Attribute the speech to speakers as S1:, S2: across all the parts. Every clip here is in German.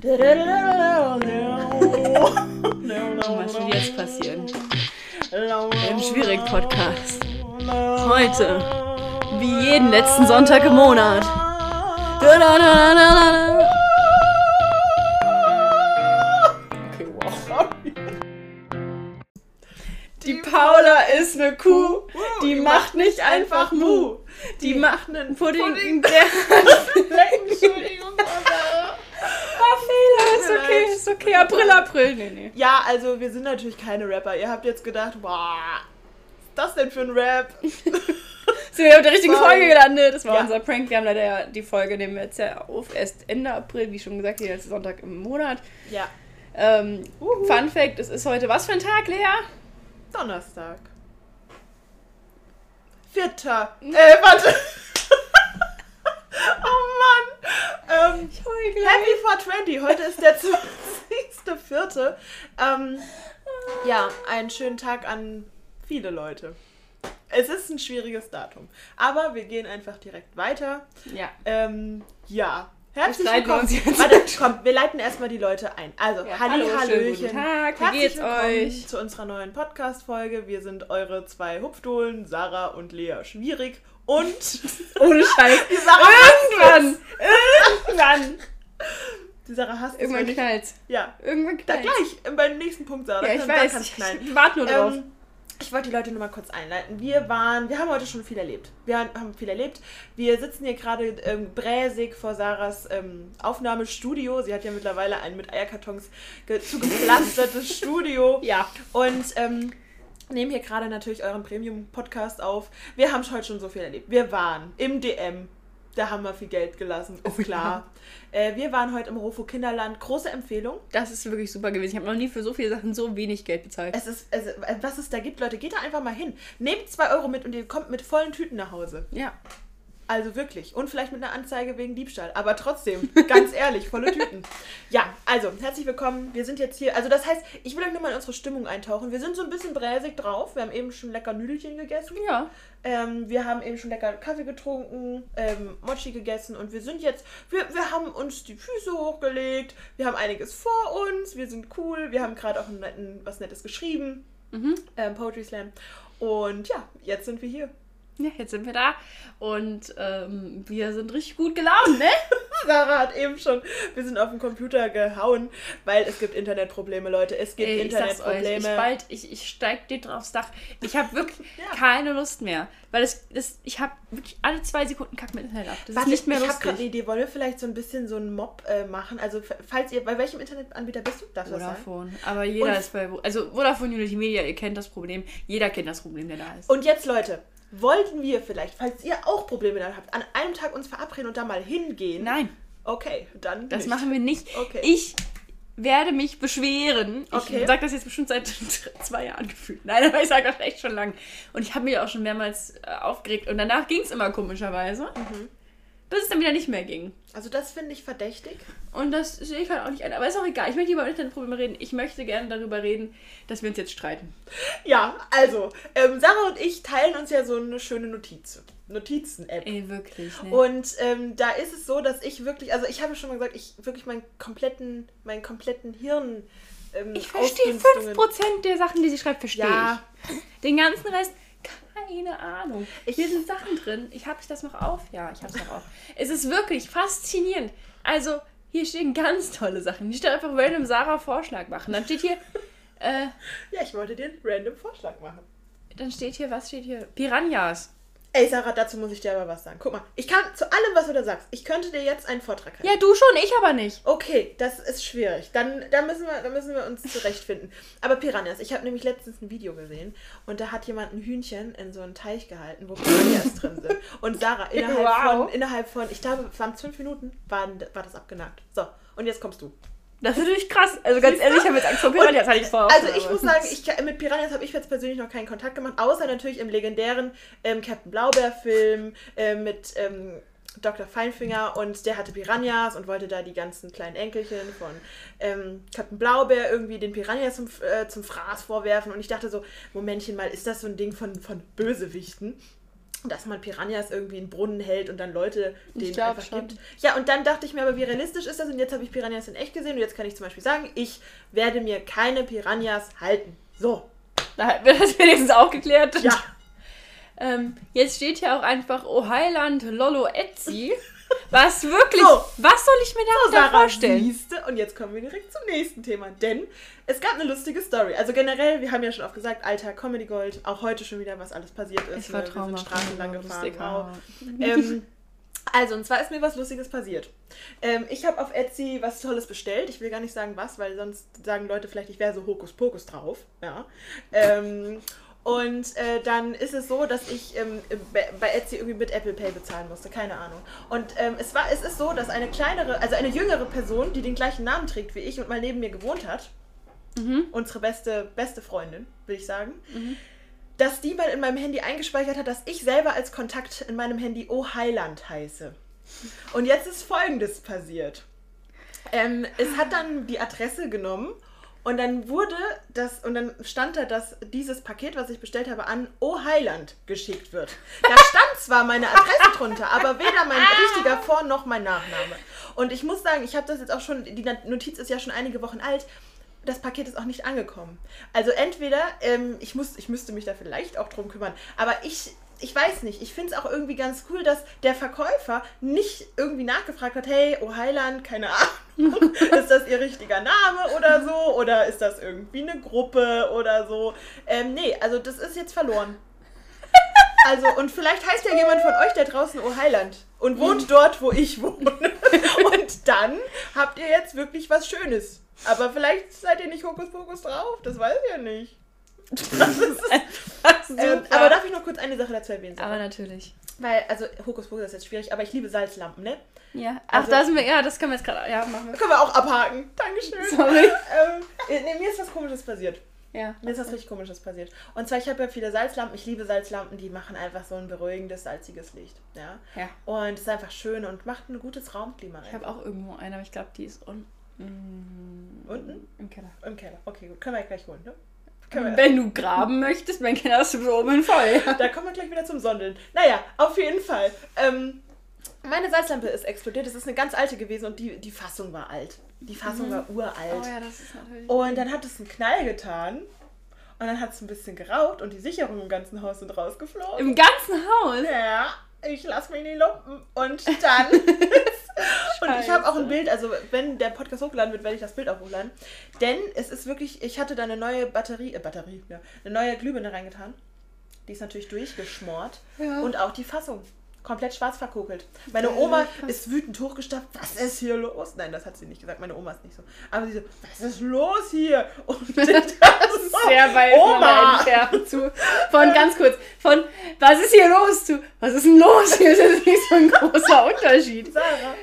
S1: Was will jetzt passieren? Im schwierigen Podcast. Heute, wie jeden letzten Sonntag im Monat. Okay, wow. Die Paula ist eine Kuh, die macht nicht einfach Mu. Die macht einen Pudding, der
S2: Entschuldigung.
S1: Ah, Fehler, ist okay, ist okay. April, April, nee, nee.
S2: Ja, also wir sind natürlich keine Rapper. Ihr habt jetzt gedacht, wow, was ist das denn für ein Rap?
S1: Sind wir auf der richtigen
S2: Sorry.
S1: Folge gelandet. Das war
S2: Ja.
S1: unser Prank. Wir haben leider ja die Folge, nehmen wir jetzt ja auf, erst Ende April, wie schon gesagt, der letzte Sonntag im Monat.
S2: Ja,
S1: Ähm. Fun Fact, es ist heute was für ein Tag, Lea?
S2: Donnerstag. Vierter. Äh, warte. oh Mann. Ähm,
S1: Ich heul gleich.
S2: Happy 420. Heute ist der 20.04. Ähm, ja, einen schönen Tag an viele Leute. Es ist ein schwieriges Datum. Aber wir gehen einfach direkt weiter.
S1: Ja.
S2: Ähm, ja. Herzlich willkommen. Warte, komm, wir leiten erstmal die Leute ein. Also,
S1: Ja,
S2: Halli,
S1: hallo,
S2: Hallöchen.
S1: guten Tag, wie
S2: Herzlich
S1: geht's
S2: willkommen
S1: euch?
S2: zu unserer neuen Podcast-Folge. Wir sind eure zwei Hupfdohlen, Sarah und Lea Schwierig. Und
S1: Ohne Scheiß.
S2: die Sarah
S1: Irgendwann. Irgendwann.
S2: Die Sarah hasst es,
S1: Irgendwann
S2: wenn ich-
S1: knallt's.
S2: Ja,
S1: Irgendwann
S2: da
S1: knallt's.
S2: gleich, äh, beim nächsten Punkt, Sarah.
S1: Ja,
S2: da
S1: ich
S2: kann- da
S1: weiß.
S2: knallen.
S1: Ich warte nur drauf.
S2: Ähm, ich wollte die Leute nur mal kurz einleiten. Wir waren, wir haben heute schon viel erlebt. Wir haben viel erlebt. Wir sitzen hier gerade ähm, bräsig vor Sarahs ähm, Aufnahmestudio. Sie hat ja mittlerweile ein mit Eierkartons ge zugepflastertes Studio.
S1: ja.
S2: Und ähm, nehmen hier gerade natürlich euren Premium-Podcast auf. Wir haben heute schon so viel erlebt. Wir waren im DM. Da haben wir viel Geld gelassen, ist
S1: Oh,
S2: klar. Äh, wir waren heute im Rofo Kinderland. Große Empfehlung.
S1: Das ist wirklich super gewesen. Ich habe noch nie für so viele Sachen so wenig Geld bezahlt.
S2: Es ist, es, was es da gibt, Leute, geht da einfach mal hin. Nehmt 2 Euro mit und ihr kommt mit vollen Tüten nach Hause.
S1: Ja.
S2: Also wirklich. Und vielleicht mit einer Anzeige wegen Diebstahl. Aber trotzdem, ganz ehrlich, volle Tüten. Ja, also, herzlich willkommen. Wir sind jetzt hier. Also, das heißt, ich will euch nur mal in unsere Stimmung eintauchen. Wir sind so ein bisschen bräsig drauf. Wir haben eben schon lecker Nüdelchen gegessen.
S1: Ja.
S2: Ähm, wir haben eben schon lecker Kaffee getrunken, ähm, Mochi gegessen und wir sind jetzt, wir, wir haben uns die Füße hochgelegt, wir haben einiges vor uns, wir sind cool, wir haben gerade auch netten, was Nettes geschrieben,
S1: Mhm.
S2: ähm, Poetry Slam. Und ja, jetzt sind wir hier.
S1: Ja, jetzt sind wir da. Und ähm, wir sind richtig gut gelaunt, ne?
S2: Sarah hat eben schon, wir sind auf den Computer gehauen, weil es gibt Internetprobleme, Leute. Es gibt
S1: Ey, ich euch, ich
S2: Internetprobleme.
S1: bald, ich, ich steig dir aufs Dach. Ich habe wirklich
S2: Ja.
S1: keine Lust mehr. Weil es, das, ich habe wirklich alle zwei Sekunden Kack mit Internet ab. Das
S2: Warte,
S1: ist nicht mehr
S2: ich habe gerade eine
S1: lustig.
S2: Idee. Wollen wir vielleicht so ein bisschen so einen Mob äh, machen? Also, falls ihr, bei welchem Internetanbieter bist du? Darf das sein?
S1: Vodafone. Aber jeder
S2: Und-
S1: ist bei. Also Vodafone Unity Media, ihr kennt das Problem. Jeder kennt das Problem, der da ist.
S2: Und jetzt, Leute, wollten wir vielleicht, falls ihr auch Probleme damit habt, an einem Tag uns verabreden und da mal hingehen?
S1: Nein,
S2: Okay, dann.
S1: das
S2: nicht.
S1: machen wir nicht.
S2: Okay.
S1: Ich werde mich beschweren.
S2: Okay.
S1: Ich sage das jetzt bestimmt seit zwei Jahren gefühlt. Nein, aber ich sage das echt schon lang. Und ich habe mich auch schon mehrmals äh, aufgeregt. Und danach ging es immer komischerweise.
S2: Mhm.
S1: Bis es dann wieder nicht mehr ging.
S2: Also, das finde ich verdächtig.
S1: Und das sehe ich halt auch nicht ein. Aber ist auch egal. Ich möchte über Internetprobleme reden. Ich möchte gerne darüber reden, dass wir uns jetzt streiten.
S2: Ja, also, ähm, Sarah und ich teilen uns ja so eine schöne Notiz. Notizen-App.
S1: Ey, wirklich. Ne?
S2: Und ähm, da ist es so, dass ich wirklich, also ich habe schon mal gesagt, ich wirklich meinen kompletten, meinen kompletten Hirn. Ähm,
S1: ich verstehe
S2: Ausdünstungen-
S1: 5% der Sachen, die sie schreibt, verstehe
S2: Ja.
S1: ich. Den ganzen Rest, keine Ahnung.
S2: Ich-
S1: Hier sind Sachen drin. Ich habe ich das noch auf? Ja, ich habe es noch auf. Es ist wirklich faszinierend. Also, hier stehen ganz tolle Sachen. Hier steht einfach random Sarah Vorschlag machen. Dann steht hier, äh,
S2: Ja, ich wollte dir einen random Vorschlag machen.
S1: dann steht hier, was steht hier? Piranhas.
S2: Ey, Sarah, dazu muss ich dir aber was sagen. Guck mal, ich kann zu allem, was du da sagst, ich könnte dir jetzt einen Vortrag halten.
S1: Ja, du schon, ich aber nicht.
S2: Okay, das ist schwierig. Dann, da, müssen wir, da müssen wir uns zurechtfinden. Aber Piranhas, ich habe nämlich letztens ein Video gesehen und da hat jemand ein Hühnchen in so einen Teich gehalten, wo Piranhas drin sind. Und Sarah, innerhalb,
S1: Wow.
S2: von, innerhalb von, ich glaube, es waren fünf Minuten, war, war das abgenagt. So, und jetzt kommst du.
S1: Das ist natürlich krass. Also ganz ehrlich, ich habe jetzt Angst vor Piranhas, hatte ich vor.
S2: Also ich muss sagen, ich, mit Piranhas habe ich jetzt persönlich noch keinen Kontakt gemacht, außer natürlich im legendären ähm, Captain Blaubeer-Film äh, mit ähm, Dr. Feinfinger und der hatte Piranhas und wollte da die ganzen kleinen Enkelchen von ähm, Captain Blaubeer irgendwie den Piranhas zum, äh, zum Fraß vorwerfen und ich dachte so, Momentchen mal, ist das so ein Ding von, von Bösewichten? Dass man Piranhas irgendwie in den Brunnen hält und dann Leute
S1: glaub
S2: einfach
S1: schon.
S2: gibt. Ja, und dann dachte ich mir aber, wie realistisch ist das? Und jetzt habe ich Piranhas in echt gesehen und jetzt kann ich zum Beispiel sagen, ich werde mir keine Piranhas halten. So,
S1: Da hat wir das wenigstens auch geklärt.
S2: ja.
S1: Ähm, jetzt steht hier auch einfach Oh Heiland Lolo Etsy. Was wirklich,
S2: So.
S1: was soll ich mir
S2: So,
S1: darunter
S2: Sarah,
S1: vorstellen?
S2: siehste. Und jetzt kommen wir direkt zum nächsten Thema. Denn es gab eine lustige Story. Also generell, wir haben ja schon oft gesagt, alter Comedy Gold, auch heute schon wieder, was alles passiert ist.
S1: Es war
S2: ne? Wir sind
S1: traumhaft.
S2: Straßen lang
S1: lustig.
S2: gefahren. Wow. Ähm, also, und zwar ist mir was Lustiges passiert. Ähm, ich habe auf Etsy was Tolles bestellt. Ich will gar nicht sagen was, weil sonst sagen Leute vielleicht, ich wäre so Hokuspokus drauf. Ja. Ähm, und äh, dann ist es so, dass ich ähm, bei- Etsy irgendwie mit Apple Pay bezahlen musste, keine Ahnung. Und ähm, es, war, es ist so, dass eine kleinere, also eine jüngere Person, die den gleichen Namen trägt wie ich und mal neben mir gewohnt hat,
S1: Mhm.
S2: unsere beste, beste Freundin, will ich sagen, dass die mal in meinem Handy eingespeichert hat, dass ich selber als Kontakt in meinem Handy Oh Heiland heiße. Und jetzt ist Folgendes passiert. Ähm, es hat dann die Adresse genommen und dann wurde das, und dann stand da, dass dieses Paket, was ich bestellt habe, an Oh Heiland geschickt wird. Da stand zwar meine Adresse drunter, aber weder mein richtiger Vor- noch mein Nachname. Und ich muss sagen, ich habe das jetzt auch schon, die Notiz ist ja schon einige Wochen alt, das Paket ist auch nicht angekommen. Also entweder, ähm, ich, muss, ich müsste mich da vielleicht auch drum kümmern, aber ich, ich weiß nicht, ich finde es auch irgendwie ganz cool, dass der Verkäufer nicht irgendwie nachgefragt hat, hey, oh Heiland, keine Ahnung, ist das ihr richtiger Name oder so? Oder ist das irgendwie eine Gruppe oder so? Ähm, nee, also das ist jetzt verloren. Also, und vielleicht heißt ja jemand von euch da draußen Oh Heiland und wohnt dort, wo ich wohne. Und dann habt ihr jetzt wirklich was Schönes. Aber vielleicht seid ihr nicht Hokuspokus drauf, das weiß ich ja nicht. Ähm, aber darf ich noch kurz eine Sache dazu erwähnen? Sarah?
S1: aber natürlich.
S2: Weil, also Hokuspokus ist jetzt schwierig, aber ich liebe Salzlampen, ne?
S1: Ja. Ach,
S2: Also-
S1: da sind wir, ja, das können wir jetzt gerade, ja, machen wir.
S2: Können wir auch abhaken. Dankeschön.
S1: Sorry.
S2: Ähm, nee, mir ist was komisches passiert.
S1: Ja.
S2: Mir ist was richtig komisches passiert. Und zwar, ich habe ja viele Salzlampen. Ich liebe Salzlampen, die machen einfach so ein beruhigendes, salziges Licht. Ja.
S1: Ja.
S2: Und es ist einfach schön und macht ein gutes Raumklima.
S1: Ich habe auch irgendwo eine, aber ich glaube, die ist unten.
S2: Unten?
S1: Im Keller.
S2: Im Keller. Okay, gut. Können wir ja gleich holen, ne?
S1: Wenn du graben möchtest, mein Keller ist so oben voll.
S2: Da kommen wir gleich wieder zum Sondeln. Naja, auf jeden Fall. Ähm, meine Salzlampe ist explodiert. Das ist eine ganz alte gewesen und die, die Fassung war alt. Die Fassung war uralt.
S1: Oh ja, das ist natürlich.
S2: Und dann hat es einen Knall getan. Und dann hat es ein bisschen geraucht und die Sicherungen im ganzen Haus sind rausgeflogen.
S1: Im ganzen Haus.
S2: Ja, ich lass mich in die Lumpen. Und dann. und ich habe auch ein Bild, also wenn der Podcast hochgeladen wird, werde ich das Bild auch hochladen. Denn es ist wirklich, ich hatte da eine neue Batterie, äh, Batterie, ja, eine neue Glühbirne reingetan. Die ist natürlich durchgeschmort.
S1: Ja.
S2: Und auch die Fassung. Komplett schwarz verkokelt. Meine Oma ist wütend hochgestapft. Was ist hier los? Nein, das hat sie nicht gesagt. Meine Oma ist nicht so. Aber sie so, was ist los hier? Und das ist
S1: Sehr weit
S2: Oma!
S1: zu. Von ganz kurz. Von was ist hier los zu? Was ist denn los hier? Das ist nicht so ein großer Unterschied.
S2: Sarah,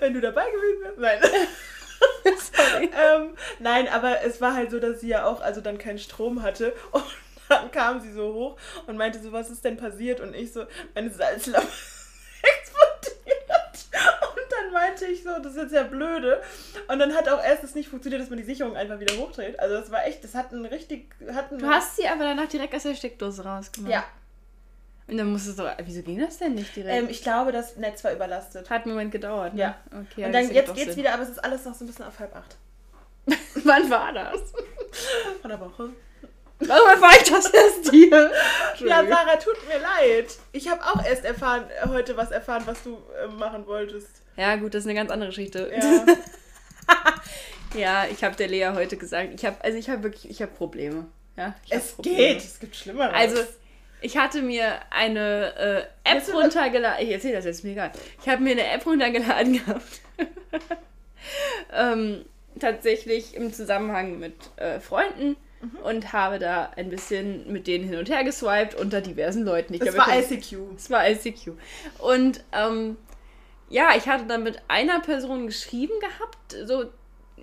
S2: wenn du dabei gewesen wärst. Nein.
S1: Sorry.
S2: ähm, nein, aber es war halt so, dass sie ja auch also dann keinen Strom hatte und dann kam sie so hoch und meinte so, was ist denn passiert? Und ich so, meine Salzlampe explodiert. Und dann meinte ich so, das ist jetzt ja blöde. Und dann hat auch erst es nicht funktioniert, dass man die Sicherung einfach wieder hochdreht. Also das war echt, das hat einen richtig, hat einen,
S1: Du hast sie aber danach direkt aus der Steckdose rausgemacht.
S2: ja.
S1: Und dann musstest du. Wieso ging das denn nicht direkt?
S2: Ähm, ich glaube, das Netz war überlastet.
S1: Hat einen Moment gedauert, ne?
S2: Ja.
S1: Okay,
S2: Und
S1: das
S2: dann jetzt geht's
S1: Sinn.
S2: wieder, aber es ist alles noch so ein bisschen auf halb acht.
S1: Wann war das?
S2: Von der Woche.
S1: Warum erfahre ich das erst dir?
S2: Ja. Sarah, tut mir leid. Ich habe auch erst erfahren, äh, heute was erfahren, was du äh, machen wolltest.
S1: Ja, gut, das ist eine ganz andere Geschichte.
S2: Ja.
S1: Ja, ich habe der Lea heute gesagt, ich habe, also ich habe wirklich, ich habe Probleme. Ja, ich
S2: es
S1: Probleme.
S2: geht. Es gibt Schlimmeres.
S1: Also, ich hatte mir eine äh, App
S2: du
S1: runtergeladen. Ich erzähle das jetzt, mir egal. Ich habe mir eine App runtergeladen gehabt. ähm, tatsächlich im Zusammenhang mit äh, Freunden
S2: Mhm.
S1: und habe da ein bisschen mit denen hin und her geswiped unter diversen Leuten. Ich
S2: es
S1: glaub,
S2: war ICQ.
S1: es war ICQ. Und ähm, ja, ich hatte dann mit einer Person geschrieben gehabt, so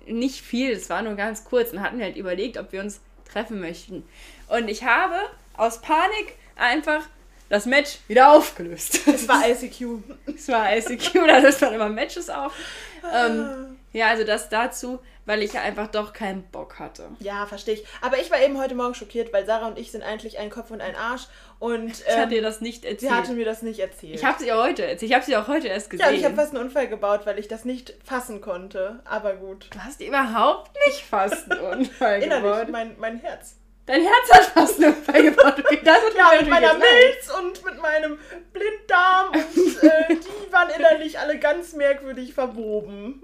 S1: nicht viel, es war nur ganz kurz und hatten halt überlegt, ob wir uns treffen möchten. Und ich habe aus Panik einfach das Match wieder aufgelöst.
S2: Es war ICQ.
S1: Es war ICQ, da löst man immer Matches auf. Ähm, Ja, also das dazu, weil ich ja einfach doch keinen Bock hatte.
S2: Ja, verstehe ich. Aber ich war eben heute Morgen schockiert, weil Sarah und ich sind eigentlich ein Kopf und ein Arsch. Und
S1: Ich hatte dir das nicht
S2: sie
S1: erzählt.
S2: hatte mir das nicht erzählt.
S1: ich habe sie heute erzählt. Ich habe sie auch heute erst gesehen.
S2: ja, ich habe fast einen Unfall gebaut, weil ich das nicht fassen konnte. Aber gut.
S1: du hast überhaupt nicht fast einen Unfall
S2: Innerlich,
S1: gebaut.
S2: mein, mein Herz.
S1: Dein Herz hat fast einen Unfall gebaut. Das mir
S2: Ja, mit meiner. Milz und mit meinem Blinddarm. Und äh, die waren innerlich alle ganz merkwürdig verwoben.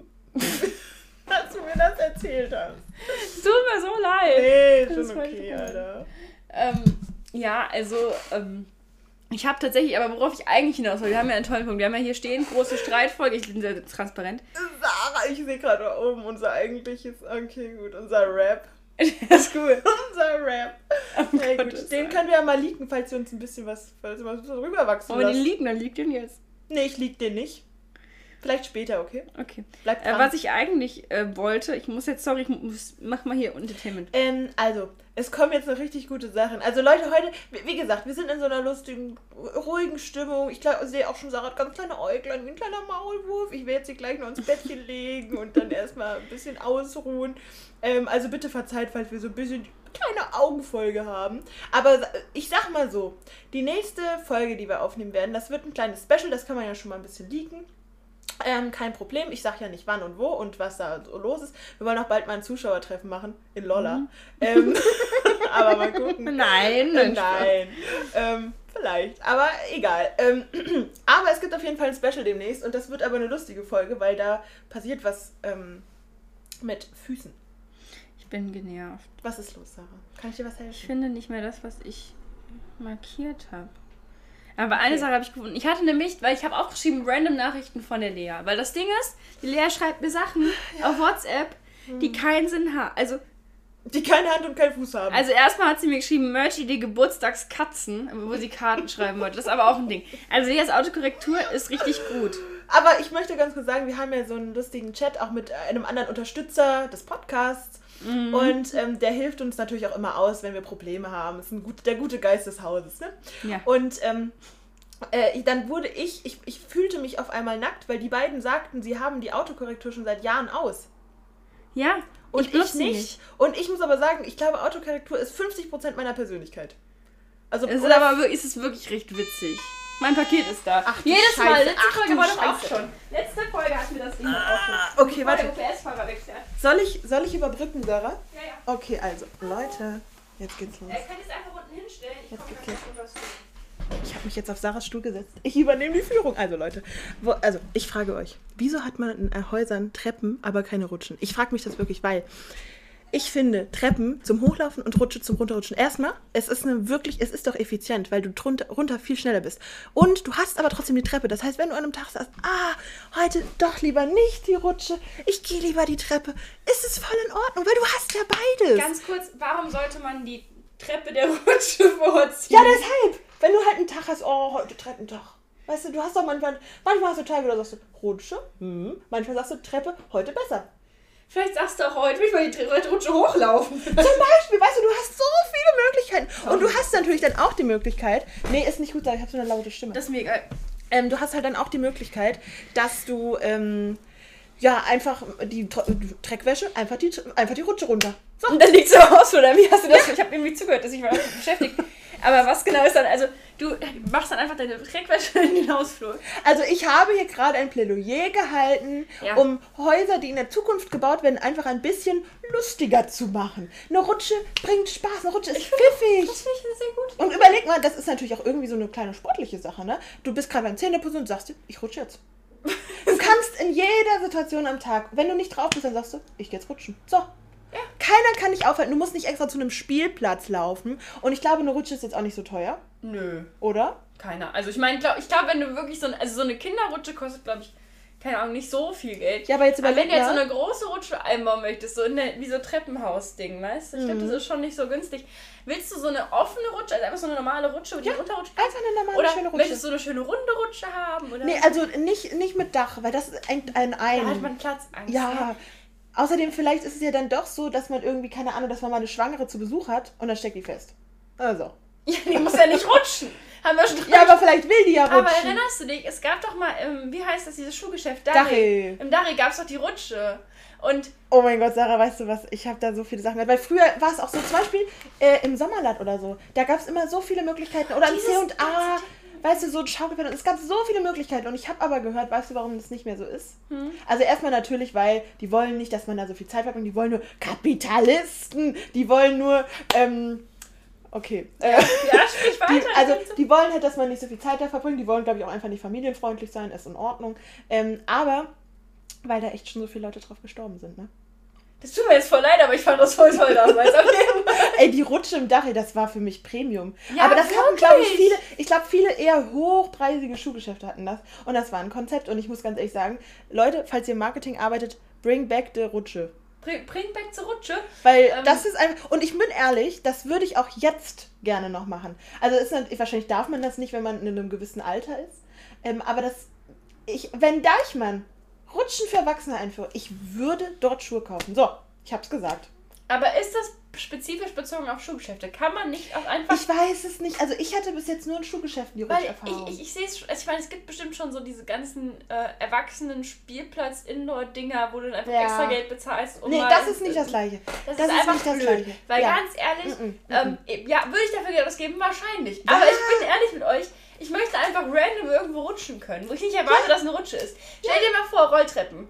S2: Als du mir das erzählt hast.
S1: Es tut mir so leid.
S2: Nee,
S1: Das
S2: schon okay. Alter.
S1: Ähm, ja, also, ähm, ich habe tatsächlich, aber worauf ich eigentlich hinaus will, wir haben ja einen tollen Punkt. Wir haben ja hier stehen, große Streitfolge. Ich bin sehr transparent.
S2: Sarah, ich sehe gerade da oben unser eigentliches, okay, gut, unser Rap.
S1: das ist cool.
S2: unser Rap.
S1: Um
S2: Hey, gut, den können wir ja mal leaken, falls wir uns ein bisschen was, falls wir uns was rüberwachsen
S1: Aber den
S2: lassen.
S1: liegen, dann liegt den jetzt.
S2: Nee, ich leak den nicht. Vielleicht später, okay?
S1: Okay.
S2: Bleibt
S1: Äh,
S2: dran.
S1: was ich eigentlich äh, wollte, ich muss jetzt, sorry, ich muss, mach mal hier Entertainment.
S2: Ähm, also, es kommen jetzt noch richtig gute Sachen. Also Leute, heute, wie gesagt, wir sind in so einer lustigen, ruhigen Stimmung. Ich sehe auch schon, Sarah hat ganz kleine Äuglein, wie ein kleiner Maulwurf. Ich werde jetzt sie gleich noch ins Bettchen legen und dann erstmal ein bisschen ausruhen. Ähm, also bitte verzeiht, falls wir so ein bisschen kleine Augenfolge haben. Aber ich sag mal so, die nächste Folge, die wir aufnehmen werden, das wird ein kleines Special, das kann man ja schon mal ein bisschen leaken. Ähm, kein Problem. Ich sag ja nicht wann und wo und was da so los ist. Wir wollen auch bald mal ein Zuschauertreffen machen in Lolla. Ähm, aber mal gucken.
S1: Nein,
S2: Äh, Nein. Ähm, vielleicht. Aber egal. Ähm, aber es gibt auf jeden Fall ein Special demnächst und das wird aber eine lustige Folge, weil da passiert was ähm, mit Füßen.
S1: Ich bin genervt.
S2: Was ist los, Sarah? Kann ich dir was
S1: Ich
S2: helfen?
S1: finde nicht mehr das, was ich markiert habe. Aber eine
S2: Okay.
S1: Sache habe ich gefunden. Ich hatte nämlich, weil ich habe aufgeschrieben, random Nachrichten von der Lea. Weil das Ding ist, die Lea schreibt mir Sachen auf WhatsApp, die keinen Sinn haben. Also,
S2: Die keine Hand und keinen Fuß haben.
S1: also erstmal hat sie mir geschrieben, Merch-Idee Geburtstagskatzen, wo sie Karten schreiben wollte. Das ist aber auch ein Ding. Also Leas Autokorrektur ist richtig gut.
S2: Aber ich möchte ganz kurz sagen, wir haben ja so einen lustigen Chat auch mit einem anderen Unterstützer des Podcasts.
S1: Mhm.
S2: Und ähm, der hilft uns natürlich auch immer aus, wenn wir Probleme haben. Das ist ein gut, der gute Geist des Hauses. Ne?
S1: Ja.
S2: Und ähm, äh, ich- dann wurde ich, ich, ich fühlte mich auf einmal nackt, weil die beiden sagten, sie haben die Autokorrektur schon seit Jahren aus.
S1: Ja,
S2: Und ich,
S1: benutze sie
S2: nicht. Und ich muss aber sagen, ich glaube, Autokorrektur ist 50% meiner Persönlichkeit. Also,
S1: Es ist aber wirklich, es ist wirklich recht witzig. Mein Paket ist da.
S2: Ach
S1: Jedes Mal,
S2: Scheiße,
S1: letzte
S2: ach
S1: Folge war doch auch schon. Letzte Folge hatten wir das Ding doch auch schon.
S2: okay, warte.
S1: Wechseln.
S2: Soll ich, soll ich überbrücken, Sarah?
S1: Ja, ja.
S2: Okay, also, Leute, jetzt geht's los.
S1: Er kann es einfach unten hinstellen. Ich
S2: Jetzt geht's. Ich habe mich jetzt auf Sarahs Stuhl gesetzt. Ich übernehme die Führung. Also Leute, wo, also ich frage euch, wieso hat man in Häusern Treppen, aber keine Rutschen? Ich frage mich das wirklich, weil ich finde Treppen zum Hochlaufen und Rutsche zum Runterrutschen. Erstmal, es ist eine wirklich, es ist doch effizient, weil du drunter, runter viel schneller bist. Und du hast aber trotzdem die Treppe. Das heißt, wenn du an einem Tag sagst, ah, heute doch lieber nicht die Rutsche, ich gehe lieber die Treppe, ist es voll in Ordnung, weil du hast ja beides.
S1: Ganz kurz, warum sollte man die Treppe der Rutsche vorziehen?
S2: Ja, deshalb. Wenn du halt einen Tag hast, oh, heute Treppentag. Weißt du, du hast doch manchmal, manchmal hast du Tage, da sagst du, Rutsche, hm. manchmal sagst du Treppe, heute besser.
S1: Vielleicht sagst du auch heute, will ich mal die Rutsche hochlaufen.
S2: Zum Beispiel, weißt du, du hast so viele Möglichkeiten. Und du hast natürlich dann auch die Möglichkeit, nee, ist nicht gut, ich habe so eine laute Stimme.
S1: Das ist mir egal.
S2: Ähm, du hast halt dann auch die Möglichkeit, dass du, ähm, ja, einfach die Dreckwäsche, einfach die, einfach die Rutsche runter. So.
S1: Und dann liegt so aus, oder wie hast du das? Ich habe irgendwie zugehört, dass ich war beschäftigt. Aber was genau ist dann, also du machst dann einfach deine Dreckwäsche in den Hausflur.
S2: Also ich habe hier gerade ein Plädoyer gehalten,
S1: Ja.
S2: um Häuser, die in der Zukunft gebaut werden, einfach ein bisschen lustiger zu machen. Eine Rutsche bringt Spaß, eine Rutsche ist pfiffig.
S1: Das finde ich sehr gut.
S2: Und überleg mal, das ist natürlich auch irgendwie so eine kleine sportliche Sache, ne? Du bist gerade beim Zähneputzen und sagst dir, ich rutsche jetzt. Du kannst in jeder Situation am Tag, wenn du nicht drauf bist, dann sagst du, ich geh jetzt rutschen. So. Keiner kann dich aufhalten. Du musst nicht extra zu einem Spielplatz laufen. Und ich glaube, eine Rutsche ist jetzt auch nicht so teuer,
S1: Nö,
S2: oder?
S1: keiner. Also ich meine, glaub, ich glaube, wenn du wirklich so, ein, also so eine Kinderrutsche kostet, glaube ich, keine Ahnung, nicht so viel Geld.
S2: Ja, aber jetzt
S1: Aber wenn du jetzt so eine große Rutsche einbauen möchtest, so in der, wie so Treppenhaus-Ding, weißt du? Ich glaube,
S2: Mhm.
S1: das ist schon nicht so günstig. Willst du so eine offene Rutsche, also einfach so eine normale Rutsche, die
S2: Ja,
S1: runterrutschen
S2: Einfach eine normale
S1: Oder
S2: schöne Rutsche.
S1: möchtest du eine schöne runde Rutsche haben? Oder
S2: Nee, also nicht, nicht mit Dach, weil das ist ein, ein,
S1: da hat man Platzangst.
S2: Ja. Außerdem, vielleicht ist es ja dann doch so, dass man irgendwie, keine Ahnung, dass man mal eine Schwangere zu Besuch hat und dann steckt die fest. Also.
S1: ja, die muss ja nicht rutschen. Haben wir schon
S2: Ja, aber vielleicht will die ja rutschen.
S1: Aber erinnerst du dich, es gab doch mal, ähm, wie heißt das, dieses Schuhgeschäft?
S2: Dachel.
S1: Im Dachel gab es doch die Rutsche. Und
S2: Oh mein Gott, Sarah, weißt du was? Ich habe da so viele Sachen. Weil früher war es auch so, zum Beispiel äh, im Sommerland oder so. Da gab es immer so viele Möglichkeiten. Oder im C&A, weißt du, so ein Schaukelpferd. Und es gab so viele Möglichkeiten. Und ich habe aber gehört, weißt du, warum das nicht mehr so ist?
S1: Hm.
S2: Also erstmal natürlich, weil die wollen nicht, dass man da so viel Zeit verbringt. Die wollen nur Kapitalisten. Die wollen nur, ähm, okay. Äh,
S1: ja, sprich weiter.
S2: die, also die wollen halt, dass man nicht so viel Zeit da verbringt. Die wollen, glaube ich, auch einfach nicht familienfreundlich sein. Ist in Ordnung. Ähm, aber weil da echt schon so viele Leute drauf gestorben sind, ne?
S1: das tut mir jetzt voll leid, aber ich fand das voll toll damals. Fall.
S2: Ey, die Rutsche im Dach, ey, das war für mich Premium.
S1: Ja,
S2: Aber das hatten, glaube ich, viele, ich glaube, viele eher hochpreisige Schuhgeschäfte hatten das. Und das war ein Konzept. Und ich muss ganz ehrlich sagen, Leute, falls ihr im Marketing arbeitet, bring back the Rutsche.
S1: Bring, bring back zur Rutsche.
S2: Weil
S1: Ähm.
S2: das ist einfach. Und ich bin ehrlich, das würde ich auch jetzt gerne noch machen. Also ist nicht, wahrscheinlich darf man das nicht, wenn man in einem gewissen Alter ist. Ähm, aber das. Ich, wenn Deichmann Rutschen für Erwachsene einführt, ich würde dort Schuhe kaufen. So, ich hab's gesagt.
S1: Aber ist das spezifisch bezogen auf Schuhgeschäfte? Kann man nicht auch einfach.
S2: Ich weiß es nicht. Also ich hatte bis jetzt nur in Schuhgeschäften die Rutscherfahrung.
S1: ich, ich, ich sehe es, also ich meine, es gibt bestimmt schon so diese ganzen äh, erwachsenen Spielplatz-Indoor-Dinger, wo du dann einfach
S2: Ja.
S1: extra Geld bezahlst. Um
S2: nee, das ist nicht das gleiche.
S1: Das,
S2: das
S1: ist
S2: ist
S1: einfach
S2: nicht das
S1: blöd.
S2: Gleiche.
S1: Weil
S2: Ja.
S1: ganz ehrlich,
S2: Mm-mm,
S1: ähm, ja, würde ich dafür Geld ausgeben? Wahrscheinlich. Aber
S2: Ja.
S1: ich bin ehrlich mit euch, ich möchte einfach random irgendwo rutschen können, wo ich nicht erwarte, dass eine Rutsche ist. Stell dir mal vor, Rolltreppen.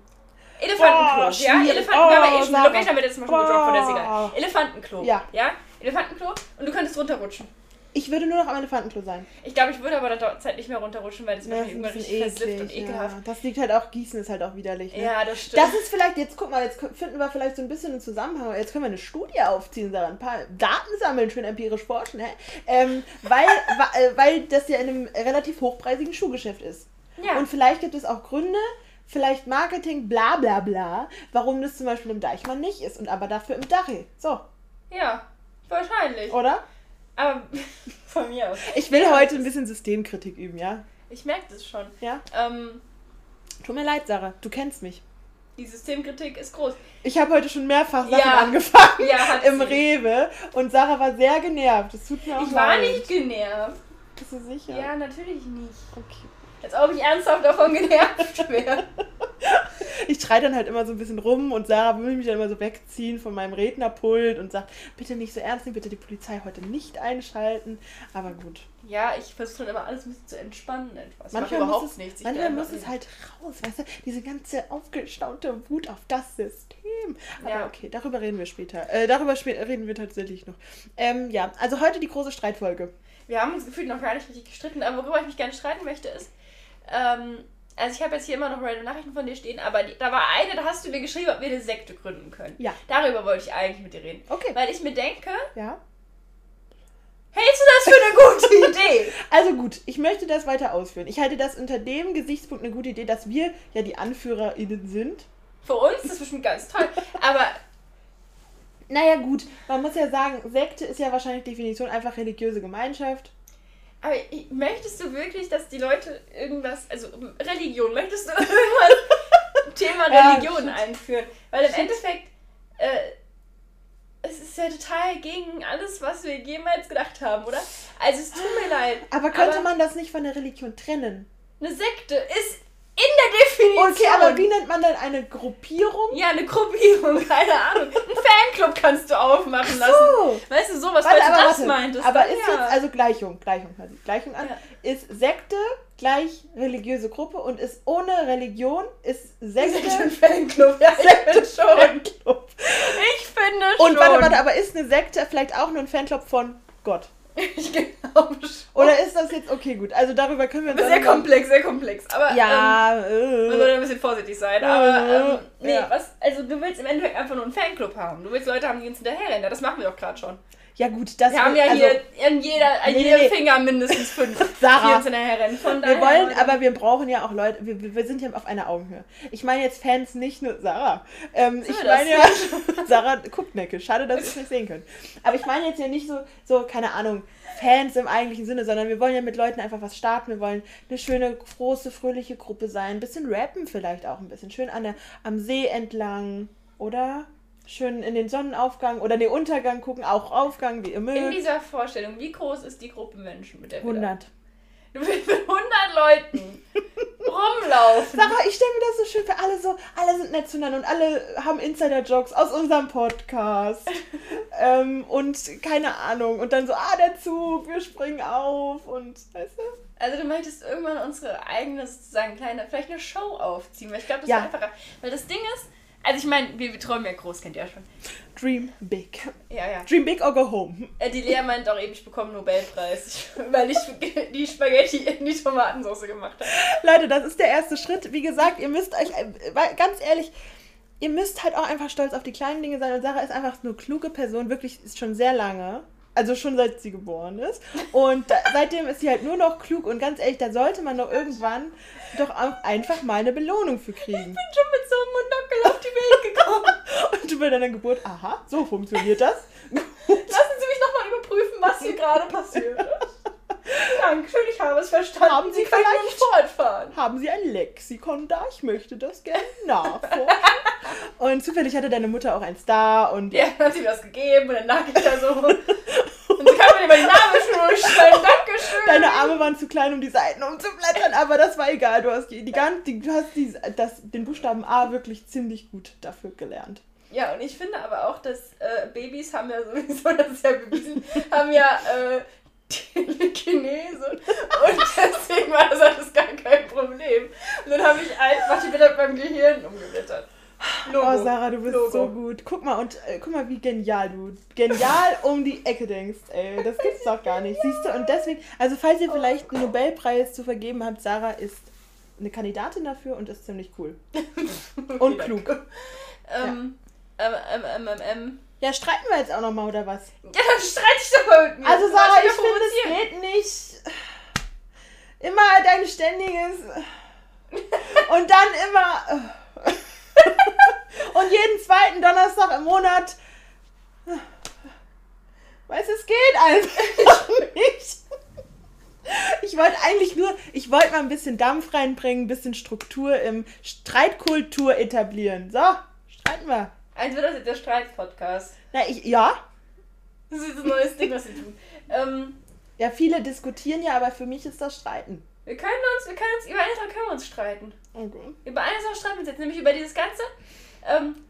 S1: Elefantenklo, ja? Elefanten, wir haben ja eh
S2: Oh,
S1: schon. Location haben wir jetzt mal schon gedroppt, von der ist egal. Elefantenklo.
S2: Ja.
S1: Ja? Elefantenklo und du könntest runterrutschen.
S2: Ich würde nur noch am Elefantenklo sein.
S1: Ich glaube, ich würde aber der Zeit nicht mehr runterrutschen, weil das mir
S2: Ja, das ein
S1: irgendwann richtig versifft und
S2: eklig.
S1: ekelhaft.
S2: Ja. Das liegt halt auch, Gießen ist halt auch widerlich. Ne?
S1: Ja, das stimmt.
S2: Das ist vielleicht, jetzt guck mal, jetzt finden wir vielleicht so ein bisschen einen Zusammenhang. Jetzt können wir eine Studie aufziehen, Sarah, ein paar Daten sammeln, schön empirisch forschen, hä? Ähm, weil, äh, weil das ja in einem relativ hochpreisigen Schuhgeschäft ist.
S1: ja.
S2: Und vielleicht gibt es auch Gründe, vielleicht Marketing, bla bla bla, warum das zum Beispiel im Deichmann nicht ist und aber dafür im Dachi. So,
S1: ja, wahrscheinlich.
S2: oder?
S1: Aber von mir aus.
S2: Ich will
S1: Ja,
S2: heute ein bisschen Systemkritik üben, ja?
S1: Ich merke das schon.
S2: Ja?
S1: Ähm,
S2: Tut mir leid, Sarah, du kennst mich.
S1: die Systemkritik ist groß.
S2: Ich habe heute schon mehrfach Sachen
S1: Ja.
S2: angefangen
S1: Ja,
S2: im
S1: sie.
S2: Rewe und Sarah war sehr genervt. Das tut mir auch
S1: Ich war
S2: leid.
S1: nicht genervt.
S2: Bist du sicher?
S1: Ja, natürlich nicht.
S2: Okay.
S1: Als ob ich ernsthaft davon genervt wäre.
S2: Ich schreie dann halt immer so ein bisschen rum und Sarah will mich dann immer so wegziehen von meinem Rednerpult und sagt, bitte nicht so ernst nehmen, bitte die Polizei heute nicht einschalten. Aber gut.
S1: Ja, ich versuche dann immer alles ein bisschen zu entspannen. Etwas.
S2: Manchmal, muss, es,
S1: nichts. Ich
S2: manchmal muss es halt raus, weißt du? Diese ganze aufgestaute Wut auf das System. Aber
S1: Ja.
S2: okay, darüber reden wir später. Äh, darüber reden wir tatsächlich noch. Ähm, ja, also heute die große Streitfolge.
S1: Wir haben uns gefühlt noch gar nicht richtig gestritten, aber worüber ich mich gerne streiten möchte ist, ähm, also ich habe jetzt hier immer noch random Nachrichten von dir stehen, aber die, da war eine, da hast du mir geschrieben, ob wir eine Sekte gründen können.
S2: Ja.
S1: Darüber wollte ich eigentlich mit dir reden.
S2: Okay.
S1: Weil ich mir denke,
S2: Ja.
S1: hältst du das für eine gute Idee?
S2: Also gut, ich möchte das weiter ausführen. Ich halte das unter dem Gesichtspunkt eine gute Idee, dass wir ja die AnführerInnen sind.
S1: Für uns ist das bestimmt ganz toll, aber
S2: Naja gut, man muss ja sagen, Sekte ist ja wahrscheinlich Definition einfach religiöse Gemeinschaft.
S1: Aber ich- möchtest du wirklich, dass die Leute irgendwas, also Religion, möchtest du irgendwas Thema
S2: Ja,
S1: Religion
S2: stimmt.
S1: einführen? Weil im. Endeffekt, äh, es ist ja total gegen alles, was wir jemals gedacht haben, oder? Also es tut mir leid.
S2: Aber könnte man das nicht von der Religion trennen?
S1: Eine Sekte ist der Definition.
S2: Okay, aber wie nennt man denn eine Gruppierung?
S1: Ja, eine Gruppierung, keine Ahnung. Ein Fanclub kannst du aufmachen lassen.
S2: So.
S1: Weißt du, sowas,
S2: Warte,
S1: falls du
S2: aber
S1: das
S2: warte.
S1: meintest.
S2: aber
S1: dann
S2: ist
S1: ja.
S2: jetzt, also Gleichung, Gleichung, sich Gleichung an,
S1: Ja.
S2: ist Sekte gleich religiöse Gruppe und ist ohne Religion ist Sekte
S1: Sekte ein Fanclub, ja, ich finde schon.
S2: Fanclub.
S1: Ich finde schon.
S2: Und warte, warte, aber ist eine Sekte vielleicht auch nur ein Fanclub von Gott?
S1: Ich glaube schon.
S2: Oder ist das jetzt, okay, gut, also darüber können wir
S1: Sehr komplex, sehr komplex. Aber
S2: Ja,
S1: ähm, man
S2: äh,
S1: sollte ein bisschen vorsichtig sein. Aber ähm, nee,
S2: Ja.
S1: was, also du willst im Endeffekt einfach nur einen Fanclub haben. Du willst Leute haben, die uns hinterherrennen. Das machen wir doch gerade schon.
S2: Ja gut, das
S1: Wir haben ja
S2: also,
S1: hier an jeder, an
S2: Nee,
S1: jedem
S2: nee.
S1: Finger mindestens fünf,
S2: Sarah. Wir wollen, aber wir brauchen ja auch Leute, wir, wir wir sind ja auf einer Augenhöhe. Ich meine jetzt Fans nicht nur Sarah. Ähm, ich
S1: wir
S2: meine ja, Sarah guckt neckisch, schade, dass ihr es nicht sehen könnt. Aber ich meine jetzt ja nicht so, so, keine Ahnung, Fans im eigentlichen Sinne, sondern wir wollen ja mit Leuten einfach was starten. Wir wollen eine schöne, große, fröhliche Gruppe sein. Ein bisschen rappen vielleicht auch ein bisschen. Schön an der, am See entlang, oder? Schön in den Sonnenaufgang oder den Untergang gucken, auch Aufgang, wie ihr
S1: in
S2: mögt.
S1: dieser Vorstellung, wie groß ist die Gruppe Menschen, mit der wir da
S2: 100.
S1: Du willst mit 100 Leuten rumlaufen.
S2: Sarah, ich stelle mir das so schön für alle so, alle sind nett zueinander und alle haben Insider-Jokes aus unserem Podcast. ähm, und keine Ahnung. Und dann so, ah, der Zug, wir springen auf und weißt du?
S1: Also du möchtest irgendwann unsere eigene sozusagen kleine, vielleicht eine Show aufziehen, weil ich glaube, das
S2: Ja.
S1: ist einfacher. Weil das Ding ist, also ich meine, wir, träumen ja groß, kennt ihr ja schon.
S2: Dream big.
S1: Ja, ja.
S2: Dream big or go home.
S1: Äh, Die Lea meint auch eben, ich bekomme einen Nobelpreis, weil ich die Spaghetti in die Tomatensauce gemacht habe.
S2: Leute, das ist der erste Schritt. Wie gesagt, ihr müsst euch, äh, ganz ehrlich, ihr müsst halt auch einfach stolz auf die kleinen Dinge sein. Und Sarah ist einfach eine kluge Person, wirklich ist schon sehr lange. Also schon seit sie geboren ist. Und da, seitdem ist sie halt nur noch klug. Und ganz ehrlich, da sollte man doch irgendwann doch auch einfach mal eine Belohnung für kriegen.
S1: Ich bin schon mit so einem Monokel auf die Welt gekommen.
S2: Und bei deiner Geburt, aha, so funktioniert das.
S1: Lassen Sie mich nochmal überprüfen, was hier gerade passiert ist. Dankeschön, ich habe es verstanden.
S2: Haben Sie
S1: können
S2: vielleicht-
S1: nun fortfahren.
S2: Haben Sie ein Lexikon da? Ich möchte das gerne nachforschen. Und zufällig hatte deine Mutter auch eins da und
S1: Ja, hat sie mir das gegeben und dann lag ich da so. Und sie kann mir über die Nabelschnur schneiden. Dankeschön.
S2: Deine Arme waren zu klein, um die Seiten umzublättern, aber das war egal. Du hast, die, die, du hast die, das, den Buchstaben A wirklich ziemlich gut dafür gelernt.
S1: Ja, und ich finde aber auch, dass äh, Babys haben ja sowieso, das ist ja bewiesen, haben ja äh, Telekinese. Und deswegen war das alles gar kein Problem. Und dann habe ich einfach die Bilder beim Gehirn umgeblättert. Logo.
S2: Oh, Sarah, du bist
S1: Logo.
S2: so gut. Guck mal, und äh, guck mal, wie genial du genial um die Ecke denkst, ey. Das gibt's doch gar nicht. Siehst du, und deswegen, also falls ihr vielleicht einen Nobelpreis zu vergeben habt, Sarah ist eine Kandidatin dafür und ist ziemlich cool. Und klug.
S1: Ähm, ähm, ähm, ähm, ähm, ähm.
S2: Ja, streiten wir jetzt auch nochmal, oder was?
S1: Ja, dann streite ich doch mal mit mir.
S2: Also Sarah, ich finde, es geht nicht. Immer dein ständiges. Und dann immer. Und jeden zweiten Donnerstag im Monat. Weißt du, es geht einfach nicht. Ich wollte eigentlich nur, ich wollte mal ein bisschen Dampf reinbringen, ein bisschen Struktur im Streitkultur etablieren. So, streiten wir.
S1: Also wird das jetzt der Streitpodcast.
S2: Na, ich, ja.
S1: Das ist ein neues Ding, was wir tun. Ähm,
S2: Ja, viele diskutieren ja, aber für mich ist das Streiten.
S1: wir können uns, wir können uns, über eine Sache können wir uns streiten.
S2: Okay.
S1: Über eine Sache streiten wir uns jetzt, nämlich über dieses ganze ähm,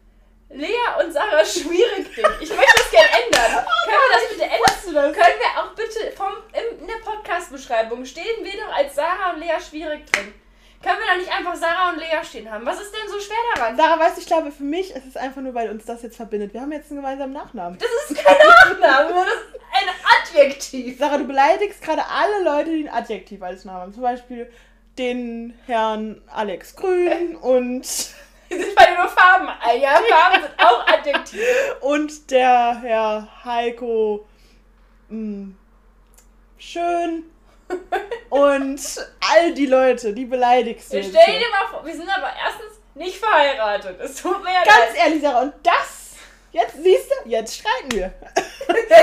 S1: Lea und Sarah schwierig Ding. Ich möchte das gerne ändern. können wir das bitte ändern?
S2: Das?
S1: Können wir auch bitte vom, im, in der Podcast-Beschreibung stehen wir doch als Sarah und Lea schwierig drin. Können wir da nicht einfach Sarah und Lea stehen haben? Was ist denn so schwer daran?
S2: Sarah, weißt du, ich glaube, für mich ist es einfach nur, weil uns das jetzt verbindet. Wir haben jetzt einen gemeinsamen Nachnamen.
S1: Das ist kein Nachname, das ist ein Adjektiv.
S2: Sarah, du beleidigst gerade alle Leute, die ein Adjektiv als Namen haben. Zum Beispiel den Herrn Alex Grün und,
S1: Wir sind bei nur Farben. Ja, Farben sind auch Adjektive.
S2: und der Herr Heiko mh, Schön und all die Leute, die beleidigst du.
S1: Wir
S2: jetzt
S1: stell dir mal vor, wir sind aber erstens nicht verheiratet. Es tut mir ja
S2: Ganz
S1: leid.
S2: ehrlich, Sarah, und das, jetzt siehst du, jetzt streiten wir.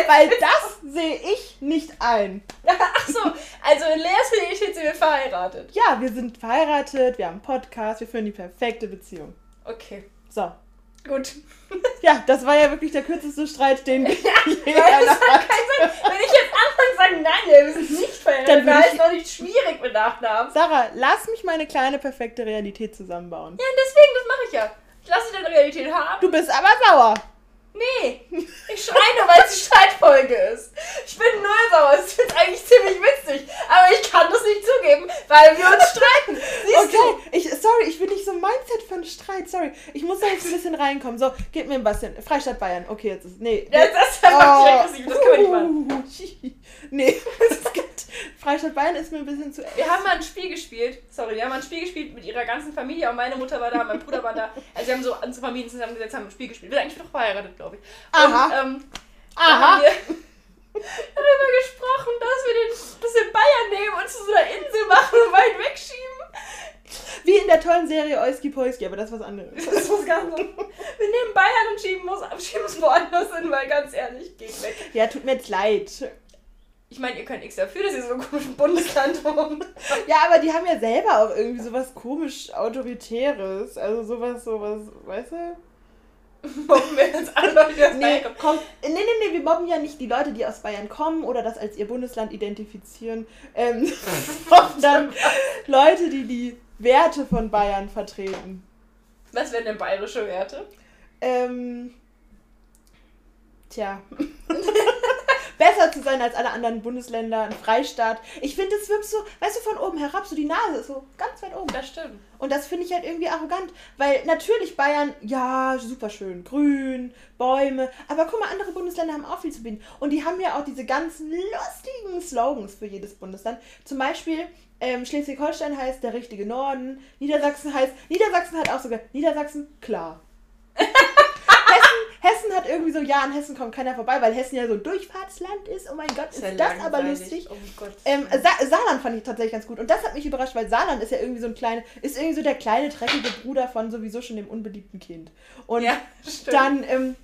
S2: Weil das sehe ich nicht ein.
S1: Ach so, also in Leas Realität sind wir verheiratet.
S2: Ja, wir sind verheiratet, wir haben einen Podcast, wir führen die perfekte Beziehung.
S1: Okay,
S2: So.
S1: Gut.
S2: Ja, das war ja wirklich der kürzeste Streit, den
S1: Ja,
S2: jeder
S1: Weil das
S2: hat.
S1: keinen Sinn. Wenn ich jetzt anfange zu sagen, nein, wir sind nicht
S2: würde
S1: dann
S2: ich-
S1: ist doch nicht schwierig mit Nachnamen.
S2: Sarah, lass mich meine kleine perfekte Realität zusammenbauen.
S1: Ja, deswegen, das mache ich ja. Ich lasse deine Realität haben.
S2: Du bist aber sauer.
S1: Nee, ich schreie nur, weil es die Streitfolge ist. Ich bin null sauer. Es ist eigentlich ziemlich witzig. Aber ich kann das nicht zugeben, weil wir uns streiten. Siehst
S2: Okay, ich, sorry, ich bin nicht so ein Mindset für einen Streit, sorry. Ich muss da jetzt ein bisschen reinkommen. So, gib mir ein bisschen. Freistaat Bayern. Okay, jetzt ist. Nee.
S1: du? Ja, das ist einfach nicht aggressiv. Das können wir nicht machen.
S2: Nee, das geht. Freistaat Bayern ist mir ein bisschen zu.
S1: Wir haben mal ein Spiel gespielt. Sorry, wir haben mal ein Spiel gespielt mit ihrer ganzen Familie. Auch meine Mutter war da, mein Bruder war da. Also wir haben so unsere Familien zusammengesetzt, haben ein Spiel gespielt. Wir sind eigentlich noch verheiratet, glaube ich.
S2: Aha.
S1: Und, ähm,
S2: Aha.
S1: haben wir darüber gesprochen, dass wir den, dass wir Bayern nehmen und zu so einer Insel machen und weit wegschieben.
S2: Wie in der tollen Serie Oiski Poiski, aber das ist was anderes.
S1: Das ist was ganz anderes. Wir nehmen Bayern und schieben es woanders hin, weil ganz ehrlich, geht weg.
S2: Ja, tut mir jetzt leid.
S1: Ich meine, ihr könnt nichts dafür, dass ihr so ein komisches Bundesland wohnt.
S2: Ja, aber die haben ja selber auch irgendwie sowas komisch Autoritäres. Also sowas, sowas, weißt du?
S1: Mobben wir jetzt alle Leute, die aus
S2: Nee,
S1: Bayern kommen.
S2: komm, nee, nee, nee, wir mobben ja nicht die Leute, die aus Bayern kommen oder das als ihr Bundesland identifizieren, ähm, sondern Leute, die die Werte von Bayern vertreten.
S1: Was wären denn bayerische Werte?
S2: Ähm. Tja. Besser zu sein als alle anderen Bundesländer, ein Freistaat. Ich finde, es wirkt so, weißt du, von oben herab, so die Nase ist so ganz weit oben.
S1: Das stimmt.
S2: Und das finde ich halt irgendwie arrogant, weil natürlich Bayern, ja, super schön, grün, Bäume, aber guck mal, andere Bundesländer haben auch viel zu bieten. Und die haben ja auch diese ganzen lustigen Slogans für jedes Bundesland. Zum Beispiel, ähm, Schleswig-Holstein heißt der richtige Norden, Niedersachsen heißt, Niedersachsen hat auch sogar, Niedersachsen, klar. Hessen, hat irgendwie so, ja, an Hessen kommt keiner vorbei, weil Hessen ja so ein Durchfahrtsland ist. Oh mein Gott, ist,
S1: ja
S2: das aber lustig.
S1: Oh Gott.
S2: Ähm, Sa Saarland fand ich tatsächlich ganz gut. Und das hat mich überrascht, weil Saarland ist ja irgendwie so ein kleiner, ist irgendwie so der kleine, dreckige Bruder von sowieso schon dem unbeliebten Kind. Und
S1: ja, stimmt.
S2: dann, ähm,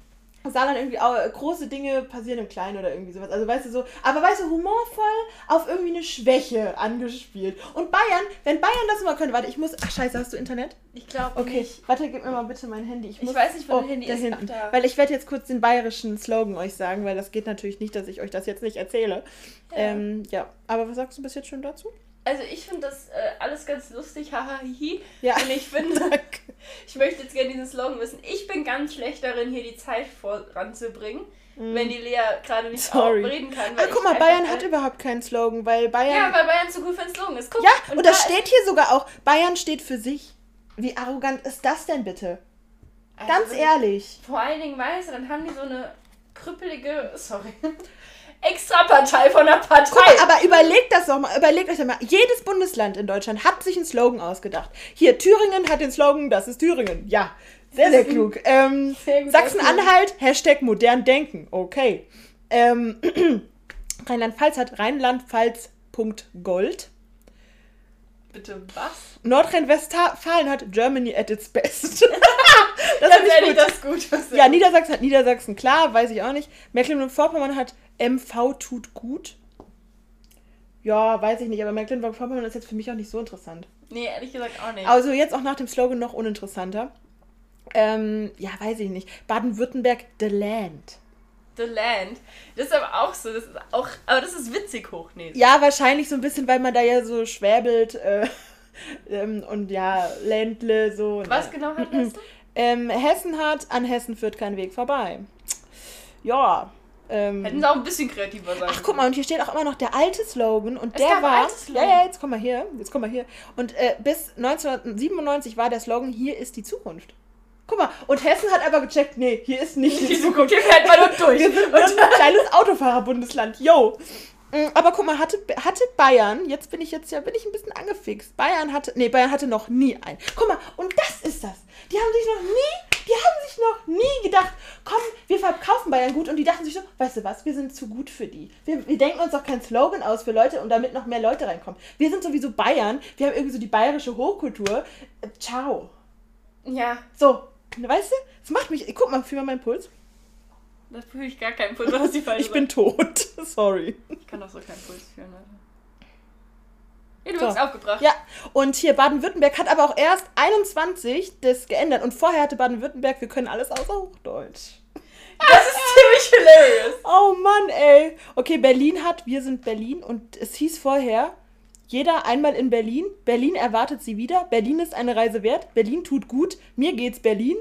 S2: Saarland irgendwie auch, große Dinge passieren im Kleinen oder irgendwie sowas. Also weißt du so, aber weißt du, humorvoll auf irgendwie eine Schwäche angespielt. Und Bayern, wenn Bayern das mal könnte, warte, ich muss, ach scheiße, hast du Internet?
S1: ich glaube
S2: Okay,
S1: nicht.
S2: warte, gib mir mal bitte mein Handy. Ich,
S1: Ich
S2: muss,
S1: weiß nicht, wo dein Handy
S2: da
S1: ist.
S2: hinten.
S1: Da.
S2: Weil ich werde jetzt kurz den bayerischen Slogan euch sagen, weil das geht natürlich nicht, dass ich euch das jetzt nicht erzähle.
S1: Ja.
S2: Ähm, ja, aber was sagst du bis jetzt schon dazu?
S1: Also ich finde das äh, alles ganz lustig, haha, hihi.
S2: Ja.
S1: Und ich finde, ich möchte jetzt gerne diesen Slogan wissen. Ich bin ganz schlecht darin, hier die Zeit voranzubringen, wenn die Lea gerade nicht
S2: Mm. Sorry.
S1: reden kann.
S2: Ah,
S1: weil
S2: guck
S1: ich
S2: mal, Bayern hat überhaupt keinen Slogan, weil Bayern.
S1: Ja, weil Bayern zu gut für einen Slogan ist. Guck,
S2: Ja, und, das
S1: da-
S2: steht hier sogar auch. Bayern steht für sich. Wie arrogant ist das denn bitte?
S1: Also
S2: Ganz ehrlich.
S1: Vor allen Dingen, weißt du, dann haben die so eine krüppelige, sorry, Extrapartei von der Partei.
S2: Mal, aber überlegt das doch mal, überlegt euch doch mal. Jedes Bundesland in Deutschland hat sich einen Slogan ausgedacht. Hier, Thüringen hat den Slogan, das ist Thüringen. Ja, sehr, sehr klug. Ähm,
S1: gut
S2: Sachsen-Anhalt, Hashtag modern denken. Okay. Ähm, Rheinland-Pfalz hat Rheinland-Pfalz.gold.
S1: Bitte was?
S2: Nordrhein-Westfalen hat Germany at its best. das gut.
S1: ist gut. Das ist
S2: Ja,
S1: gut.
S2: Niedersachsen hat Niedersachsen, klar, weiß ich auch nicht. Mecklenburg-Vorpommern hat MV tut gut. Ja, weiß ich nicht, aber Mecklenburg-Vorpommern ist jetzt für mich auch nicht so interessant.
S1: Nee, ehrlich gesagt auch nicht.
S2: Also jetzt auch nach dem Slogan noch uninteressanter. Ähm, ja, weiß ich nicht. Baden-Württemberg, The Land.
S1: The Land. Das ist aber auch so. Das ist auch, aber das ist witzig hochnäsig.
S2: Ja, wahrscheinlich so ein bisschen, weil man da ja so schwäbelt äh, ähm, und ja, Ländle so.
S1: Was genau hat das?
S2: Ähm, Hessen hat, an Hessen führt kein Weg vorbei. Ja. Ähm,
S1: Hätten sie auch ein bisschen kreativer sein
S2: Ach, guck mal, und hier steht auch immer noch der alte Slogan und
S1: Es
S2: der war. Ja, ja, jetzt komm mal hier. Jetzt komm mal hier. Und äh, bis 1997 war der Slogan: Hier ist die Zukunft. Guck mal, und Hessen hat aber gecheckt: Nee, hier ist nicht die,
S1: Die
S2: Zukunft.
S1: Hier fährt man nur durch.
S2: Wir sind nur ein kleines Autofahrerbundesland. Yo. Mm, Aber guck mal, hatte, hatte Bayern, jetzt bin ich jetzt ja, bin ich ein bisschen angefixt. Bayern hatte, nee, Bayern hatte noch nie einen. Guck mal, und das ist das. Die haben sich noch nie, die haben sich noch nie gedacht, komm, wir verkaufen Bayern gut. Und die dachten sich so, weißt du was, wir sind zu gut für die. Wir, wir denken uns doch keinen Slogan aus für Leute und damit noch mehr Leute reinkommen. Wir sind sowieso Bayern, wir haben irgendwie so die bayerische Hochkultur. Äh, ciao.
S1: Ja,
S2: So, weißt du, das macht mich, guck mal, fühl mal meinen Puls.
S1: da fühle ich gar keinen Puls. Was die falsche
S2: Ich bin tot. Sorry.
S1: Ich kann doch so keinen Puls fühlen, Alter. Ja, du
S2: So.
S1: hast aufgebracht.
S2: Ja, und hier Baden-Württemberg hat aber auch erst 21 das geändert. Und vorher hatte Baden-Württemberg, wir können alles außer Hochdeutsch.
S1: Das ist ziemlich hilarious.
S2: Oh Mann, ey. Okay, Berlin hat, wir sind Berlin. Und es hieß vorher, jeder einmal in Berlin. Berlin erwartet sie wieder. Berlin ist eine Reise wert. Berlin tut gut. Mir geht's Berlin.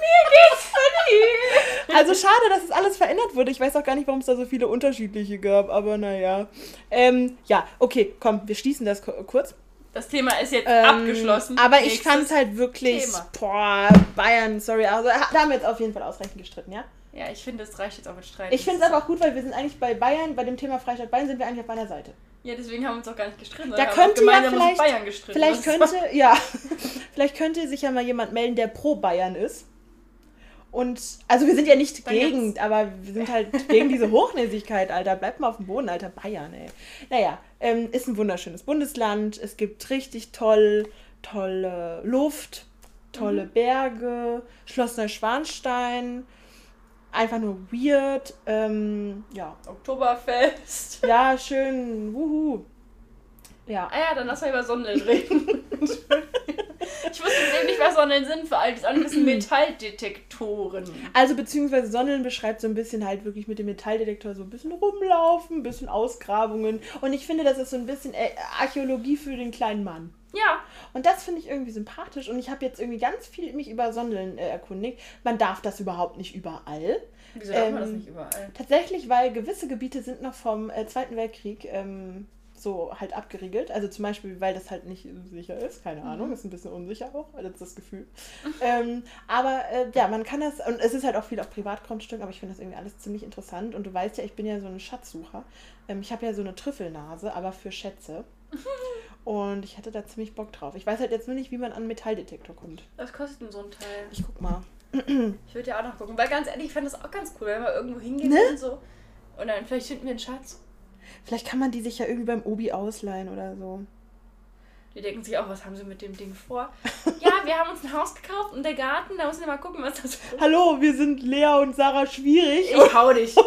S1: Geht's funny.
S2: Also schade, dass es alles verändert wurde. Ich weiß auch gar nicht, warum es da so viele unterschiedliche gab. Aber naja. Ähm, ja, okay, komm, wir schließen das kurz.
S1: Das Thema ist jetzt
S2: Ähm,
S1: abgeschlossen.
S2: Aber ich fand es halt wirklich,
S1: Thema.
S2: boah, Bayern, sorry, also da haben wir jetzt auf jeden Fall ausreichend gestritten, ja?
S1: Ja, ich finde, es reicht jetzt auch mit Streit.
S2: Ich finde es aber auch gut, weil wir sind eigentlich bei Bayern, bei dem Thema Freistaat Bayern sind wir eigentlich auf meiner Seite.
S1: Ja, deswegen haben wir uns auch gar nicht gestritten.
S2: Da könnte ja vielleicht-
S1: Bayern gestritten.
S2: Vielleicht könnte, ja, vielleicht könnte sich ja mal jemand melden, der pro Bayern ist. Und, also wir sind ja nicht
S1: Dann
S2: gegen, aber wir sind halt gegen diese Hochnäsigkeit, Alter. Bleibt mal auf dem Boden, Alter. Bayern, ey. Naja, ähm, ist ein wunderschönes Bundesland. Es gibt richtig toll, tolle Luft, tolle
S1: Mhm.
S2: Berge, Schloss Neuschwanstein. Einfach nur weird. Ähm, ja.
S1: Oktoberfest.
S2: ja, schön. Wuhu. Ja.
S1: Ah ja, dann lass mal über Sondeln reden. ich wusste eben nicht, was Sondeln sind. Für all das andere sind Metalldetektoren.
S2: Also beziehungsweise Sondeln beschreibt so ein bisschen halt wirklich mit dem Metalldetektor so ein bisschen rumlaufen, ein bisschen Ausgrabungen. Und ich finde, das ist so ein bisschen äh, Archäologie für den kleinen Mann.
S1: Ja.
S2: Und das finde ich irgendwie sympathisch. Und ich habe jetzt irgendwie ganz viel mich über Sondeln äh, erkundigt. Man darf das überhaupt nicht überall.
S1: Wieso darf man das
S2: Ähm,
S1: nicht überall?
S2: Tatsächlich, weil gewisse Gebiete sind noch vom äh, Zweiten Weltkrieg ähm, so halt abgeriegelt. Also zum Beispiel, weil das halt nicht sicher ist. Keine Ahnung, ist ein bisschen unsicher auch. Das ist das Gefühl. ähm, aber äh, ja, man kann das, und es ist halt auch viel auf Privatgrundstück, aber ich finde das irgendwie alles ziemlich interessant. Und du weißt ja, ich bin ja so ein Schatzsucher. Ähm, ich habe ja so eine Trüffelnase, aber für Schätze. Und ich hatte da ziemlich Bock drauf. Ich weiß halt jetzt nur nicht, wie man an einen Metalldetektor kommt.
S1: Was kostet denn so ein Teil?
S2: Ich guck mal.
S1: Ich würde ja auch noch gucken. Weil ganz ehrlich, ich fand das auch ganz cool, wenn wir irgendwo hingehen
S2: Ne?
S1: und so. Und dann vielleicht finden wir einen Schatz.
S2: Vielleicht kann man die sich ja irgendwie beim Obi ausleihen oder so.
S1: Die denken sich auch, was haben sie mit dem Ding vor? ja, wir haben uns ein Haus gekauft und der Garten, da müssen wir mal gucken, was das ist.
S2: Hallo, wir sind Lea und Sarah Schwierig.
S1: Ich hau dich.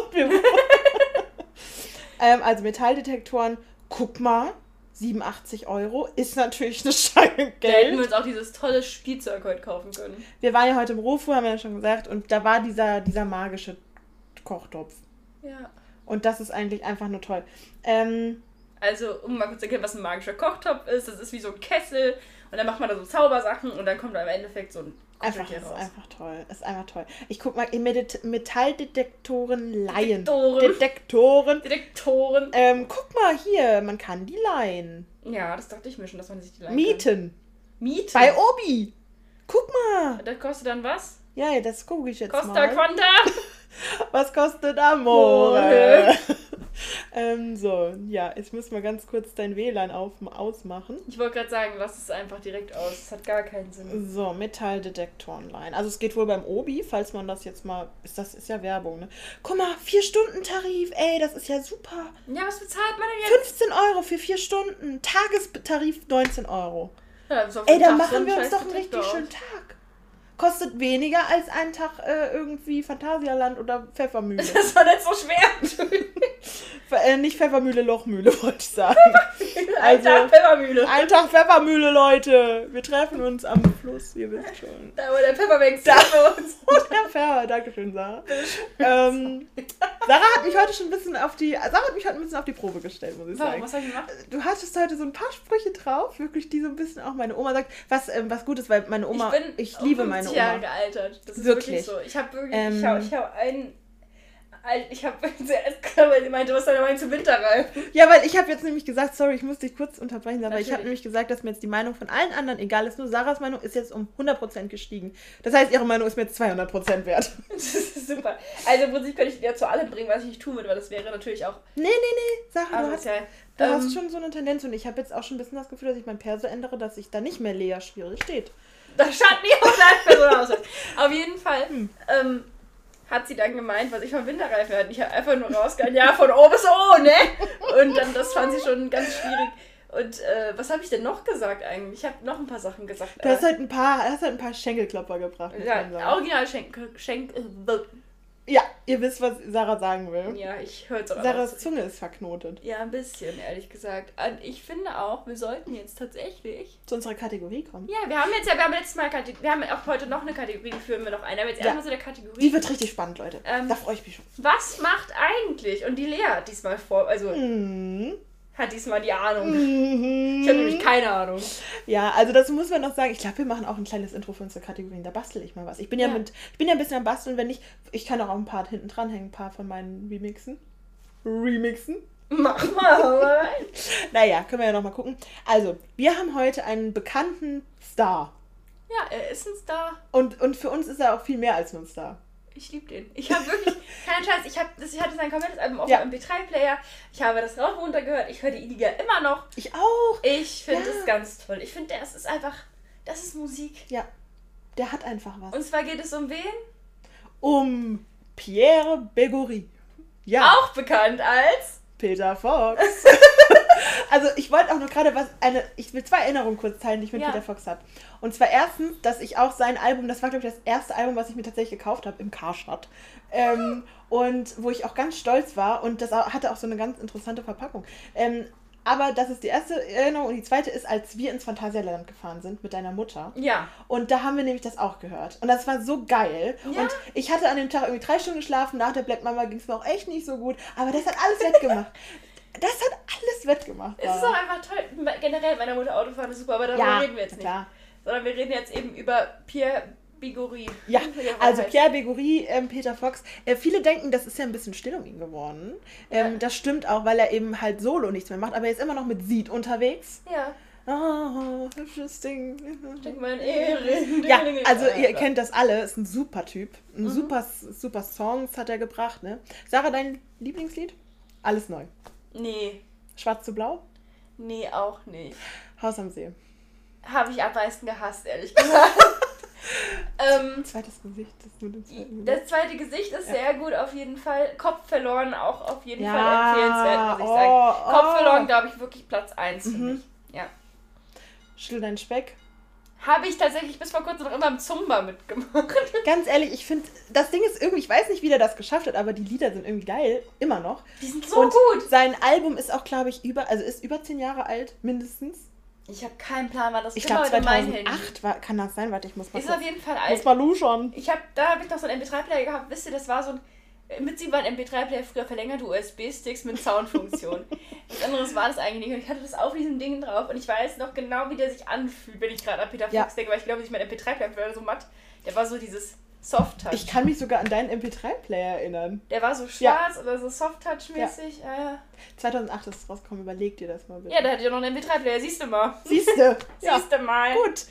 S2: Ähm, also Metalldetektoren, guck mal, 87 Euro ist natürlich eine Stange
S1: Da hätten wir
S2: Geld.
S1: uns auch dieses tolle Spielzeug heute kaufen können.
S2: Wir waren ja heute im Rofu, haben wir ja schon gesagt, und da war dieser, dieser magische Kochtopf.
S1: Ja.
S2: Und das ist eigentlich einfach nur toll. Ähm,
S1: Also, um mal kurz zu erklären, was ein magischer Kochtopf ist, das ist wie so ein Kessel und dann macht man da so Zaubersachen und dann kommt da im Endeffekt so ein
S2: einfach, ist
S1: raus.
S2: einfach toll. Ist einfach toll. Ich guck mal, Metalldetektoren leihen.
S1: Detektoren.
S2: Detektoren.
S1: Detektoren.
S2: Ähm, guck mal hier, man kann die leihen.
S1: Ja, das dachte ich mir schon, dass man sich die leihen
S2: Mieten.
S1: Kann. Mieten?
S2: Bei Obi. Guck mal.
S1: Das kostet dann was?
S2: Ja, das gucke ich jetzt
S1: Costa
S2: mal.
S1: Quanta?
S2: Was kostet Amore? Ähm, so, ja, ich muss mal ganz kurz dein WLAN auf, ausmachen.
S1: Ich wollte gerade sagen, lass es einfach direkt aus. Das hat gar keinen Sinn.
S2: So, Metalldetektor online. Also es geht wohl beim Obi, falls man das jetzt mal. Ist das ist ja Werbung, ne? Guck mal, 4-Stunden-Tarif, ey, das ist ja super.
S1: Ja, was bezahlt man denn jetzt?
S2: 15 Euro für 4 Stunden. Tagestarif 19 Euro.
S1: Ja,
S2: Ey,
S1: den
S2: da
S1: Tag
S2: machen wir uns doch einen richtig schönen Tag. Kostet weniger als ein Tag äh, irgendwie Phantasialand oder Pfeffermühle.
S1: Das war nicht so schwer.
S2: äh, nicht Pfeffermühle, Lochmühle, wollte ich sagen.
S1: Also,
S2: Also-
S1: Pfeffermühle.
S2: Ein Tag Pfeffermühle, Leute. Wir treffen uns am Fluss, ihr wisst schon.
S1: Da, wo der Pfefferbank
S2: Da.
S1: für uns.
S2: Und der Pfeffer, Dankeschön, Sarah. Ähm, Sarah hat mich heute schon ein bisschen auf die. Sarah hat mich heute ein bisschen auf die Probe gestellt, muss ich
S1: Warum?
S2: sagen.
S1: Was hab ich gemacht?
S2: Du hattest heute so ein paar Sprüche drauf, wirklich, die so ein bisschen auch meine Oma sagt. Was, ähm, was gut ist, weil meine Oma.
S1: ich bin
S2: ich liebe meine
S1: 50 Jahre
S2: Oma.
S1: gealtert. Das ist
S2: Wirklich.
S1: wirklich, so. Ich habe wirklich,
S2: Ähm,
S1: ich habe ich hab einen, ein- ich habe weil sie meinte, was soll der meinst du Winterreifen?
S2: Ja, weil ich habe jetzt nämlich gesagt, sorry, ich muss dich kurz unterbrechen, aber ich habe nämlich gesagt, dass mir jetzt die Meinung von allen anderen egal ist. Nur Sarahs Meinung ist jetzt um 100% gestiegen. Das heißt, ihre Meinung ist mir jetzt 200% wert.
S1: Das ist super. Also im Prinzip könnte ich dir zu allem bringen, was ich nicht tun würde, weil das wäre natürlich auch
S2: Nee, nee, nee, Sarah, du hast
S1: asozial.
S2: Du
S1: Ähm,
S2: hast schon so eine Tendenz und ich habe jetzt auch schon ein bisschen das Gefühl, dass ich mein Perso ändere, dass sich da nicht mehr Lea schwierig steht.
S1: Da stand nie auf aus. Auf jeden Fall
S2: Hm.
S1: ähm, hat sie dann gemeint, was ich von Winterreifen hatte. Ich habe einfach nur rausgehauen, ja, von O bis O, ne? Und dann, das fand sie schon ganz schwierig. Und äh, was habe ich denn noch gesagt eigentlich? Ich habe noch ein paar Sachen gesagt.
S2: Du hast halt ein paar, hast halt ein paar Schenkelklopfer gebracht,
S1: ja, original Schenk, Schenk, äh,
S2: Ja, ihr wisst, was Sarah sagen will.
S1: ja, ich höre es auch
S2: Sarahs. Zunge ist verknotet.
S1: Ja, ein bisschen, ehrlich gesagt. Und ich finde auch, wir sollten jetzt tatsächlich.
S2: Zu unserer Kategorie kommen.
S1: Ja, wir haben jetzt ja, wir haben letztes Mal Kategor- wir haben auch heute noch eine Kategorie, die führen wir noch ein. Aber jetzt
S2: Ja.
S1: erstmal so der Kategorie.
S2: Die wird richtig spannend, Leute.
S1: Ähm,
S2: da freue ich mich schon.
S1: Was macht eigentlich? Und die Lea hat diesmal vor, also
S2: Mhm.
S1: Hat diesmal die Ahnung. Ich habe nämlich
S2: Mhm.
S1: keine Ahnung.
S2: Ja, also das muss man noch sagen. Ich glaube, wir machen auch ein kleines Intro für unsere Kategorien. Da bastel ich mal was. Ich bin ja,
S1: Ja.
S2: mit, ich bin ja ein bisschen am Basteln, wenn nicht, ich kann auch ein paar hinten dranhängen, ein paar von meinen Remixen. Remixen?
S1: Mach mal.
S2: Naja, können wir ja noch mal gucken. Also, wir haben heute einen bekannten Star.
S1: ja, er ist ein Star.
S2: Und, und für uns ist er auch viel mehr als nur ein Star.
S1: Ich liebe den. Ich habe wirklich, keinen Scheiß, ich, hab, das, ich hatte sein komplettes Album auf
S2: Ja.
S1: dem MP3-Player. Ich habe das rauf und runter gehört. Ich höre die Liga immer noch.
S2: Ich auch.
S1: Ich finde
S2: Ja.
S1: es ganz toll. Ich finde, das ist einfach, das ist Musik.
S2: Ja, der hat einfach was.
S1: Und zwar geht es um wen?
S2: Um Pierre Begory. Ja,
S1: Auch bekannt als.
S2: Peter Fox. also ich wollte auch nur gerade was, eine, ich will zwei Erinnerungen kurz teilen, die ich mit
S1: Ja.
S2: Peter Fox habe. Und zwar erstens, dass ich auch sein Album, das war glaube ich das erste Album, was ich mir tatsächlich gekauft habe im Karstadt. Ähm, und wo ich auch ganz stolz war und das hatte auch so eine ganz interessante Verpackung. Ähm, aber das ist die erste Erinnerung und die zweite ist, als wir ins Phantasialand gefahren sind mit deiner Mutter.
S1: Ja.
S2: Und da haben wir nämlich das auch gehört. Und das war so geil.
S1: Ja.
S2: Und ich hatte an dem Tag irgendwie drei Stunden geschlafen. Nach der Black Mama ging es mir auch echt nicht so gut. Aber das hat alles wettgemacht. Das hat alles wettgemacht.
S1: Es ist auch einfach toll. Generell, meine Mutter Autofahren ist super, aber darüber
S2: Ja,
S1: reden wir jetzt nicht.
S2: klar.
S1: Sondern wir reden jetzt eben über Pierre Bigori.
S2: Ja,
S1: Wie er
S2: also. Pierre Begouri, ähm, Peter Fox. Äh, viele denken, das ist ja ein bisschen still um ihn geworden. Ähm,
S1: Ja.
S2: Das stimmt auch, weil er eben halt solo nichts mehr macht. Aber er ist immer noch mit Seed unterwegs.
S1: Ja,
S2: Oh, hübsches Ding.
S1: denk mal in Ehren.
S2: Ja, also
S1: Ja,
S2: ihr
S1: ja.
S2: kennt das alle. Ist ein super Typ. Ein
S1: Mhm.
S2: super, super Songs hat er gebracht. Ne? Sarah, dein Lieblingslied? Alles neu.
S1: Nee,
S2: Schwarz zu blau?
S1: nee, auch nicht.
S2: Haus am See.
S1: Habe ich am meisten gehasst, ehrlich gesagt. ähm,
S2: Zweites Gesicht. Das, mit dem zweiten Gesicht.
S1: das zweite Gesicht ist
S2: Ja.
S1: sehr gut, auf jeden Fall. Kopf verloren, auch auf jeden
S2: Ja,
S1: Fall empfehlenswert, muss ich
S2: oh,
S1: sagen. Kopf
S2: oh.
S1: verloren, glaube ich, wirklich Platz 1 für
S2: Mhm.
S1: mich. Ja.
S2: Schüttel deinen Speck.
S1: Habe ich tatsächlich bis vor kurzem noch immer im Zumba mitgemacht.
S2: Ganz ehrlich, ich finde, das Ding ist irgendwie, ich weiß nicht, wie der das geschafft hat, aber die Lieder sind irgendwie geil. Immer noch.
S1: Die sind so
S2: Und
S1: gut.
S2: Sein Album ist auch, glaube ich, über, also ist über zehn Jahre alt, mindestens.
S1: Ich habe keinen Plan, wann das
S2: Ich
S1: Handy.
S2: 2008 war, kann das sein? Warte, ich muss mal
S1: Ist auf
S2: kurz-
S1: jeden Fall
S2: muss
S1: alt.
S2: mal luschern.
S1: Ich habe, da habe ich noch so einen MP3-Player gehabt. Wisst ihr, das war so ein mit sie war ein MP3-Player früher verlängerte USB-Sticks mit Soundfunktion. Was anderes war das eigentlich nicht. Und ich hatte das auf diesem Ding drauf und ich weiß noch genau, wie der sich anfühlt, wenn ich gerade an Peter Fox
S2: Ja.
S1: denke, weil ich glaube, ich mein MP3-Player war so matt. Der war so dieses Soft-Touch.
S2: Ich kann mich sogar an deinen MP3-Player erinnern.
S1: Der war so
S2: Ja.
S1: schwarz oder so Soft-Touch-mäßig. Ja. Ja.
S2: 2008 ist es rausgekommen, überleg dir das mal bitte.
S1: ja, der hatte ja noch einen MP3-Player, siehst du mal.
S2: Siehste. ja.
S1: Siehst du mal.
S2: Gut.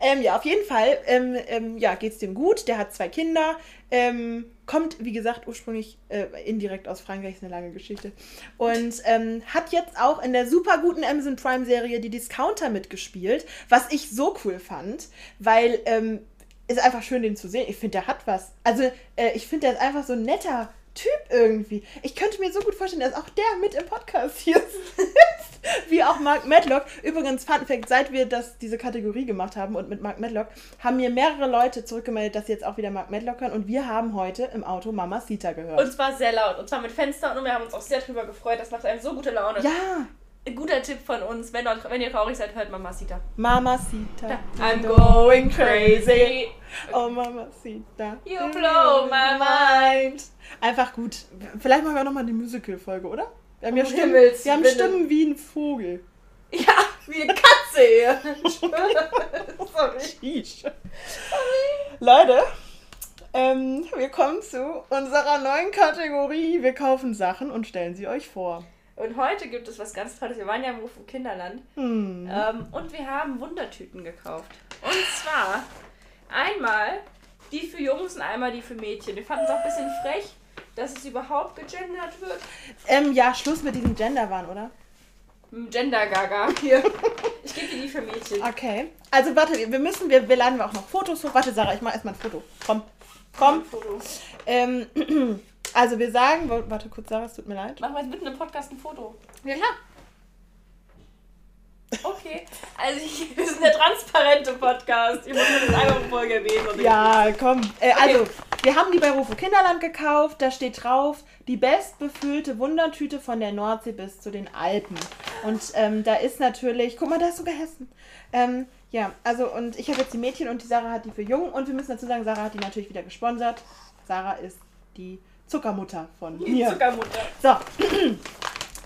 S2: Ähm, ja, auf jeden Fall ähm, ähm, ja, geht es dem gut. Der hat zwei Kinder. Ähm, kommt, wie gesagt, ursprünglich äh, indirekt aus Frankreich, ist eine lange Geschichte. Und ähm, hat jetzt auch in der super guten Amazon Prime-Serie die Discounter mitgespielt, was ich so cool fand, weil ähm, ist einfach schön, den zu sehen. Ich finde, der hat was. Also, äh, ich finde, der ist einfach so ein netter Typ irgendwie. Ich könnte mir so gut vorstellen, dass auch der mit im Podcast hier sitzt. Wie auch Mark Medlock. Übrigens, Fun Fact, seit wir das, diese Kategorie gemacht haben und mit Mark Medlock, haben mir mehrere Leute zurückgemeldet, dass sie jetzt auch wieder Mark Medlock hören. Und wir haben heute im Auto Mama Sita gehört.
S1: Und zwar sehr laut. Und zwar mit Fenster und wir haben uns auch sehr drüber gefreut. Das macht einem so gute Laune.
S2: ja,
S1: Ein guter Tipp von uns. Wenn, ihr- wenn ihr traurig seid, hört Mamacita.
S2: Mama Sita.
S1: I'm going crazy.
S2: Oh, Mama Sita.
S1: You blow my mind.
S2: Einfach gut. Vielleicht machen wir auch nochmal die Musical-Folge, oder? Wir haben, ja
S1: Um
S2: Stimmen,
S1: Himmels
S2: wir haben. Stimmen wie ein Vogel.
S1: Ja, wie eine Katze hier. Sorry.
S2: Sheesh. Leute, ähm, wir kommen zu unserer neuen Kategorie. Wir kaufen Sachen und stellen sie euch vor.
S1: Und heute gibt es was ganz Tolles. Wir waren ja im Ruf im Kinderland.
S2: Hm.
S1: Ähm, und wir haben Wundertüten gekauft. Und zwar einmal die für Jungs und einmal die für Mädchen. Wir fanden es auch ein bisschen frech, dass es überhaupt gegendert wird.
S2: Ähm, ja, Schluss mit diesem Genderwahn, oder?
S1: Gender Gaga. Hier. Ich gebe dir die für Mädchen.
S2: Okay. Also warte, wir müssen, wir, wir laden auch noch Fotos hoch. Warte, Sarah, ich mach erstmal ein Foto. Komm. Komm.
S1: Foto.
S2: Ähm, also wir sagen, warte kurz, Sarah, es tut mir leid.
S1: Machen wir jetzt mitten im Podcast ein Foto.
S2: Ja, klar.
S1: Okay. Also ich, wir sind der transparente Podcast. Ich muss mir das einmal Folge erwähnen.
S2: Ja, komm. Äh,
S1: Okay.
S2: Also, wir haben die bei Rufo Kinderland gekauft. Da steht drauf, die bestbefüllte Wundertüte von der Nordsee bis zu den Alpen. Und ähm, da ist natürlich, guck mal, da ist sogar Hessen. Ähm, ja, also und ich habe jetzt die Mädchen und die Sarah hat die für Jungen. Und wir müssen dazu sagen, Sarah hat die natürlich wieder gesponsert. Sarah ist die Zuckermutter von
S1: Die
S2: mir.
S1: Zuckermutter.
S2: So,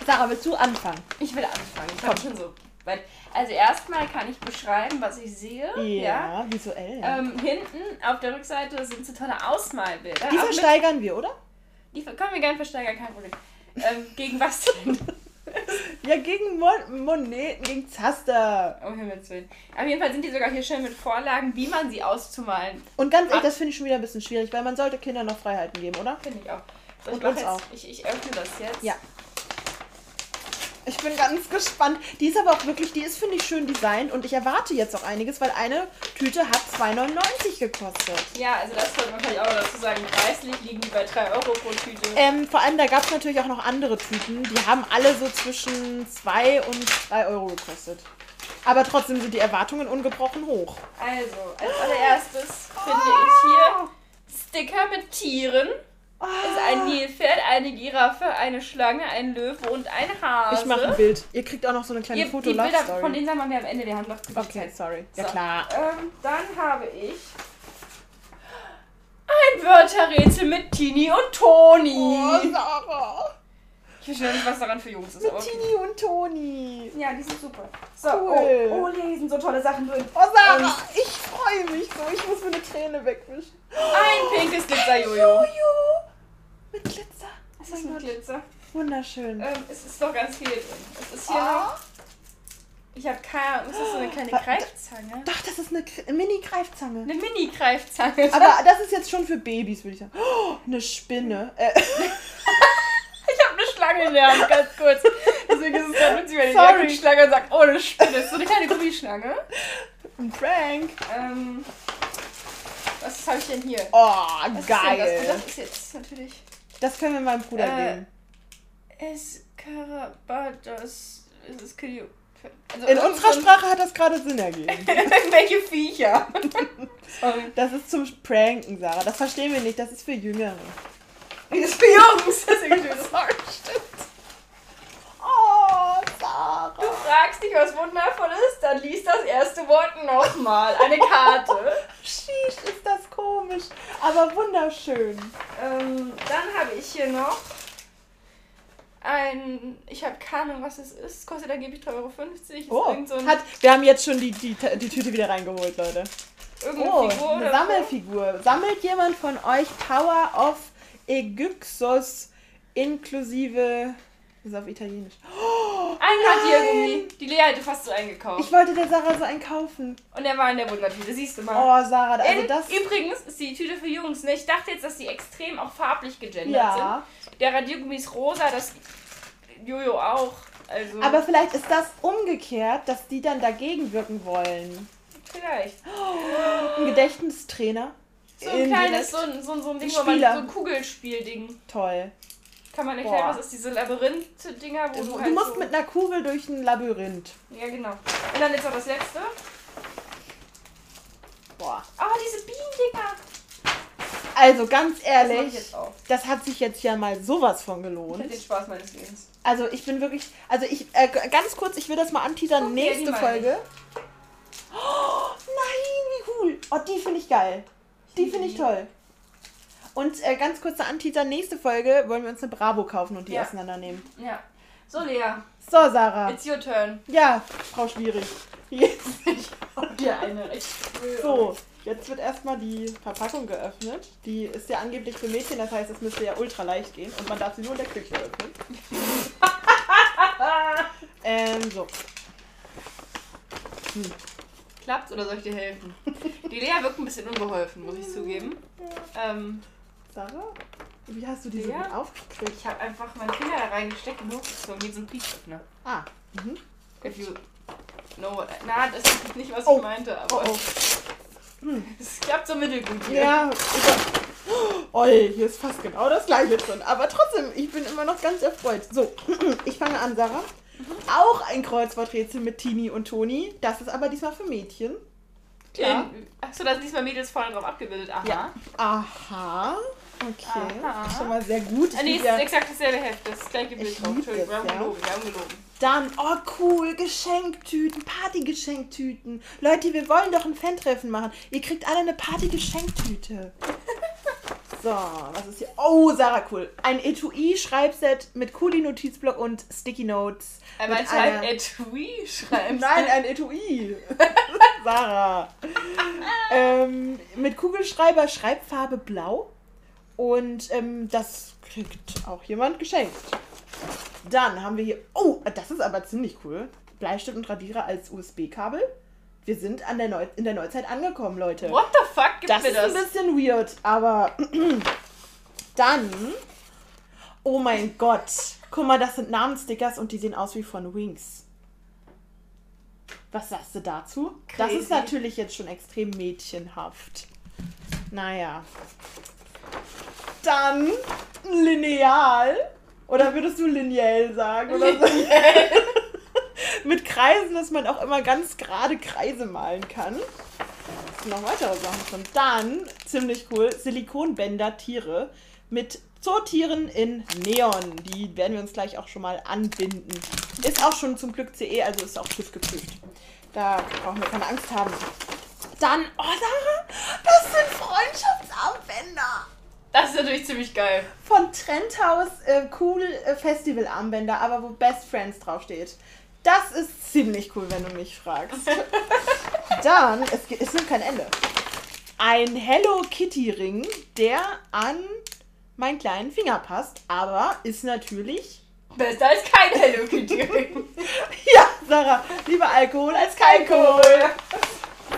S2: Sarah, willst du anfangen?
S1: Ich will anfangen. Ich habe schon so weit. Also erstmal kann ich beschreiben, was ich sehe. Ja.
S2: visuell. Ja.
S1: Ähm, hinten auf der Rückseite sind so tolle Ausmalbilder.
S2: die
S1: Auch mit-
S2: versteigern wir, oder?
S1: Die können wir gerne versteigern, kein Problem. Ähm, gegen was denn?
S2: Ja, gegen Mon Moneten, gegen Zaster.
S1: Um Himmels Willen. Auf jeden Fall sind die sogar hier schön mit Vorlagen, wie man sie auszumalen.
S2: Und ganz ehrlich, das finde ich schon wieder ein bisschen schwierig, weil man sollte Kindern noch Freiheiten geben, oder?
S1: Finde ich auch. So,
S2: Und
S1: ich,
S2: uns
S1: jetzt,
S2: auch.
S1: Ich, ich öffne das jetzt.
S2: Ja. Ich bin ganz gespannt. Die ist aber auch wirklich, die ist, finde ich, schön designt und ich erwarte jetzt auch einiges, weil eine Tüte hat 2,99 gekostet.
S1: Ja, also das sollte man vielleicht auch noch dazu sagen. Preislich liegen die bei 3 Euro pro Tüte.
S2: Ähm, vor allem, da gab es natürlich auch noch andere Tüten. Die haben alle so zwischen 2 und 3 Euro gekostet. Aber trotzdem sind die Erwartungen ungebrochen hoch.
S1: Also, als allererstes finde ich hier Sticker mit Tieren. Es ist ein Nilpferd, eine Giraffe, eine Schlange, ein Löwe und ein Hase.
S2: Ich mache ein Bild. Ihr kriegt auch noch so eine kleine
S1: Ihr, die
S2: foto
S1: Bilder
S2: story
S1: von denen sagen wir am Ende, wir haben noch
S2: Okay, sorry. Ja
S1: So.
S2: klar.
S1: Ähm, dann habe ich ein Wörterrätsel mit Tini und Toni.
S2: Oh, Sarah.
S1: Ich verstehe nicht, was daran für Jungs ist.
S2: Mit
S1: okay.
S2: Tini und Toni.
S1: Ja, die sind super. So,
S2: Cool.
S1: oh, oh, hier sind so tolle Sachen drin.
S2: Oh, Sarah, ich freue mich so. Ich muss mir eine Träne wegwischen.
S1: Ein pinkes Glitzer-Jojo.
S2: Jojo. Mit Glitzer.
S1: Was ist mit Glitzer?
S2: Wunderschön.
S1: Ähm, es ist doch ganz viel drin. Es ist hier
S2: Ah.
S1: noch. Ich habe keine Ahnung, ist das so eine kleine
S2: Wa-
S1: Greifzange?
S2: Doch, das ist eine Mini-Greifzange.
S1: Eine Mini-Greifzange.
S2: Aber das ist jetzt schon für Babys, würde ich sagen. Oh, eine Spinne. Äh,
S1: Der Hand, ganz kurz. Deswegen ist es ganz witzig, wenn ich
S2: Sorry.
S1: die Schlange und sage, oh. Das ist so eine kleine Gummischlange.
S2: ein Prank.
S1: Ähm, was habe ich denn hier?
S2: Oh,
S1: Was
S2: geil.
S1: Ist das? Und das ist jetzt natürlich
S2: Das können wir meinem Bruder
S1: Äh,
S2: geben.
S1: Escarabados. Es ist Krio. Also
S2: In unserer Sprache hat das gerade Sinn ergeben.
S1: Irgendwelche Viecher.
S2: Das ist zum Pranken, Sarah. Das verstehen wir nicht. Das ist für Jüngere.
S1: Das ist für Jungs. Das ist irgendwie das stimmt.
S2: Oh,
S1: Du
S2: Sarah.
S1: fragst dich, was wundervoll ist, dann liest das erste Wort nochmal. Eine Karte.
S2: Sheesh, ist das komisch. Aber wunderschön.
S1: ähm, dann habe ich hier noch ein. Ich habe keine Ahnung, was es ist. Kostet angeblich 3,50 Euro.
S2: Oh,
S1: so
S2: hat, wir haben jetzt schon die, die, die Tüte wieder reingeholt, Leute.
S1: irgendeine
S2: Oh,
S1: Figur
S2: eine Sammelfigur. Sammelt jemand von euch Power of Aegyxos inklusive. Das ist auf Italienisch.
S1: so. Ein Radiergummi. Die Lea hätte fast so eingekauft.
S2: Ich wollte der Sarah so einen kaufen.
S1: Und der war in der Wundertüte, siehst du mal.
S2: Oh, Sarah, also
S1: In,
S2: das.
S1: übrigens ist die Tüte für Jungs. Ne? Ich dachte jetzt, dass die extrem auch farblich gegendert
S2: Ja,
S1: sind. Der Radiergummi ist rosa, das Jojo auch. Also
S2: aber vielleicht ist das umgekehrt, dass die dann dagegen wirken wollen.
S1: vielleicht.
S2: Ein Gedächtnistrainer.
S1: So ein kleines, so ein, so ein, so ein Ding, wo man so ein Kugelspielding.
S2: Toll.
S1: Kann man erklären,
S2: Boah.
S1: was ist diese Labyrinth-Dinger, wo du,
S2: Du
S1: halt
S2: musst
S1: so,
S2: mit einer Kugel durch ein Labyrinth.
S1: Ja, genau. Und dann jetzt noch das letzte.
S2: Boah.
S1: Oh, diese Bienendinger.
S2: Also ganz
S1: Das ich
S2: ehrlich,
S1: auch.
S2: das hat sich jetzt ja mal sowas von
S1: Ich
S2: gelohnt.
S1: den Spaß meines Lebens.
S2: Also ich bin wirklich, also ich, äh, ganz kurz, ich will das mal anteasern,
S1: die
S2: nächste Folge. Oh, nein, wie cool. Oh, die finde ich geil. Die finde ich toll. Und äh, ganz kurzer Anteaser, nächste Folge wollen wir uns eine Bravo kaufen und die
S1: Ja.
S2: auseinandernehmen.
S1: Ja. So, Lea,
S2: So, Sarah.
S1: it's your turn.
S2: Ja, Frau Schwierig. Jetzt.
S1: Ich hau dir eine
S2: So, jetzt wird erstmal die Verpackung geöffnet. Die ist ja angeblich für Mädchen, das heißt, es müsste ja ultra leicht gehen und man darf sie nur in der Küche öffnen. ähm, so.
S1: Klappt's oder soll ich dir helfen? Die Lea wirkt ein bisschen unbeholfen, muss ich zugeben. Ähm,
S2: Sarah, wie hast du die so
S1: Ja.
S2: gut aufgekriegt?
S1: ich habe einfach meinen Finger da reingesteckt und hochgezogen, wie so ein Brieföffner.
S2: Ah, mhm.
S1: If you know what I- Na, das ist nicht, was
S2: Oh.
S1: ich meinte,
S2: Oh,
S1: aber
S2: oh.
S1: es klappt so mittelgut hier.
S2: Ja. Oi, hier ist fast genau das gleiche drin. Aber trotzdem, ich bin immer noch ganz erfreut. So, ich fange an, Sarah. Auch ein Kreuzworträtsel mit Tini und Toni. Das ist aber diesmal für Mädchen. Klar.
S1: Achso, da sind diesmal Mädels vorne drauf abgebildet. Aha.
S2: Ja. Aha. Okay.
S1: Aha.
S2: Schon mal sehr gut.
S1: Ah, nee, es ist
S2: ja-
S1: exakt dasselbe Heft, das gleiche Bild
S2: Ich
S1: drauf. Entschuldigung, wir
S2: das,
S1: haben gelogen, wir haben gelogen.
S2: Dann, oh cool, Geschenktüten, Partygeschenktüten. Leute, wir wollen doch ein Fan-Treffen machen. Ihr kriegt alle eine Partygeschenktüte. So, was ist hier? Oh, Sarah, cool. Ein Etui-Schreibset mit Kuli-Notizblock und Sticky Notes.
S1: Er
S2: Mit
S1: meinte halt
S2: einer-
S1: Etui schreiben.
S2: Nein, ein Etui. Sarah. ähm, mit Kugelschreiber, Schreibfarbe blau. Und ähm, das kriegt auch jemand geschenkt. Dann haben wir hier. Oh, das ist aber ziemlich cool. Bleistift und Radierer als USB-Kabel. Wir sind an der Neu in der Neuzeit angekommen, Leute.
S1: What the fuck gibt
S2: Das
S1: mir
S2: ist
S1: das?
S2: ein bisschen weird, aber dann. Oh mein Gott. Guck mal, das sind Namensstickers und die sehen aus wie von Wings. Was sagst du dazu? Das ist
S1: Crazy.
S2: natürlich jetzt schon extrem mädchenhaft. Naja. Dann Lineal. Oder würdest du lineal sagen? Oder so? Mit Kreisen, dass man auch immer ganz gerade Kreise malen kann. Es sind noch weitere Sachen drin. Dann, ziemlich cool, Silikonbänder Tiere mit Zootieren in Neon. Die werden wir uns gleich auch schon mal anbinden. Ist auch schon zum Glück CE, also ist auch TÜV geprüft. Da brauchen wir keine Angst haben. Dann, oh Sarah, das sind Freundschaftsarmbänder.
S1: Das ist natürlich ziemlich geil.
S2: Von Trendhaus äh, cool äh, Festivalarmbänder, aber wo Best Friends draufsteht. Das ist ziemlich cool, wenn du mich fragst. Dann, es, es nimmt kein Ende. Ein Hello Kitty Ring, der an meinen kleinen Finger passt, aber ist natürlich.
S1: Besser als kein Hello Kitty.
S2: Ja, Sarah, lieber Alkohol als kein Kohl.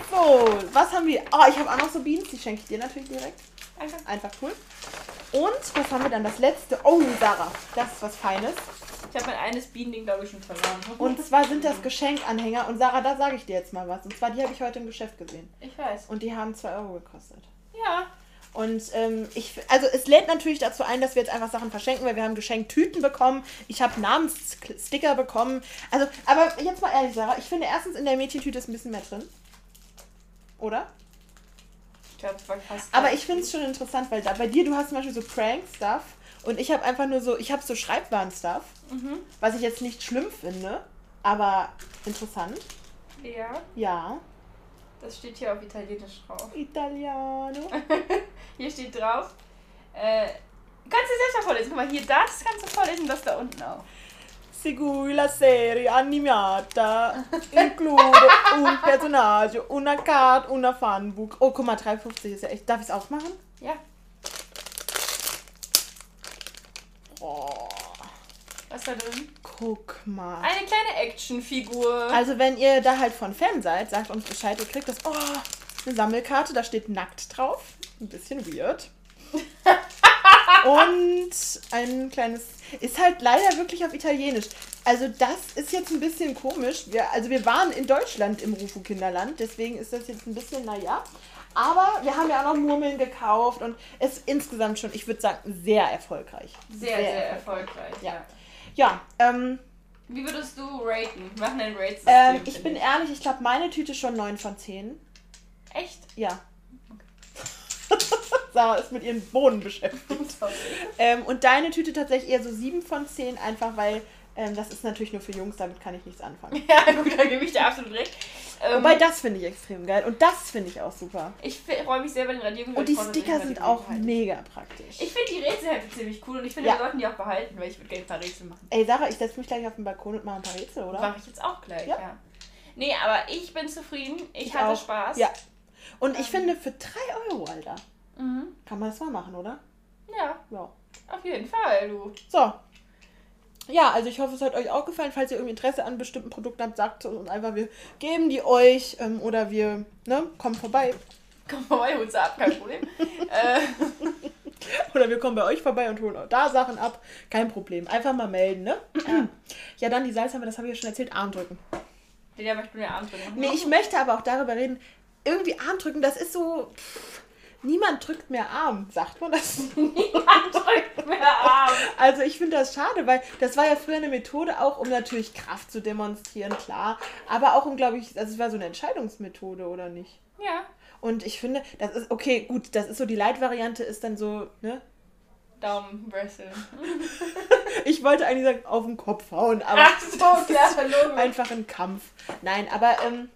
S2: So, was haben wir? Oh, ich habe auch noch so Beans, die schenke ich dir natürlich direkt.
S1: Danke.
S2: Einfach cool. Und was haben wir dann? Das letzte. Oh, Sarah, das ist was Feines.
S1: Ich habe mein eines Bienending, glaube ich, schon verloren.
S2: Und zwar sind das Geschenkanhänger. Und Sarah, da sage ich dir jetzt mal was. Und zwar, die habe ich heute im Geschäft gesehen.
S1: Ich weiß.
S2: Und die haben 2 Euro gekostet.
S1: Ja.
S2: Und ähm, ich, also es lädt natürlich dazu ein, dass wir jetzt einfach Sachen verschenken, weil wir haben Geschenktüten bekommen. Ich habe Namenssticker bekommen. Also, aber jetzt mal ehrlich, Sarah, ich finde erstens in der Mädchentüte ist ein bisschen mehr drin. Oder?
S1: Ich glaube, es war fast.
S2: Aber ich finde es schon interessant, weil da bei dir, du hast zum Beispiel so Prank-Stuff und ich habe einfach nur so, ich habe so Schreibwaren-Stuff,
S1: Mhm.
S2: was ich jetzt nicht schlimm finde, aber interessant.
S1: Ja,
S2: Ja.
S1: das steht hier auf Italienisch drauf.
S2: Italiano.
S1: Hier steht drauf. Äh, kannst du selbst mal vorlesen. Guck mal, hier das kannst du vorlesen, das da unten auch.
S2: Segui la serie animata, include un personaggio, una card, una fanbook. Oh, guck mal, 3,50 ist ja echt. Darf ich es aufmachen?
S1: Ja.
S2: Oh,
S1: Was ist da drin?
S2: guck mal.
S1: Eine kleine Actionfigur.
S2: Also, wenn ihr da halt von Fan seid, sagt uns Bescheid, ihr kriegt das. Oh, eine Sammelkarte, da steht nackt drauf. Ein bisschen weird. Und ein kleines. Ist halt leider wirklich auf Italienisch. Also, das ist jetzt ein bisschen komisch. Wir, also, wir waren in Deutschland im Rufo Kinderland, deswegen ist das jetzt ein bisschen, naja. Aber wir haben ja auch noch Murmeln gekauft und es ist insgesamt schon, ich würde sagen, sehr erfolgreich.
S1: sehr, sehr, erfolgreich.
S2: Ja.
S1: Ja.
S2: Ja, ähm,
S1: Wie würdest du raten? Machen ein Rate-System.
S2: ähm, ich bin ehrlich, ich glaube, meine Tüte schon 9 von 10.
S1: Echt?
S2: Ja. Sarah ist mit ihren Bohnen beschäftigt. Ähm, und deine Tüte tatsächlich eher so 7 von 10, einfach weil ähm, das ist natürlich nur für Jungs, damit kann ich nichts anfangen.
S1: Ja, gut, da gebe ich dir absolut recht. Ähm,
S2: Wobei das finde ich extrem geil und das finde ich auch super.
S1: ich freue mich sehr bei den Radierungen.
S2: Und die Sticker sind auch mega praktisch.
S1: Ich finde die Rätselhefte ziemlich cool und ich finde,
S2: Ja.
S1: wir sollten die auch behalten, weil ich würde gerne ein paar Rätsel machen.
S2: Ey, Sarah, ich setze mich gleich auf den Balkon und mache ein paar Rätsel, oder?
S1: Mache ich jetzt auch gleich,
S2: Ja.
S1: ja. Nee, aber ich bin zufrieden. Ich,
S2: Ich
S1: hatte
S2: auch.
S1: Spaß.
S2: Ja. Und ich
S1: Ähm.
S2: finde, für 3 Euro, Alter,
S1: Mhm.
S2: kann man das mal machen, oder?
S1: Ja,
S2: Ja.
S1: auf jeden Fall, du.
S2: So. Ja, also ich hoffe, es hat euch auch gefallen. Falls ihr irgendwie Interesse an bestimmten Produkten habt, sagt uns einfach, wir geben die euch ähm, oder wir, ne, kommen vorbei.
S1: Komm vorbei, hol's ab, kein Problem. äh,
S2: Oder wir kommen bei euch vorbei und holen auch da Sachen ab. Kein Problem. Einfach mal melden, ne? Ja, dann die Salzhammer, das habe ich ja schon erzählt, Arm drücken.
S1: den ja möchte ich mir Arm drücken.
S2: Nee, ich möchte aber auch darüber reden, irgendwie Arm drücken, das ist so... Pff, niemand drückt mehr Arm, sagt man das?
S1: drück mir Arm.
S2: Also ich finde das schade, weil das war ja früher eine Methode auch, um natürlich Kraft zu demonstrieren, klar. Aber auch um, glaube ich, also es war so eine Entscheidungsmethode, oder nicht?
S1: Ja.
S2: Und ich finde, das ist, okay, gut, das ist so, die Leitvariante ist dann so, ne?
S1: Daumen wresteln.
S2: Ich wollte eigentlich sagen, auf den Kopf hauen, aber
S1: Ach so, klar, verlogen.
S2: einfach ein Kampf. Nein, aber ähm,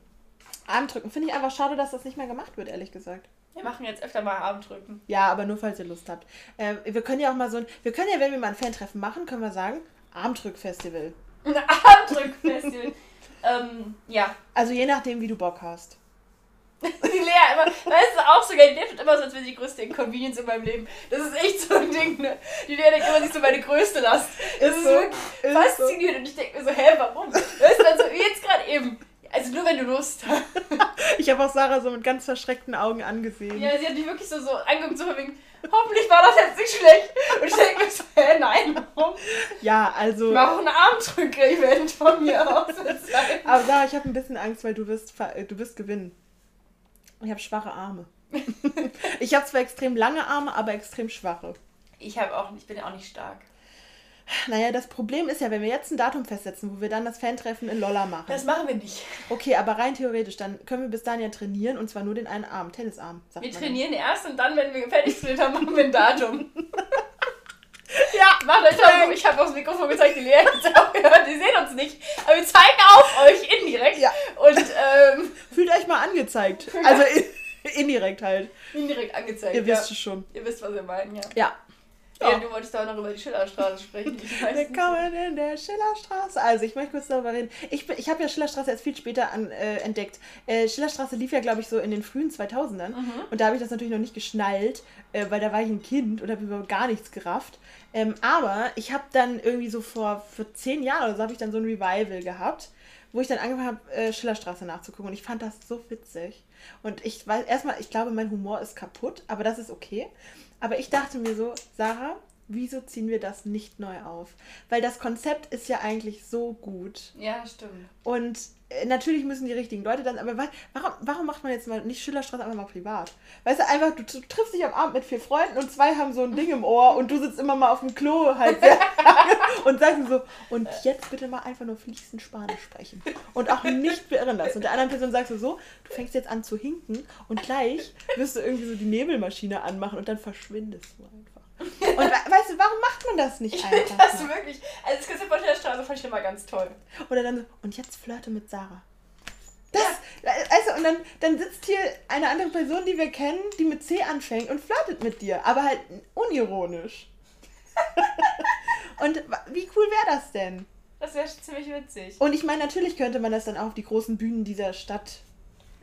S2: Armdrücken finde ich einfach schade, dass das nicht mehr gemacht wird, ehrlich gesagt.
S1: Wir machen jetzt öfter mal Arm drücken.
S2: Ja, aber nur falls ihr Lust habt. Ähm, wir können ja auch mal so ein, wir können ja, wenn wir mal ein Fan-Treffen machen, können wir sagen, Armdrück-Festival.
S1: Ein Armdrückfestival. ähm, ja.
S2: Also je nachdem, wie du Bock hast.
S1: Die Lea immer, weißt du, auch so geil, die Lea tut immer so, als wäre sie die größte Inconvenience in meinem Leben. Das ist echt so ein Ding, ne? Die Lea denkt immer, sie ist so meine größte Last. Das
S2: Ist
S1: ist,
S2: so,
S1: wirklich faszinierend und ich denke mir so, hä, warum? Weißt du, also jetzt gerade eben. Also nur wenn du Lust hast.
S2: Ich habe auch Sarah so mit ganz verschreckten Augen angesehen.
S1: Ja, sie hat mich wirklich so, so angeguckt, so wegen, hoffentlich war das jetzt nicht schlecht. Und ich denke mir so, hä, nein, warum?
S2: Ja, also.
S1: Mach ein Armdrücker-Event von mir aus. sein.
S2: Aber Sarah, ich habe ein bisschen Angst, weil du wirst, äh, du wirst gewinnen. Ich habe schwache Arme. ich habe zwar extrem lange Arme, aber extrem schwache.
S1: Ich habe auch, ich bin ja auch nicht stark.
S2: Naja, das Problem ist ja, wenn wir jetzt ein Datum festsetzen, wo wir dann das Fantreffen in Lolla machen.
S1: Das machen wir nicht.
S2: okay, aber rein theoretisch, dann können wir bis dahin ja trainieren und zwar nur den einen Arm, Tennisarm.
S1: Wir trainieren erst und dann, wenn wir fertig trainiert haben, machen wir ein Datum.
S2: Ja,
S1: Macht euch so, ich habe aufs Mikrofon gezeigt, die Lea hat es auch gehört, die sehen uns nicht. Aber wir zeigen auf euch indirekt.
S2: Ja.
S1: Und ähm,
S2: Fühlt euch mal angezeigt. Also in, Indirekt halt.
S1: Indirekt angezeigt.
S2: Ihr
S1: ja.
S2: wisst es schon.
S1: Ihr wisst, was wir meinen, ja.
S2: Ja.
S1: Ja,
S2: Ja.
S1: du wolltest doch noch über die Schillerstraße sprechen.
S2: Willkommen in der Schillerstraße. Also, ich möchte kurz darüber reden. Ich, ich habe ja Schillerstraße erst viel später an, äh, entdeckt. Äh, Schillerstraße lief ja, glaube ich, so in den frühen 2000ern. Und da habe ich das natürlich noch nicht geschnallt, äh, weil da war ich ein Kind und habe über gar nichts gerafft. Ähm, aber ich habe dann irgendwie so vor, vor zehn Jahren oder so habe ich dann so ein Revival gehabt, wo ich dann angefangen habe, äh, Schillerstraße nachzugucken. Und ich fand das so witzig. Und ich weiß erstmal, ich glaube, mein Humor ist kaputt, aber das ist okay. Aber ich dachte mir so, Sarah, wieso ziehen wir das nicht neu auf? Weil das Konzept ist ja eigentlich so gut.
S1: Ja, stimmt.
S2: Und äh, natürlich müssen die richtigen Leute dann, aber wa- warum, warum macht man jetzt mal nicht Schillerstraße einfach mal privat? Weißt du, einfach, du, triffst dich am Abend mit vier Freunden und zwei haben so ein Ding im Ohr und du sitzt immer mal auf dem Klo halt und sagst so, und jetzt bitte mal einfach nur fließend Spanisch sprechen und auch nicht beirren lassen. Und der anderen Person sagst du so, du fängst jetzt an zu hinken und gleich wirst du irgendwie so die Nebelmaschine anmachen und dann verschwindest du einfach. Und we- weißt du, warum macht man das nicht einfach?
S1: Das
S2: mal?
S1: wirklich. Also das Konzept von Schillerstraße fand ich immer ganz toll.
S2: Oder dann so, und jetzt flirte mit Sarah. Das, weißt du, und dann, dann sitzt hier eine andere Person, die wir kennen, die mit C anfängt und flirtet mit dir, aber halt unironisch. und wie cool wäre das denn?
S1: Das wäre ziemlich witzig.
S2: Und ich meine, natürlich könnte man das dann auch auf die großen Bühnen dieser Stadt.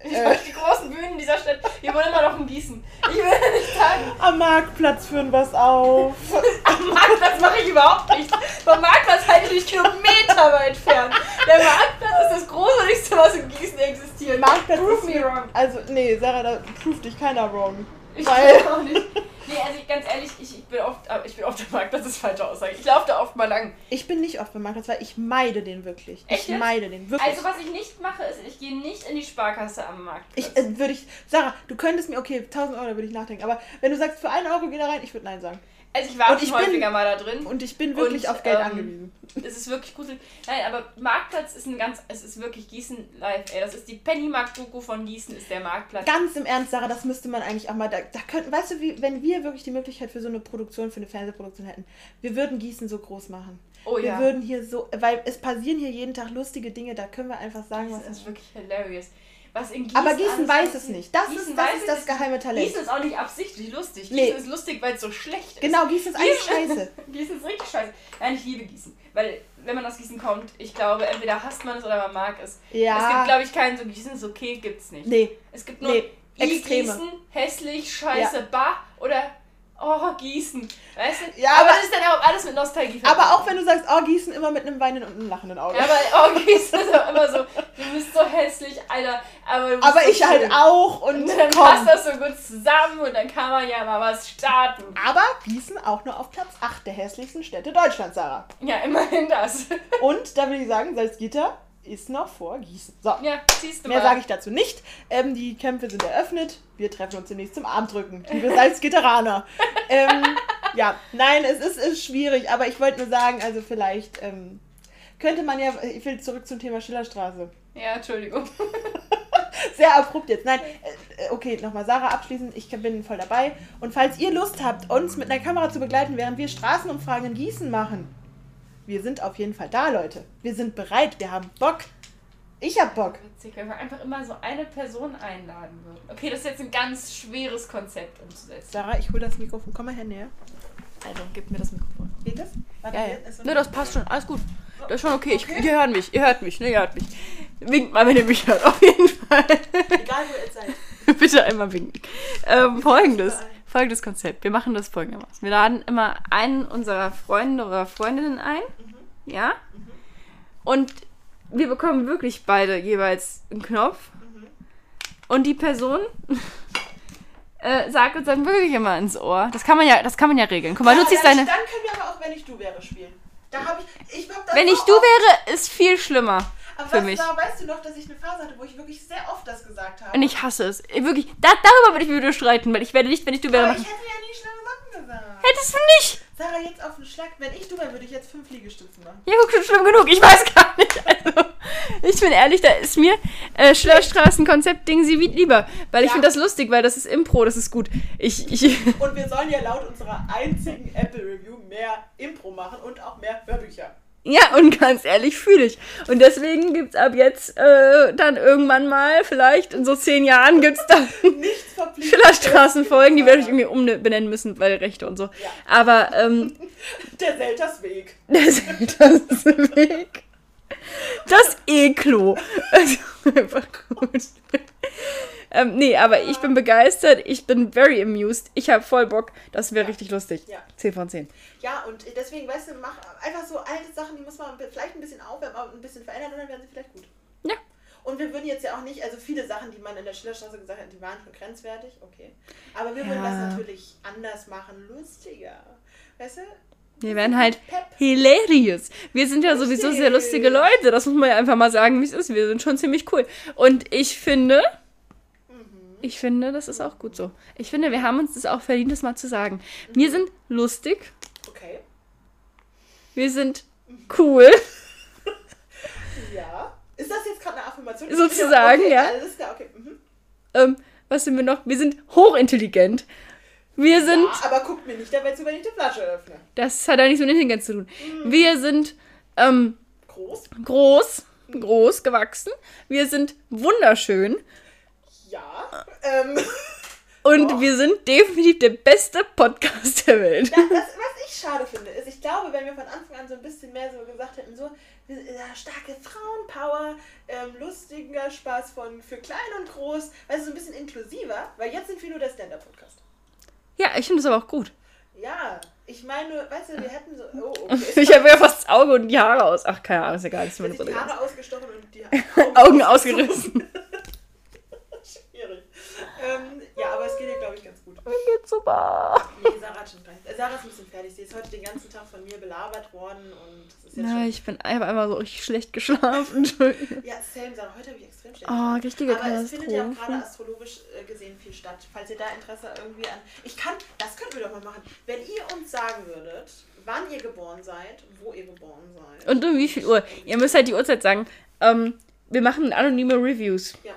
S1: Ich
S2: Äh.
S1: möchte die großen Bühnen dieser Stadt. Wir wohnen immer noch in Gießen. Ich will nicht sagen,
S2: Am Marktplatz führen was auf.
S1: am Marktplatz mache ich überhaupt nichts. Vom Marktplatz halte ich mich Kilometer weit fern. Der Marktplatz ist das Gruseligste, was in Gießen existiert.
S2: Marktplatz
S1: Prove me wrong.
S2: Also, nee, Sarah, da proved dich keiner wrong.
S1: Ich weiß auch nicht. Nee, also ich, ganz ehrlich, ich, ich bin oft, aber ich bin oft am Markt, das ist falsche Aussage. Ich laufe da oft mal lang.
S2: Ich bin nicht oft beim Marktplatz, weil ich meide den wirklich.
S1: Echt
S2: Ich meide den wirklich.
S1: Also was ich nicht mache, ist, ich gehe nicht in die Sparkasse am Markt.
S2: Ich äh, würde ich, Sarah, du könntest mir, okay, 1000 Euro, da würde ich nachdenken, aber wenn du sagst, für einen Euro geh da rein, ich würde nein sagen.
S1: Also ich war
S2: und
S1: schon
S2: ich bin-
S1: häufiger mal da drin.
S2: Und ich bin wirklich
S1: Und,
S2: auf Geld
S1: ähm,
S2: angewiesen.
S1: Es ist wirklich gruselig. Nein, aber Marktplatz ist ein ganz, es ist wirklich Gießen live, ey. Das ist die Pennymarkt-Doku von Gießen, ist der Marktplatz.
S2: Ganz im Ernst, Sarah, das müsste man eigentlich auch mal, da, da könnten, weißt du, wie, wenn wir wirklich die Möglichkeit für so eine Produktion, für eine Fernsehproduktion hätten, wir würden Gießen so groß machen.
S1: Oh
S2: wir
S1: ja.
S2: würden hier so, weil es passieren hier jeden Tag lustige Dinge, da können wir einfach sagen, was
S1: Das ist wirklich hilarious. Was in Gießen
S2: Aber Gießen weiß es nicht. Das
S1: Gießen
S2: ist das, ist
S1: es
S2: das geheime Talent.
S1: Gießen ist auch nicht absichtlich lustig.
S2: Nee.
S1: Gießen ist lustig, weil es so schlecht ist.
S2: Genau, Gießen ist eigentlich scheiße.
S1: Gießen ist richtig scheiße. Nein, ich liebe Gießen. Weil, wenn man aus Gießen kommt, ich glaube, entweder hasst man es oder man mag es.
S2: Ja.
S1: Es gibt, glaube ich, keinen so Gießen ist okay, gibt's nicht.
S2: Nee,
S1: Es gibt nur
S2: Nee, Extreme.
S1: Gießen, hässlich, scheiße, bah oder oh, Gießen. Weißt du?
S2: Ja,
S1: aber,
S2: aber-
S1: das ist dann auch alles mit Nostalgie
S2: aber
S1: verbunden.
S2: auch wenn du sagst, oh, Gießen immer mit einem weinenden und einem lachenden Auge.
S1: Ja, aber oh, Gießen ist auch immer so, du bist so hässlich, Alter. Aber,
S2: aber
S1: so
S2: ich halt
S1: schön.
S2: auch und
S1: Und dann
S2: komm.
S1: passt das so gut zusammen und dann kann man ja mal was starten.
S2: Aber Gießen auch nur auf Platz 8 der hässlichsten Städte Deutschlands, Sarah.
S1: Ja, immerhin das.
S2: Und da will ich sagen, Salzgitter ist noch vor Gießen. So,
S1: Ja, siehst du
S2: mehr sage ich dazu nicht. Ähm, die Kämpfe sind eröffnet. Wir treffen uns demnächst zum Armdrücken. Liebe Salzgitteraner. ähm, ja, nein, es ist, ist schwierig, aber ich wollte nur sagen, also vielleicht ähm, könnte man ja, ich will zurück zum Thema Schillerstraße.
S1: Ja, Entschuldigung.
S2: Sehr abrupt jetzt. Nein, äh, okay, nochmal Sarah abschließend. Ich bin voll dabei. Und falls ihr Lust habt, uns mit einer Kamera zu begleiten, während wir Straßenumfragen in Gießen machen, wir sind auf jeden Fall da, Leute. Wir sind bereit. Wir haben Bock. Ich hab Bock.
S1: Witzig, wenn wir einfach immer so eine Person einladen würden. Okay, das ist jetzt ein ganz schweres Konzept umzusetzen.
S2: Sarah, ich hol das Mikrofon. Komm mal her näher.
S1: Also, gib mir das Mikrofon.
S2: Geht das? Warte,
S1: Ja, ja.
S2: so-
S1: Ne, das passt schon. Alles gut. Das ist schon okay. Ich, ihr hört mich. Ihr hört mich. Ne, ihr hört mich. Winkt mal, wenn ihr mich hört. Auf jeden Fall.
S2: Egal, wo ihr seid.
S1: Bitte einmal winken. Ähm, folgendes. Folgendes Konzept. Wir machen das folgendermaßen. Wir laden immer einen unserer Freunde oder Freundinnen ein. Ja? Und wir bekommen wirklich beide jeweils einen Knopf. Und die Person äh, sagt uns dann wirklich immer ins Ohr. Das kann man ja, das kann man ja regeln. Guck mal, du ziehst deine.
S2: Dann können wir aber auch, wenn ich du wäre, spielen. Da habe ich. Ich hab das
S1: Wenn ich du wäre, ist viel schlimmer
S2: Aber
S1: für
S2: weißt,
S1: mich.
S2: Sarah, weißt du noch, dass ich eine Phase hatte, wo ich wirklich sehr oft das gesagt habe?
S1: Und ich hasse es. Wirklich, da, darüber würde ich mit dir streiten, weil ich werde nicht, wenn ich du wäre,
S2: aber ich hätte ja nie schnelle Sachen gesagt.
S1: Hättest du nicht!
S2: Sarah, jetzt auf den Schlag. Wenn ich du wäre, würde ich jetzt fünf Liegestützen machen.
S1: Ja, guck, schon schlimm genug. Ich weiß gar nicht. Also, ich bin ehrlich, da ist mir äh, Schillerstraßen-Konzept-Ding sie wie lieber. Weil ich
S2: Ja.
S1: finde das lustig, weil das ist Impro, das ist gut. Ich, ich,
S2: Und wir sollen ja laut unserer einzigen Apple-Review mehr Impro machen und auch mehr Hörbücher.
S1: Ja, und ganz ehrlich fühle ich. Und deswegen gibt es ab jetzt äh, dann irgendwann mal, vielleicht in so zehn Jahren, gibt es dann Schillerstraßenfolgen, die werde ich irgendwie umbenennen müssen, weil Rechte und so. Ja. Aber ähm,
S2: der Seltersweg.
S1: Der Seltersweg. Das Eklo. Also, einfach gut. Ähm, nee, aber ich bin begeistert. Ich bin very amused. Ich habe voll Bock. Das wäre ja. richtig lustig. Ja. 10 von 10.
S2: Ja, und deswegen, weißt du, mach einfach so alte Sachen, die muss man vielleicht ein bisschen aufwärmen, aber ein bisschen verändern und dann werden sie vielleicht gut. Ja. Und wir würden jetzt ja auch nicht, also viele Sachen, die man in der Schillerstraße gesagt hat, die waren schon grenzwertig, okay. Aber wir ja. würden das natürlich anders machen, lustiger. Weißt du?
S1: Wir werden halt Pep. hilarious. Wir sind ja sowieso sehr lustige Leute. Das muss man ja einfach mal sagen, wie es ist. Wir sind schon ziemlich cool. Und ich finde, ich finde, das ist auch gut so. Ich finde, wir haben uns das auch verdient, das mal zu sagen. Mhm. Wir sind lustig. Okay. Wir sind cool.
S2: ja. Ist das jetzt gerade eine Affirmation?
S1: Sozusagen, okay, ja. Alles klar, okay. Mhm. Ähm, was sind wir noch? Wir sind hochintelligent. Wir sind. Ja,
S2: aber guckt mir nicht dabei zu, wenn ich die Flasche öffne.
S1: Das hat ja nichts mit Intelligenz zu tun. Mhm. Wir sind ähm, groß. Groß. Groß gewachsen. Wir sind wunderschön.
S2: Ja. Ähm.
S1: Und oh. wir sind definitiv der beste Podcast der Welt.
S2: Ja, das, was ich schade finde, ist, ich glaube, wenn wir von Anfang an so ein bisschen mehr so gesagt hätten, so ja, starke Frauenpower, ähm, lustiger Spaß von für klein und groß, also so ein bisschen inklusiver, weil jetzt sind wir nur der Stand-Up-Podcast.
S1: Ja, ich finde es aber auch gut.
S2: Ja, ich meine, weißt du, wir hätten so. Oh, okay.
S1: ich habe ja fast das Auge und die Haare aus. Ach, keine Ahnung, ist egal.
S2: Das ist die Haare ausgestochen und die
S1: Augen, Augen ausgerissen.
S2: Ähm, ja, aber es geht ihr, glaube ich, ganz gut.
S1: Mir geht's super.
S2: Nee, Sarah hat schon gleich. Äh, Sarah ist ein bisschen fertig. Sie ist heute den ganzen Tag von mir belabert worden und das ist jetzt
S1: Ja, ich bin einfach einmal so richtig schlecht geschlafen.
S2: ja, Sam, Sarah, heute habe ich extrem schlecht
S1: Oh, richtige
S2: Aber es findet ja auch gerade astrologisch äh, gesehen viel statt. Falls ihr da Interesse irgendwie an... Ich kann... Das könnten wir doch mal machen. Wenn ihr uns sagen würdet, wann ihr geboren seid, wo ihr geboren seid.
S1: Und um wie viel Uhr. Ihr müsst halt die Uhrzeit sagen. Ähm, wir machen anonyme Reviews.
S2: Ja.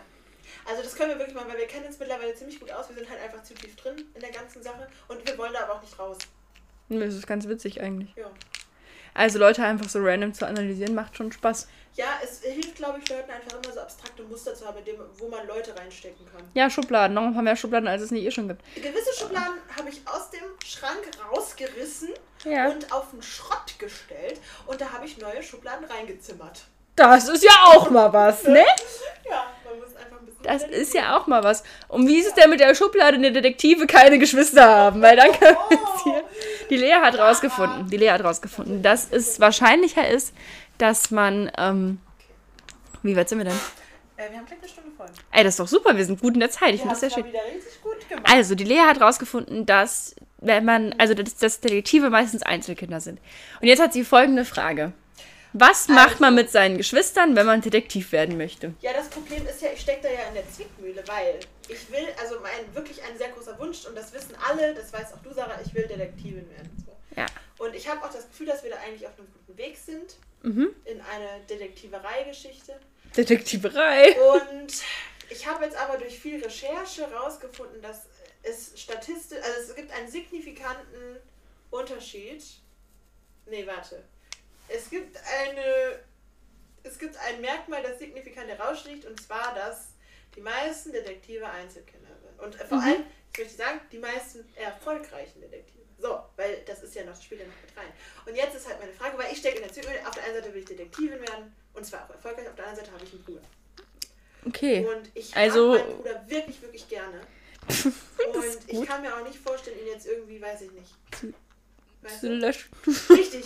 S2: Also das können wir wirklich mal, weil wir kennen uns mittlerweile ziemlich gut aus. Wir sind halt einfach zu tief drin in der ganzen Sache und wir wollen da aber auch nicht raus.
S1: Das ist ganz witzig eigentlich.
S2: Ja.
S1: Also Leute einfach so random zu analysieren, macht schon Spaß.
S2: Ja, es hilft, glaube ich, Leuten einfach immer so abstrakte Muster zu haben, dem, wo man Leute reinstecken kann.
S1: Ja, Schubladen. Noch ein paar mehr Schubladen, als es nicht eh schon gibt.
S2: Gewisse Schubladen habe ich aus dem Schrank rausgerissen ja. und auf den Schrott gestellt. Und da habe ich neue Schubladen reingezimmert.
S1: Das ist ja auch mal was, ne?
S2: ja, man muss einfach ein bisschen.
S1: Das ist ja auch mal was. Und wie ist es denn mit der Schublade, in der Detektive keine Geschwister haben? Weil dann können wir jetzt hier. Die Lea hat rausgefunden, die Lea hat rausgefunden, dass es wahrscheinlicher ist, dass man. Ähm, wie weit sind wir denn?
S2: Äh, wir haben gleich eine Stunde voll.
S1: Ey, das ist doch super, wir sind gut in der Zeit. Ich finde das sehr schön. Also, die Lea hat rausgefunden, dass, wenn man, also dass, dass Detektive meistens Einzelkinder sind. Und jetzt hat sie folgende Frage. Was macht also, man mit seinen Geschwistern, wenn man Detektiv werden möchte?
S2: Ja, das Problem ist ja, ich stecke da ja in der Zwickmühle, weil ich will, also mein wirklich ein sehr großer Wunsch, und das wissen alle, das weiß auch du, Sarah, ich will Detektivin werden. So.
S1: Ja.
S2: Und ich habe auch das Gefühl, dass wir da eigentlich auf einem guten Weg sind. Mhm. In eine Detektiverei-Geschichte.
S1: Detektiverei.
S2: Und ich habe jetzt aber durch viel Recherche herausgefunden, dass es statistisch, also es gibt einen signifikanten Unterschied. Nee, warte. Es gibt eine. Es gibt ein Merkmal, das signifikant heraussticht, und zwar, dass die meisten Detektive Einzelkinder sind. Und vor mhm. allem, ich möchte sagen, die meisten erfolgreichen Detektive. So, weil das ist ja noch, das spielt ja noch mit rein. Und jetzt ist halt meine Frage, weil ich stecke in der Zwiebel, auf der einen Seite will ich Detektivin werden, und zwar auch erfolgreich, auf der anderen Seite habe ich einen Bruder.
S1: Okay.
S2: Und ich also, mag meinen Bruder wirklich, wirklich gerne. und ich kann mir auch nicht vorstellen, ihn jetzt irgendwie, weiß ich nicht,
S1: zu löschen.
S2: Richtig,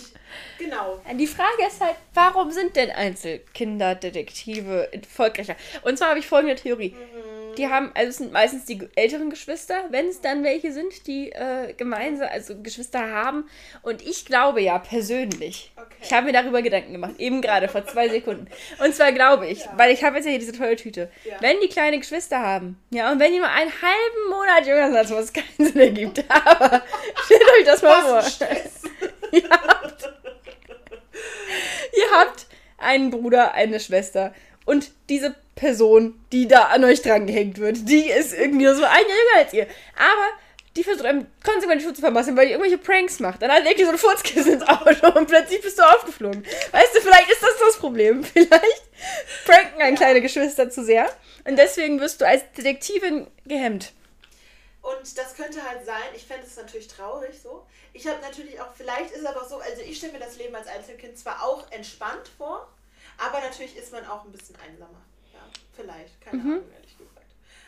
S2: genau.
S1: Die Frage ist halt, warum sind denn Einzelkinderdetektive erfolgreicher? Und zwar habe ich folgende Theorie. Mhm. Die haben, also es sind meistens die älteren Geschwister, wenn es dann welche sind, die äh, gemeinsam, also Geschwister haben. Und ich glaube ja persönlich, okay. ich habe mir darüber Gedanken gemacht, eben gerade vor zwei Sekunden. Und zwar glaube ich, ja. weil ich habe jetzt ja hier diese tolle Tüte, ja. wenn die kleine Geschwister haben, ja, und wenn die nur einen halben Monat jünger sind, was keinen Sinn ergibt, aber stellt euch das mal vor. ihr, habt, ihr habt einen Bruder, eine Schwester. Und diese Person, die da an euch dran gehängt wird, die ist irgendwie so ein Jahr jünger als ihr. Aber die versucht einem konsequent die Schuhe zu vermassen, weil die irgendwelche Pranks macht. Dann legt die so ein Furzkissen ins Auto und plötzlich bist du aufgeflogen. Weißt du, vielleicht ist das das Problem. Vielleicht pranken ein kleine Geschwister zu sehr. Und deswegen wirst du als Detektivin gehemmt.
S2: Und das könnte halt sein, ich fände es natürlich traurig so. Ich habe natürlich auch, vielleicht ist es aber so, also ich stelle mir das Leben als Einzelkind zwar auch entspannt vor, aber natürlich ist man auch ein bisschen einsamer. Ja, vielleicht, keine
S1: Mhm.
S2: Ahnung, ehrlich gesagt.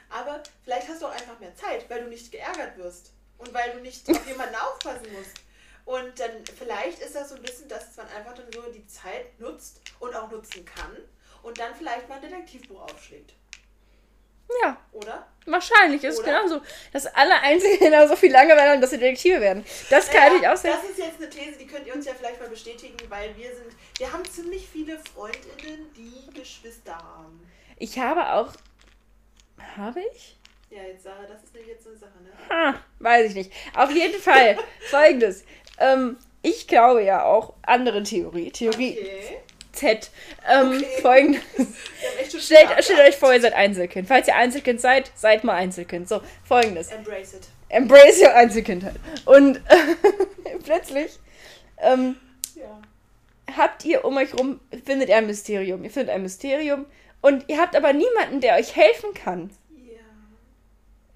S2: Aber vielleicht hast du auch einfach mehr Zeit, weil du nicht geärgert wirst und weil du nicht auf jemanden aufpassen musst. Und dann vielleicht ist das so ein bisschen, dass man einfach dann so die Zeit nutzt und auch nutzen kann und dann vielleicht mal ein Detektivbuch aufschlägt.
S1: Wahrscheinlich ist es
S2: Oder?
S1: genauso, dass alle Einzelkinder so viel Langeweile haben, dass sie Detektive werden. Das kann
S2: Naja,
S1: ich auch sein.
S2: Das ist jetzt eine These, die könnt ihr uns ja vielleicht mal bestätigen, weil wir sind, wir haben ziemlich viele Freundinnen, die Geschwister haben.
S1: Ich habe auch. Habe ich?
S2: Ja, jetzt Sarah, das ist nämlich jetzt so eine Sache, ne?
S1: Ha, weiß ich nicht. Auf jeden Fall folgendes. Ähm, ich glaube ja auch andere Theorie. Theorie
S2: Okay.
S1: Z. Ähm,
S2: Okay.
S1: Folgendes. Stellt, stellt euch vor, ihr seid Einzelkind. Falls ihr Einzelkind seid, seid mal Einzelkind. So, folgendes.
S2: Embrace it.
S1: Embrace your Einzelkindheit. Und plötzlich ähm,
S2: Ja.
S1: habt ihr um euch rum, findet ihr ein Mysterium. Ihr findet ein Mysterium und ihr habt aber niemanden, der euch helfen kann.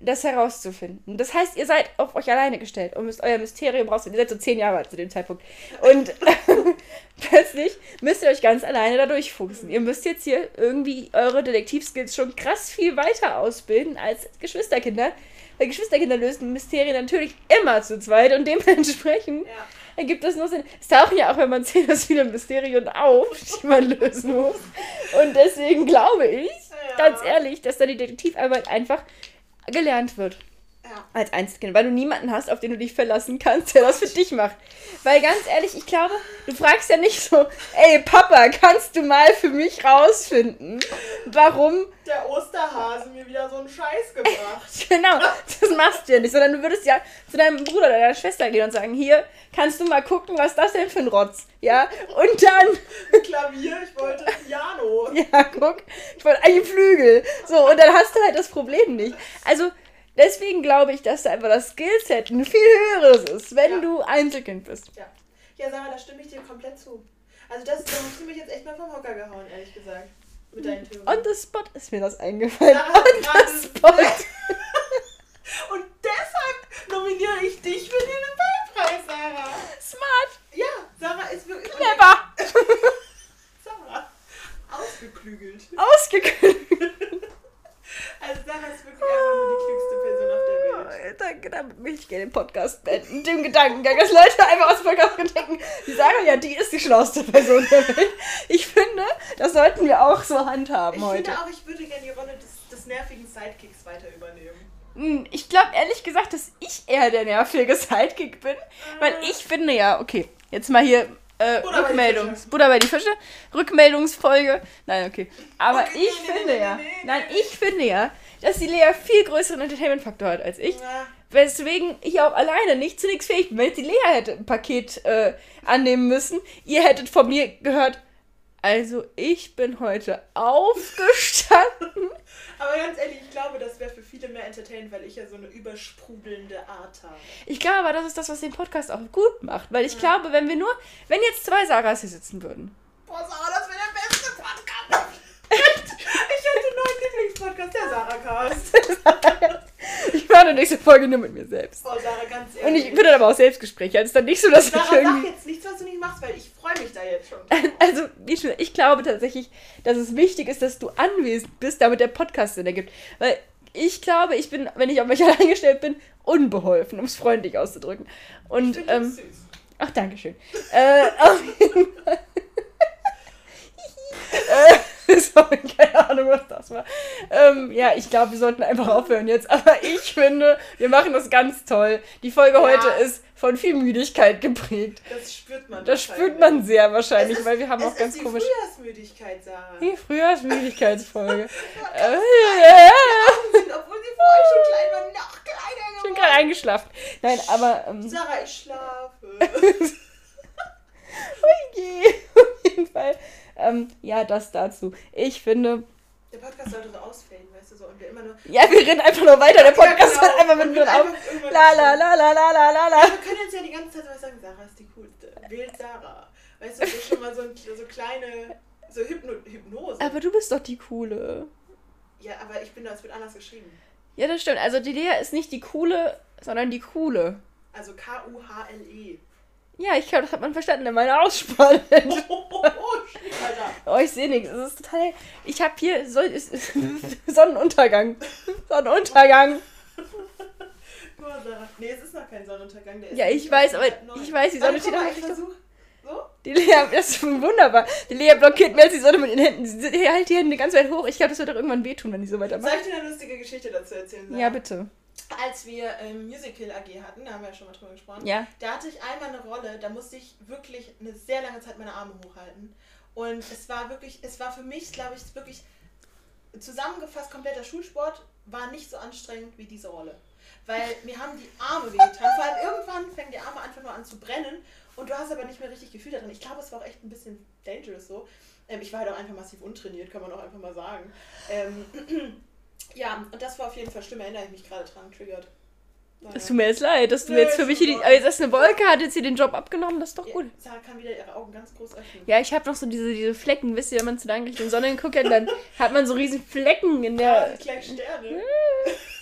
S1: Das herauszufinden. Das heißt, ihr seid auf euch alleine gestellt und müsst euer Mysterium rausfinden. Ihr seid so zehn Jahre alt zu dem Zeitpunkt. Und plötzlich müsst ihr euch ganz alleine da durchfuchsen. Ihr müsst jetzt hier irgendwie eure Detektivskills schon krass viel weiter ausbilden als Geschwisterkinder. Weil Geschwisterkinder lösen Mysterien natürlich immer zu zweit und dementsprechend
S2: Ja.
S1: ergibt das nur Sinn. Es tauchen ja auch, wenn man zählt, das viele Mysterien auf, die man lösen muss. Und deswegen glaube ich,
S2: Ja.
S1: ganz ehrlich, dass da die Detektivarbeit einfach gelernt wird.
S2: Ja.
S1: Als Einzelkind, weil du niemanden hast, auf den du dich verlassen kannst, der das für dich macht. Weil ganz ehrlich, ich glaube, du fragst ja nicht so, ey Papa, kannst du mal für mich rausfinden, warum
S2: Der Osterhase mir wieder so einen Scheiß gebracht.
S1: Genau, das machst du ja nicht, sondern du würdest ja zu deinem Bruder oder deiner Schwester gehen und sagen, hier, kannst du mal gucken, was das denn für ein Rotz, ja? Und dann,
S2: Klavier, ich wollte Piano.
S1: ja, guck, ich wollte einen Flügel. So, und dann hast du halt das Problem nicht. Also, deswegen glaube ich, dass da einfach das Skillset ein viel höheres ist, wenn
S2: Ja.
S1: du Einzelkind bist.
S2: Ja. Ja, Sarah, da stimme ich dir komplett zu. Also das, da hast du mich jetzt echt mal vom Hocker gehauen, ehrlich gesagt. Mit deinen Theorien.
S1: On the spot ist mir das eingefallen.
S2: Sarah hat
S1: On
S2: gerade-
S1: the spot.
S2: Und deshalb nominiere ich dich für den Nobelpreis, Sarah.
S1: Smart.
S2: Ja, Sarah ist wirklich...
S1: Clever.
S2: Sarah. Ausgeklügelt.
S1: Ausgekühlt.
S2: Also Sarah ist wirklich einfach nur die klügste Person auf der Welt.
S1: Danke, damit möchte ich gerne den Podcast beenden. Dem Gedankengang, dass Leute einfach aus dem Podcast denken, die sagen ja, die ist die schlauste Person der Welt. Ich finde, das sollten wir auch so handhaben
S2: Ich
S1: heute.
S2: finde auch, ich würde gerne die Rolle des, des nervigen Sidekicks weiter übernehmen.
S1: Hm, Ich glaube ehrlich gesagt, dass ich eher der nervige Sidekick bin, weil ich finde ja, okay, jetzt mal hier äh,
S2: Butter bei die
S1: Rückmeldungs...
S2: Fische.
S1: Butter bei die Fische, Rückmeldungsfolge. Nein, okay. Aber
S2: Okay,
S1: ich
S2: nee,
S1: finde
S2: nee,
S1: ja,
S2: nee,
S1: nein, ich finde ja, dass die Lea viel größeren Entertainment-Faktor hat als ich.
S2: Ja.
S1: Weswegen ich auch alleine nicht zu nichts fähig bin. Wenn jetzt die Lea hätte ein Paket äh, annehmen müssen, ihr hättet von mir gehört, also ich bin heute aufgestanden.
S2: Aber ganz ehrlich, ich glaube, das wäre für viele mehr entertainend, weil ich ja so eine übersprudelnde Art habe.
S1: Ich glaube aber, das ist das, was den Podcast auch gut macht. Weil ich glaube, wenn wir nur, wenn jetzt zwei Sarahs hier sitzen würden.
S2: Boah, Sarah, das wäre der beste Podcast. Ich hätte einen neuen Lieblingspodcast, der Sarah-Cast.
S1: Ich mache die nächste Folge nur mit mir selbst.
S2: Boah, Sarah, ganz
S1: Und
S2: ehrlich.
S1: ich würde dann aber auch Selbstgespräche. Also es ist dann nicht so, dass ich
S2: Sarah, sag
S1: irgendwie...
S2: jetzt nichts, was du nicht machst, weil ich freue mich da jetzt schon.
S1: Also, wie schon, ich glaube tatsächlich, dass es wichtig ist, dass du anwesend bist, damit der Podcast Sinn ergibt. Weil ich glaube, ich bin, wenn ich auf mich allein gestellt bin, unbeholfen, um es freundlich auszudrücken. Und,
S2: Ich
S1: ähm,
S2: süß.
S1: ach, danke schön. äh, auf jeden Fall. äh, sorry, keine Ahnung, was das war. Ähm, ja, ich glaube, wir sollten einfach aufhören jetzt. Aber ich finde, wir machen das ganz toll. Die Folge
S2: Ja.
S1: heute ist von viel Müdigkeit geprägt.
S2: Das spürt man.
S1: Das spürt man sehr wahrscheinlich,
S2: ist-
S1: weil wir haben auch ganz
S2: ist die
S1: komisch.
S2: Frühjahrsmüdigkeit, Sarah.
S1: Die Frühjahrsmüdigkeitsfolge.
S2: sind, obwohl sie vorher schon klein waren, noch kleiner
S1: ich bin
S2: geworden.
S1: gerade eingeschlafen. Nein, aber. Ähm,
S2: Sarah, ich schlafe.
S1: je, auf jeden Fall. Ähm, ja, das dazu. Ich finde.
S2: Der Podcast sollte so ausfällen, weißt du so, und wir immer nur.
S1: Ja, wir reden einfach nur weiter, der Podcast
S2: Ja, genau.
S1: hört einfach mit
S2: wird
S1: auf. La la la la la la la la.
S2: Wir können jetzt ja die ganze Zeit was sagen, Sarah ist die coolste. Wählt Sarah. Weißt du, so schon mal so, ein, so kleine, so Hypno Hypnose.
S1: Aber du bist doch die Coole.
S2: ja, aber ich bin da, es wird anders geschrieben.
S1: Ja, das stimmt. Also die Lea ist nicht die Coole, sondern die Coole.
S2: Also K-U-H-L-E.
S1: Ja, ich glaube, das hat man verstanden in meiner Aussprache.
S2: Oh, oh, oh, Alter.
S1: Oh, ich sehe nichts. Es ist total. Ich habe hier so, ist, Sonnenuntergang. Sonnenuntergang.
S2: Nee, es ist noch kein Sonnenuntergang.
S1: Ja, ich weiß, aber ich weiß, die Sonne steht
S2: ich
S1: nicht.
S2: So?
S1: Die Lea, das ist wunderbar. Die Lea blockiert mir jetzt die Sonne mit den Händen. Sie hält die Hände ganz weit hoch. Ich glaube, das wird doch irgendwann wehtun, wenn die so weitermacht.
S2: Soll ich dir eine lustige Geschichte dazu erzählen? Sarah?
S1: Ja, bitte.
S2: Als wir ähm, Musical AG hatten, da haben wir ja schon mal drüber gesprochen,
S1: Ja.
S2: da hatte ich einmal eine Rolle, da musste ich wirklich eine sehr lange Zeit meine Arme hochhalten. Und es war wirklich, es war für mich, glaube ich, wirklich zusammengefasst, kompletter Schulsport war nicht so anstrengend wie diese Rolle. Weil mir haben die Arme wehgetan. Vor allem irgendwann fängt die Arme einfach nur an zu brennen und du hast aber nicht mehr richtig Gefühl darin. Ich glaube, es war auch echt ein bisschen dangerous so. Ähm, ich war halt auch einfach massiv untrainiert, kann man auch einfach mal sagen. Ähm, ja, und das war auf jeden Fall schlimm, erinnere ich mich gerade dran, triggert. Naja.
S1: Es tut mir jetzt leid, dass du
S2: Nö,
S1: jetzt für mich hier die. jetzt ist eine Wolke, hat jetzt hier den Job abgenommen, das ist doch
S2: Ja,
S1: gut.
S2: Sarah kann wieder ihre Augen ganz groß öffnen.
S1: Ja, ich habe noch so diese, diese Flecken, wisst ihr, wenn man zu lange Richtung Sonne geguckt hat, dann hat man so riesen Flecken in
S2: Ja,
S1: der.
S2: die kleinen Sterne.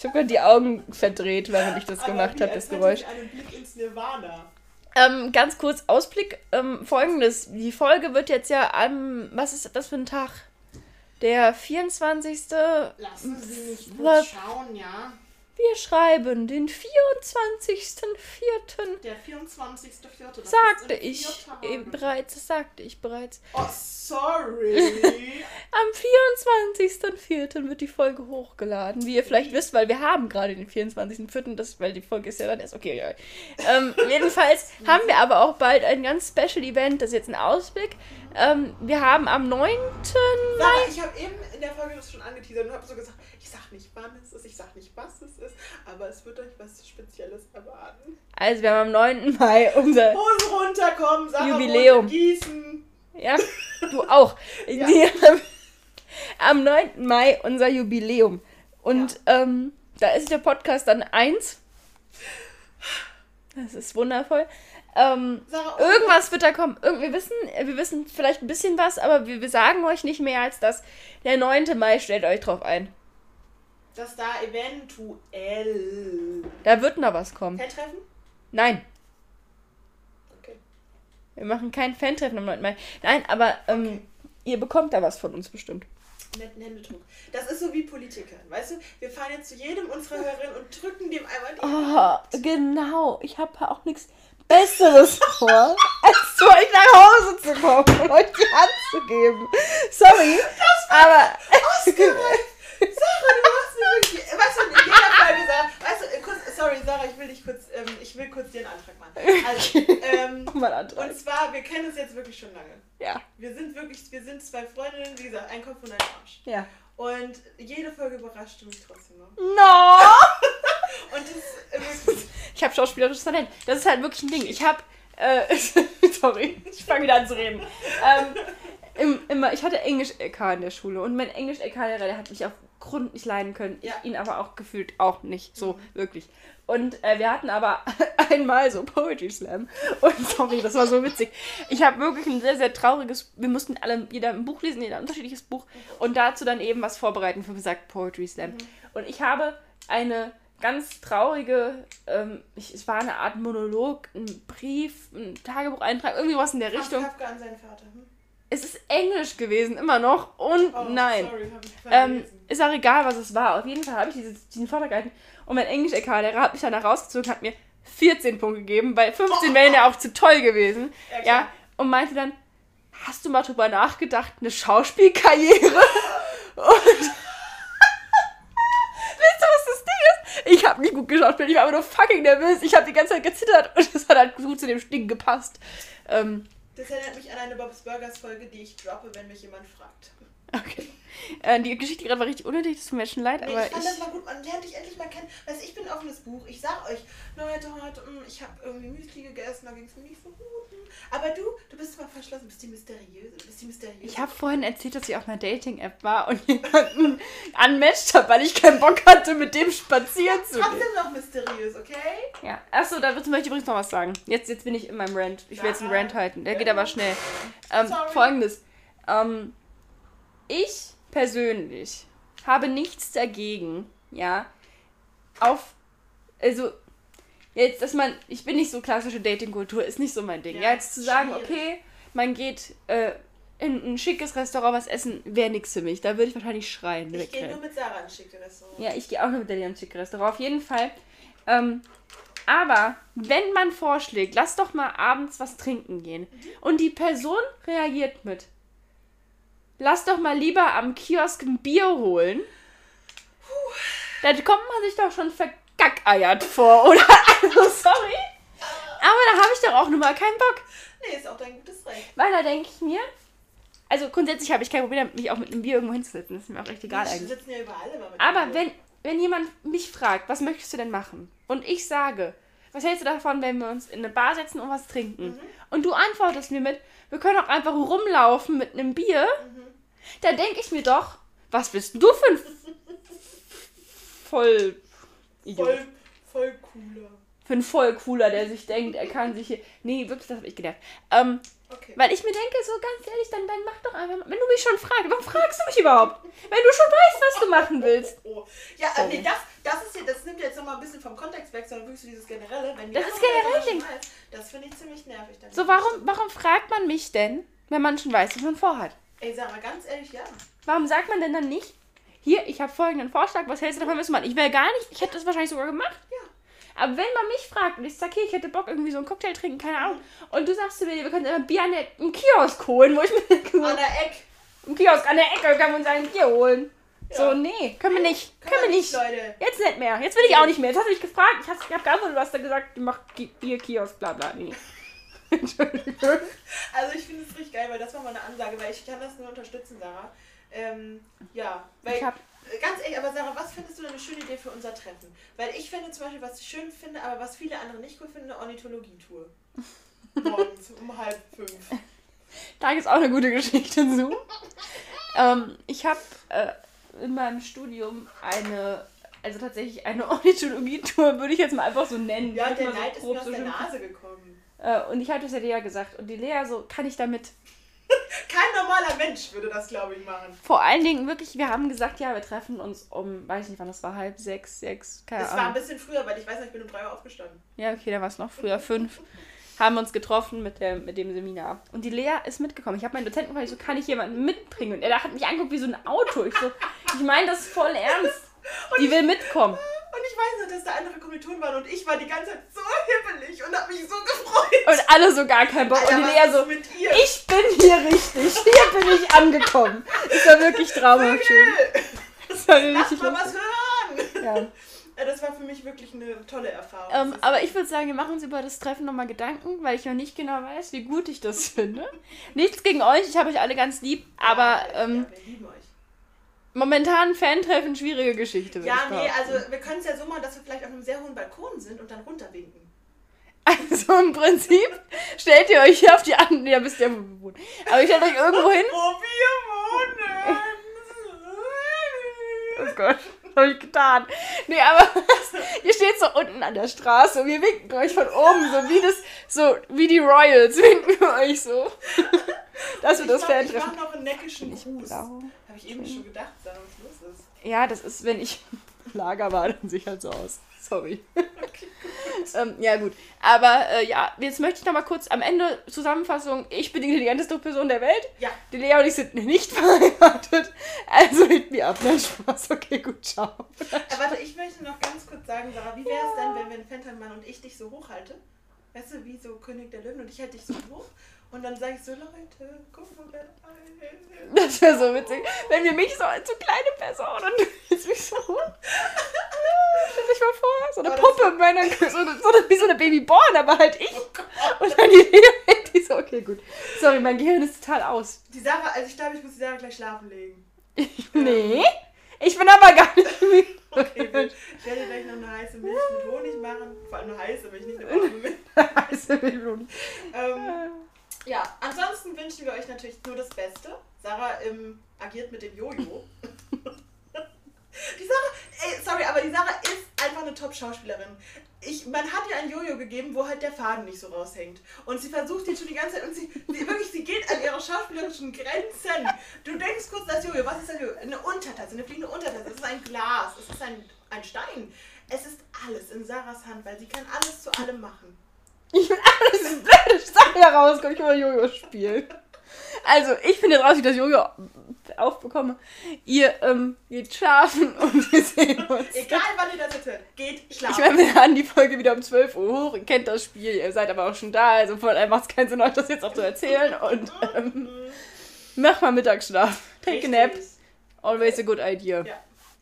S1: Ich habe gerade die Augen verdreht, während ich das gemacht habe, das Geräusch.
S2: einen Blick ins Nirvana.
S1: Ähm, ganz kurz Ausblick. Ähm, Folgendes. Die Folge wird jetzt ja am. Was ist das für ein Tag? Der 24.
S2: Lassen Sie mich kurz schauen, ja.
S1: Wir schreiben den 24.04.
S2: Der 24.04. das
S1: Sagte ich bereits. Sagte ich bereits.
S2: Oh, sorry.
S1: Am 24.04. wird die Folge hochgeladen. Wie ihr vielleicht wisst, weil wir haben gerade den 24.04. Das, weil die Folge ist ja dann erst. Okay, ja. Ähm, jedenfalls haben wir aber auch bald ein ganz Special Event. Das ist jetzt ein Ausblick. Ähm, wir haben am 9.
S2: Sarah, ich habe eben in der Folge das schon angeteasert und habe so gesagt, sag nicht, wann es ist, ich sag nicht, was es ist, aber es wird euch was Spezielles erwarten.
S1: Also wir haben am 9. Mai unser.
S2: Hose runterkommen, Sarah
S1: Jubiläum.
S2: Gießen.
S1: Ja, du auch.
S2: Ja.
S1: Am 9. Mai unser Jubiläum. Und ähm, da ist der Podcast dann eins. Das ist wundervoll. Ähm,
S2: Sarah,
S1: irgendwas wird da kommen. Irgend, wir, wissen, wir wissen vielleicht ein bisschen was, aber wir, wir sagen euch nicht mehr als das. Der 9. Mai, stellt euch drauf ein.
S2: Dass da eventuell
S1: Da wird noch was kommen.
S2: Fan-Treffen?
S1: Nein,
S2: Okay.
S1: wir machen kein Fan-Treffen am 9. Mai. Nein, aber ähm, ihr bekommt da was von uns bestimmt.
S2: Netten Händedruck. Das ist so wie Politiker. Weißt du, wir fahren jetzt zu jedem unserer Hörerinnen und drücken dem einmal die
S1: Oh, genau. Ich habe auch nichts Besseres vor, als zu euch nach Hause zu kommen und euch die Hand zu geben. Sorry, aber
S2: ausgereift. Sarah, du hast mir wirklich. Weißt du, in jeder Folge, Sarah. Weißt du, äh, kurz, sorry, Sarah, ich will dich kurz, ähm, ich will kurz dir einen Antrag machen. Also, ähm, und zwar, wir kennen uns jetzt wirklich schon lange.
S1: Ja,
S2: Wir sind wirklich, wir sind zwei Freundinnen, wie gesagt, ein Kopf und ein Arsch.
S1: ja.
S2: Und jede Folge überrascht mich trotzdem noch.
S1: No!
S2: Und das wirklich.
S1: Ich habe schauspielerisches Talent. Das ist halt wirklich ein Ding. Ich habe, äh, sorry, ich fange wieder an zu reden. Ähm, im, immer, ich hatte Englisch-LK in der Schule und mein Englisch-LK-Lehrer, der hat mich auf Grund nicht leiden können.
S2: Ja.
S1: Ich ihn aber auch gefühlt auch nicht, so wirklich. Und äh, wir hatten aber einmal so Poetry Slam. Und sorry, das war so witzig. Ich habe wirklich ein sehr, sehr trauriges. Wir mussten alle, jeder ein Buch lesen, jeder ein unterschiedliches Buch. Und dazu dann eben was vorbereiten für besagt Poetry Slam. Und ich habe eine ganz traurige, ähm, ich, es war eine Art Monolog, ein Brief, ein Tagebucheintrag, irgendwie was in der Richtung.
S2: Kafka an seinen Vater. Hm?
S1: Es ist Englisch gewesen, immer noch. Und
S2: Oh,
S1: nein.
S2: Sorry,
S1: Ähm, ist auch egal, was es war. Auf jeden Fall habe ich diese, diesen Vortrag gehalten. Und mein Englisch-LK-Lehrer hat mich danach rausgezogen, hat mir 14 Punkte gegeben, weil 15 wären ja auch zu toll gewesen.
S2: Ja,
S1: Ja, und meinte dann, hast du mal drüber nachgedacht, eine Schauspielkarriere? Und Wisst ihr, was das Ding ist? Ich habe nicht gut geschauspielt, ich war aber nur fucking nervös. Ich habe die ganze Zeit gezittert und es hat halt gut zu dem Ding gepasst. Ähm,
S2: Das erinnert mich an eine Bob's Burgers Folge, die ich droppe, wenn mich jemand fragt.
S1: Okay. Äh, die Geschichte gerade war richtig unnötig, das tut mir schon leid,
S2: Nee,
S1: aber
S2: ich fand
S1: ich.
S2: das mal gut, man lernt dich endlich mal kennen. Weißt du, ich bin ein offenes Buch. Ich sag euch, Leute, heute, mm, ich habe irgendwie Müsli gegessen, da ging es mir nicht so gut. Aber du, du bist zwar verschlossen, bist die mysteriöse. Du bist die mysteriöse.
S1: Ich habe vorhin erzählt, dass ich auf einer Dating-App war und jemanden unmatched habe, weil ich keinen Bock hatte, mit dem spazieren zu gehen.
S2: trotzdem noch mysteriös, okay?
S1: Ja. Achso, da möchte ich übrigens noch was sagen. Jetzt, jetzt bin ich in meinem Rant. Ich will jetzt einen Rant halten. Der geht aber schnell. Ähm. Folgendes. Ähm, ich persönlich habe nichts dagegen, ja, auf, also, jetzt, dass man, ich bin nicht so klassische Dating-Kultur, ist nicht so mein Ding. Ja,
S2: Ja,
S1: jetzt zu sagen,
S2: schwierig.
S1: okay, man geht äh, in ein schickes Restaurant was essen, wäre nichts für mich. Da würde ich wahrscheinlich schreien.
S2: Ich gehe nur mit Sarah ins schicke Restaurant.
S1: Ja, ich gehe auch nur mit der ins schicke Restaurant, auf jeden Fall. Ähm, aber wenn man vorschlägt, lass doch mal abends was trinken gehen und die Person reagiert mit, lass doch mal lieber am Kiosk ein Bier holen, da kommt man sich doch schon vergackeiert vor, oder? Also, sorry. Aber da habe ich doch auch nun mal keinen Bock.
S2: Nee, ist auch dein gutes Recht.
S1: Weil da denke ich mir, also grundsätzlich habe ich kein Problem, mich auch mit einem Bier irgendwo hinzusetzen. Das ist mir auch echt egal
S2: Wir
S1: eigentlich.
S2: sitzen ja überall immer mit
S1: Aber wenn, wenn jemand mich fragt, was möchtest du denn machen? Und ich sage, was hältst du davon, wenn wir uns in eine Bar setzen und was trinken?
S2: Mhm.
S1: Und du antwortest mir mit, wir können auch einfach rumlaufen mit einem Bier.
S2: Mhm.
S1: Da denke ich mir doch, was bist du für ein voll.
S2: Voll, voll cooler.
S1: Für ein voll cooler, der sich denkt, er kann sich hier. Nee, wirklich, das habe ich gedacht. Ähm,
S2: Okay.
S1: weil ich mir denke, so ganz ehrlich, dann, dann mach doch einfach. Wenn du mich schon fragst, warum fragst du mich überhaupt? Wenn du schon weißt, was du machen willst.
S2: Oh. Ja, äh,
S1: Sorry.
S2: nee, das, das, ist hier, das nimmt jetzt nochmal ein bisschen vom Kontext weg, sondern wirklich so dieses Generelle. Wenn
S1: Das ist generell Ding.
S2: weiß, Das finde ich ziemlich nervig.
S1: So, warum, warum fragt man mich denn, wenn man schon weiß, was man vorhat?
S2: Ey, Sarah, ganz ehrlich, ja.
S1: Warum sagt man denn dann nicht, hier, ich habe folgenden Vorschlag, was hältst du davon, du machst? Ich wäre gar nicht, ich hätte das wahrscheinlich sogar gemacht.
S2: Ja.
S1: Aber wenn man mich fragt und ich sage, okay, ich hätte Bock irgendwie so einen Cocktail trinken, keine Ahnung, und du sagst zu mir, wir können immer Bier an der, im Kiosk holen, wo ich mir denke,
S2: An der Eck.
S1: im Kiosk an der Ecke kann man uns ein Bier holen.
S2: Ja.
S1: So, nee, können wir nicht, können, wir nicht.
S2: Leute.
S1: Jetzt nicht mehr, jetzt will ich auch nicht mehr. Jetzt hast du mich gefragt, ich, ich habe geantwortet, du hast da gesagt, Ki- Bier, Kiosk, bla bla, nee. Entschuldigung.
S2: Also ich finde es richtig geil, weil das war mal eine Ansage, weil ich kann das nur unterstützen, Sarah. Ähm, ja, weil
S1: Ich hab-
S2: ganz ehrlich, aber Sarah, was findest du denn eine schöne Idee für unser Treffen? Weil ich finde zum Beispiel, was ich schön finde, aber was viele andere nicht cool finden, eine Ornithologie-Tour. Morgens um halb fünf.
S1: Da gibt es auch eine gute Geschichte zu. ähm, ich habe äh, in meinem Studium eine, also tatsächlich eine Ornithologie-Tour, würde ich jetzt mal einfach so nennen.
S2: Ja, der
S1: mal so
S2: Neid ist mir aus der. Nase gekommen.
S1: Äh, und ich hatte es ja Lea gesagt. Und die Lea so, kann ich damit.
S2: Kein normaler Mensch würde das, glaube ich, machen.
S1: Vor allen Dingen wirklich, wir haben gesagt, ja, wir treffen uns um, weiß nicht wann das war, halb sechs, sechs, keine
S2: Es war ein
S1: Ahnung.
S2: bisschen früher, weil ich weiß noch, ich bin um drei Uhr aufgestanden.
S1: Ja, okay, da war es noch früher, fünf. Haben uns getroffen mit, der, mit dem Seminar. Und die Lea ist mitgekommen. Ich habe meinen Dozenten gefragt, ich so, kann ich jemanden mitbringen? Und er hat mich angeguckt wie so ein Auto. Ich so, ich meine das voll ernst. Die will mitkommen.
S2: Und ich weiß noch, dass da andere Kommilitonen waren und ich war die ganze Zeit so hippelig und habe mich so gefreut.
S1: Und alle so gar keinen Bock.
S2: Alter,
S1: und Lea so,
S2: mit ihr?
S1: ich bin hier richtig. Hier bin ich angekommen. Das war wirklich traumhaft schön. Das war
S2: Lass
S1: richtig
S2: mal was hören!
S1: Ja.
S2: Das war für mich wirklich eine tolle Erfahrung.
S1: Ähm, aber ich würde sagen, wir machen uns über das Treffen nochmal Gedanken, weil ich noch nicht genau weiß, wie gut ich das finde. Nichts gegen euch, ich habe euch alle ganz lieb, aber ähm,
S2: ja, wir lieben euch.
S1: Momentan Fan-Treffen, schwierige Geschichte.
S2: Ja, nee, also wir können es ja so machen, dass wir vielleicht auf einem sehr hohen Balkon sind und dann runterwinken.
S1: Also im Prinzip stellt ihr euch hier auf die anderen, ja, wisst ihr, wo wir wohnen. Aber ich stellt euch irgendwo hin.
S2: Wo wir
S1: Oh
S2: wohnen!
S1: Gott, was habe ich getan? Nee, aber ihr steht so unten an der Straße und wir winken euch von oben, so wie das, so wie die Royals winken wir euch so. Das wird das
S2: ich mach, ich mach noch einen neckischen Gruß. Ich eben schon gedacht, Sarah, was los ist.
S1: Ja, das ist, wenn ich im Lager war, dann sehe ich halt so aus. Sorry. ähm, ja, gut. Aber äh, ja, jetzt möchte ich noch mal kurz am Ende Zusammenfassung. Ich bin die intelligenteste Person der Welt.
S2: Ja,
S1: Die Lea und ich sind nicht verheiratet. Also hit me up. Nein, Spaß. Okay, gut, ciao.
S2: aber warte, ich möchte noch ganz kurz sagen, Sarah, wie wäre es denn, wenn wir einen Fentermann und ich dich so hochhalte? Weißt du, wie so König der Löwen und ich halte dich so hoch und dann sage ich so, Leute, guck mal, wer dabei ist.
S1: Das wäre so witzig. Wenn wir mich so als so kleine Person und du hältst mich so. Stell dich mal vor, so eine Puppe, meiner, so, eine, so eine, wie so eine Babyborn, aber halt ich. Und dann die die so Okay, gut. Sorry, mein Gehirn ist total aus.
S2: Die Sarah, also ich glaube, ich muss die Sarah gleich schlafen legen.
S1: Nee. Ich bin aber gar nicht müde.
S2: Okay, gut. Ich werde gleich noch eine heiße Milch mit Honig machen. Vor allem eine heiße Milch, nicht eine warme Milch.
S1: Heiße Melone.
S2: Ähm, ja, ansonsten wünschen wir euch natürlich nur das Beste. Sarah ähm, agiert mit dem Jojo. die Sarah, ey, sorry, aber die Sarah ist einfach eine Top-Schauspielerin. Ich, man hat ihr ein Jojo gegeben, wo halt der Faden nicht so raushängt. Und sie versucht jetzt schon die ganze Zeit und sie, sie wirklich, sie geht an ihre schauspielerischen Grenzen. Du denkst kurz, das Jojo, was ist ein Jojo? Eine Untertasse, eine fliegende Untertasse, es ist ein Glas, es ist ein, ein Stein. Es ist alles in Sarahs Hand, weil sie kann alles zu allem machen.
S1: Ich will alles blöde Sachen heraus, komm ich mal Jojo spielen. Also, ich finde jetzt raus, wie ich das Jojo aufbekomme. Ihr ähm, geht schlafen und wir sehen uns.
S2: Egal wann ihr das hört, geht
S1: Ich
S2: schlafen.
S1: meine, wir laden die Folge wieder um 12 Uhr hoch. Ihr kennt das Spiel, ihr seid aber auch schon da. Also von daher macht es keinen Sinn, euch das jetzt auch zu erzählen. Und ähm, mach mal Mittagsschlaf. Take a nap.
S2: Richtig.
S1: Always a good idea.
S2: Ja,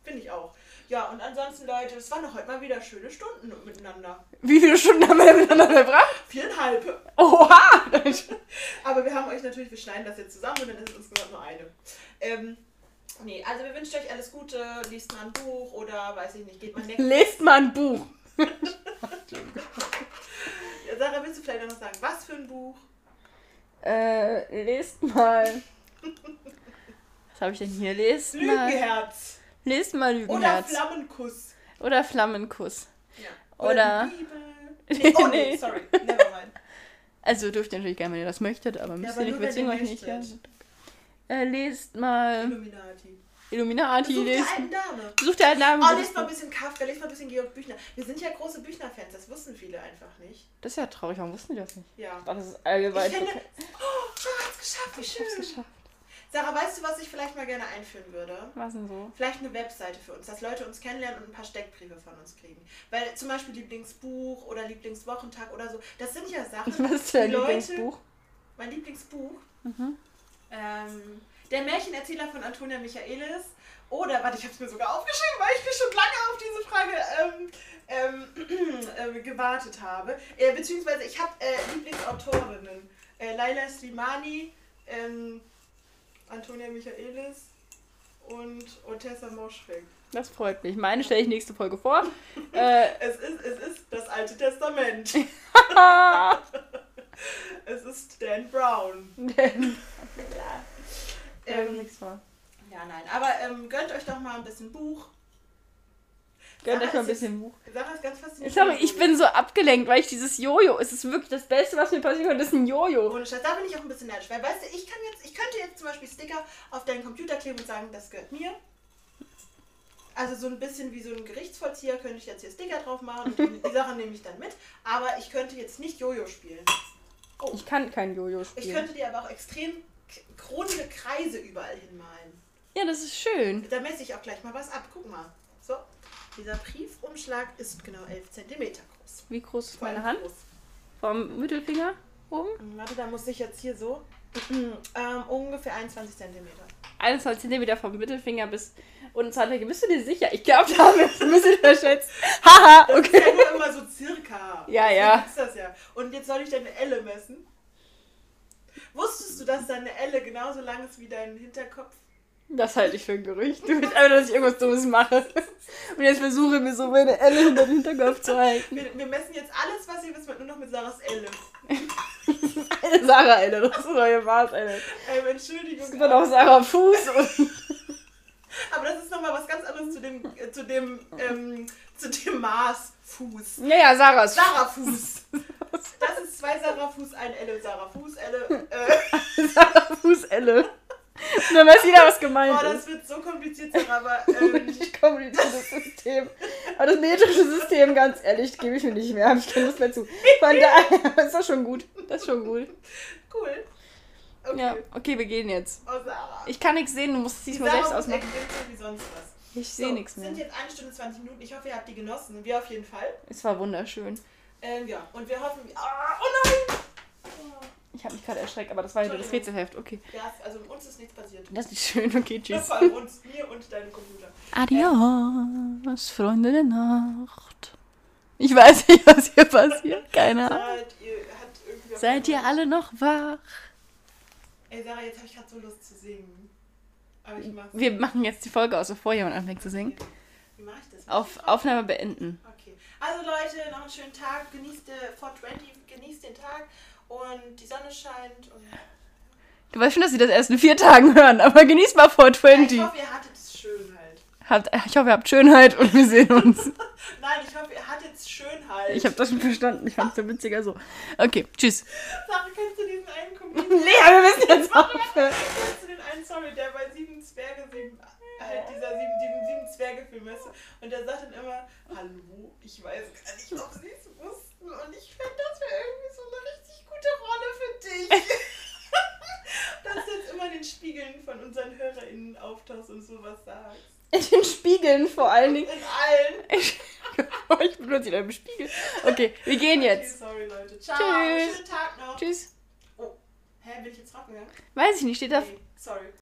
S2: finde ich auch. Ja, und ansonsten, Leute, es waren doch heute mal wieder schöne Stunden miteinander.
S1: Wie viele Stunden haben wir miteinander verbracht?
S2: Viereinhalb.
S1: Oha!
S2: Aber wir haben euch natürlich, wir schneiden das jetzt zusammen und dann ist es insgesamt nur eine. Ähm, nee, also wir wünschen euch alles Gute, liest mal ein Buch oder weiß ich nicht, geht mal weg.
S1: Lest mal ein Buch.
S2: Ja, Sarah, willst du vielleicht noch sagen, was für ein Buch?
S1: Äh, lest mal. Was habe ich denn hier? Lest mal.
S2: Lügenherz.
S1: Lest mal
S2: Oder
S1: Lügenherz.
S2: Flammenkuss.
S1: Oder Flammenkuss.
S2: Ja.
S1: Oder-
S2: die Bibel. Nee, oh nee,
S1: Nee.
S2: sorry, nevermind.
S1: Also dürft ihr natürlich gerne, wenn ihr das möchtet, aber müsst
S2: aber
S1: ihr nicht, wir zwingen euch nicht. Ja. Äh, lest mal
S2: Illuminati.
S1: Illuminati,
S2: Besuch der
S1: lest.
S2: alten Dame.
S1: Sucht der alten Namen.
S2: Oh, lest mal ein bisschen Kafka, lest mal ein bisschen Georg Büchner. Wir sind ja große Büchner-Fans, das wussten viele einfach nicht.
S1: Das ist ja traurig, warum wussten die das nicht?
S2: Ja.
S1: Das ist allgemein
S2: Ich finde,
S1: bekannt.
S2: oh, Sarah hat's geschafft, wie
S1: Ich hab's
S2: schön.
S1: geschafft.
S2: Sarah, weißt du, was ich vielleicht mal gerne einführen würde?
S1: Was denn so?
S2: Vielleicht eine Webseite für uns, dass Leute uns kennenlernen und ein paar Steckbriefe von uns kriegen. Weil zum Beispiel Lieblingsbuch oder Lieblingswochentag oder so, das sind ja Sachen.
S1: Was ist dein
S2: die Leute-
S1: Lieblingsbuch?
S2: Mein Lieblingsbuch.
S1: Mhm.
S2: Ähm, der Märchenerzähler von Antonia Michaelis. Oder, warte, ich habe es mir sogar aufgeschrieben, weil ich mir schon lange auf diese Frage ähm, ähm, äh, gewartet habe. Äh, beziehungsweise ich habe äh, Lieblingsautorinnen. Äh, Laila Slimani, ähm, Antonia Michaelis und Otessa Moschweg.
S1: Das freut mich. Meine stelle ich nächste Folge vor. äh,
S2: Es ist, es ist das Alte Testament. es ist Dan Brown.
S1: denn.
S2: Ähm,
S1: nichts vor.
S2: ja, nein, aber ähm, gönnt euch doch mal ein bisschen Buch.
S1: Gönnt euch mal ein bisschen Buch.
S2: Sarah ist ganz faszinierend.
S1: Sorry, ich bin so abgelenkt, weil ich dieses Jojo. Es ist wirklich das Beste, was mir passieren konnte, ist ein Jojo.
S2: Ohne Scheiß, da bin ich auch ein bisschen neidisch. Weil, weißt du, ich kann jetzt, ich könnte jetzt zum Beispiel Sticker auf deinen Computer kleben und sagen, das gehört mir. Also so ein bisschen wie so ein Gerichtsvollzieher könnte ich jetzt hier Sticker drauf machen und die, Sachen nehme ich dann mit. Aber ich könnte jetzt nicht Jojo spielen. Oh,
S1: Ich kann kein Jojo
S2: ich
S1: spielen.
S2: könnte dir aber auch extrem k- runde Kreise überall hinmalen.
S1: Ja, das ist schön.
S2: Da messe ich auch gleich mal was ab. Guck mal. Dieser Briefumschlag ist genau 11 cm groß.
S1: Wie groß ist
S2: Vor
S1: meine Hand?
S2: groß.
S1: Vom Mittelfinger oben?
S2: Warte, da muss ich jetzt hier so ähm, ungefähr 21 cm.
S1: 21 cm vom Mittelfinger bis unten Zahnfläche. Bist du dir sicher? Ich glaube, da haben wir es ein bisschen verschätzt. Haha,
S2: Das ist
S1: okay.
S2: ja nur immer so circa.
S1: Ja, ja.
S2: gibt's das ja. Und jetzt soll ich deine Elle messen. Wusstest du, dass deine Elle genauso lang ist wie dein Hinterkopf?
S1: Das halte ich für ein Gerücht. Du willst einfach, dass ich irgendwas Dummes mache. Und jetzt versuche mir so meine Elle hinter den Hinterkopf zu halten.
S2: Wir, wir messen jetzt alles, was ihr wisst, nur noch mit Sarahs Elle.
S1: Eine Sarah-Elle, das ist neue Maß-Elle.
S2: Ähm, Entschuldigung.
S1: Es gibt dann auch Sarah Fuß und
S2: Aber das ist nochmal was ganz anderes zu dem, äh, zu dem, ähm, zu dem Maß Fuß.
S1: Naja, Sarahs
S2: Sarah Fuß. Das ist zwei Sarah Fuß, ein Elle, Sarah Fuß, Elle. Äh,
S1: Sarah Fuß-Elle. Und dann weiß jeder, was gemeint
S2: boah, das
S1: ist.
S2: wird so kompliziert, Sarah, aber ähm,
S1: Richtig kompliziertes System. Aber das metrische System, ganz ehrlich, gebe ich mir nicht mehr. Habe ich keine Lust mehr zu. Von daher ist das schon gut. Das ist schon gut.
S2: cool. Okay.
S1: Ja, okay, wir gehen jetzt.
S2: Oh, Sarah.
S1: Ich kann nichts sehen, du musst es
S2: Die
S1: diesmal selbst ausmachen.
S2: wie sonst was.
S1: Ich sehe
S2: So,
S1: nichts mehr.
S2: sind jetzt eine Stunde 20 Minuten. Ich hoffe, ihr habt die genossen. Wir auf jeden Fall.
S1: Es war wunderschön.
S2: Ähm, ja, und wir hoffen. Ah, oh nein! Oh.
S1: Ich habe mich gerade erschreckt, aber das war ja nur das Rätselheft. Okay.
S2: Ja, also uns ist nichts passiert.
S1: Das ist schön. Okay,
S2: Das
S1: tschüss.
S2: war uns, mir und deinem Computer.
S1: Adios, Freunde der Nacht. Ich weiß nicht, was hier passiert. Keine Ahnung.
S2: Hat, ihr,
S1: Seid ihr alle noch wach?
S2: Ey, Sarah, jetzt habe ich gerade so Lust zu singen. Aber ich mach's.
S1: Wir machen jetzt die Folge aus, bevor jemand anfängt zu singen.
S2: Wie mache ich das?
S1: Auf Aufnahme beenden.
S2: Okay. Also Leute, noch einen schönen Tag. Genießt äh, 420, genießt den Tag. Und die Sonne scheint. Und
S1: Du weißt schon, dass sie das erst in vier Tagen hören, aber genießt mal
S2: ja, ich
S1: 420.
S2: hoffe, ihr hattet es schön halt.
S1: Habt, ich hoffe, ihr habt Schönheit und wir sehen uns.
S2: Nein, ich hoffe, ihr hattet es schön halt.
S1: Ich habe das schon verstanden. Ich fand es so witziger so. Okay, tschüss.
S2: Sarah, kennst du diesen einen Comedian?
S1: Lea, wir müssen jetzt aufhören.
S2: Kennst du den einen, sorry, der bei Sieben Zwerge, sieben, halt dieser Sieben, sieben, sieben Zwerge Film, weißt du? Und der sagt dann immer, hallo, ich weiß gar nicht, ob sie es wussten und ich finde, das wäre irgendwie so eine richtig gute Rolle für dich. Dass du jetzt immer in den Spiegeln von unseren HörerInnen auftauchst und sowas sagst.
S1: In den Spiegeln vor allen Dingen.
S2: In allen.
S1: Ich, ich benutze ihn im Spiegel. Okay, wir gehen jetzt.
S2: Okay, sorry, Leute. Ciao.
S1: Tschüss.
S2: Schönen Tag noch.
S1: Tschüss.
S2: Oh, hä, bin ich jetzt trocken, ja?
S1: Weiß ich nicht, steht da
S2: Nee, sorry.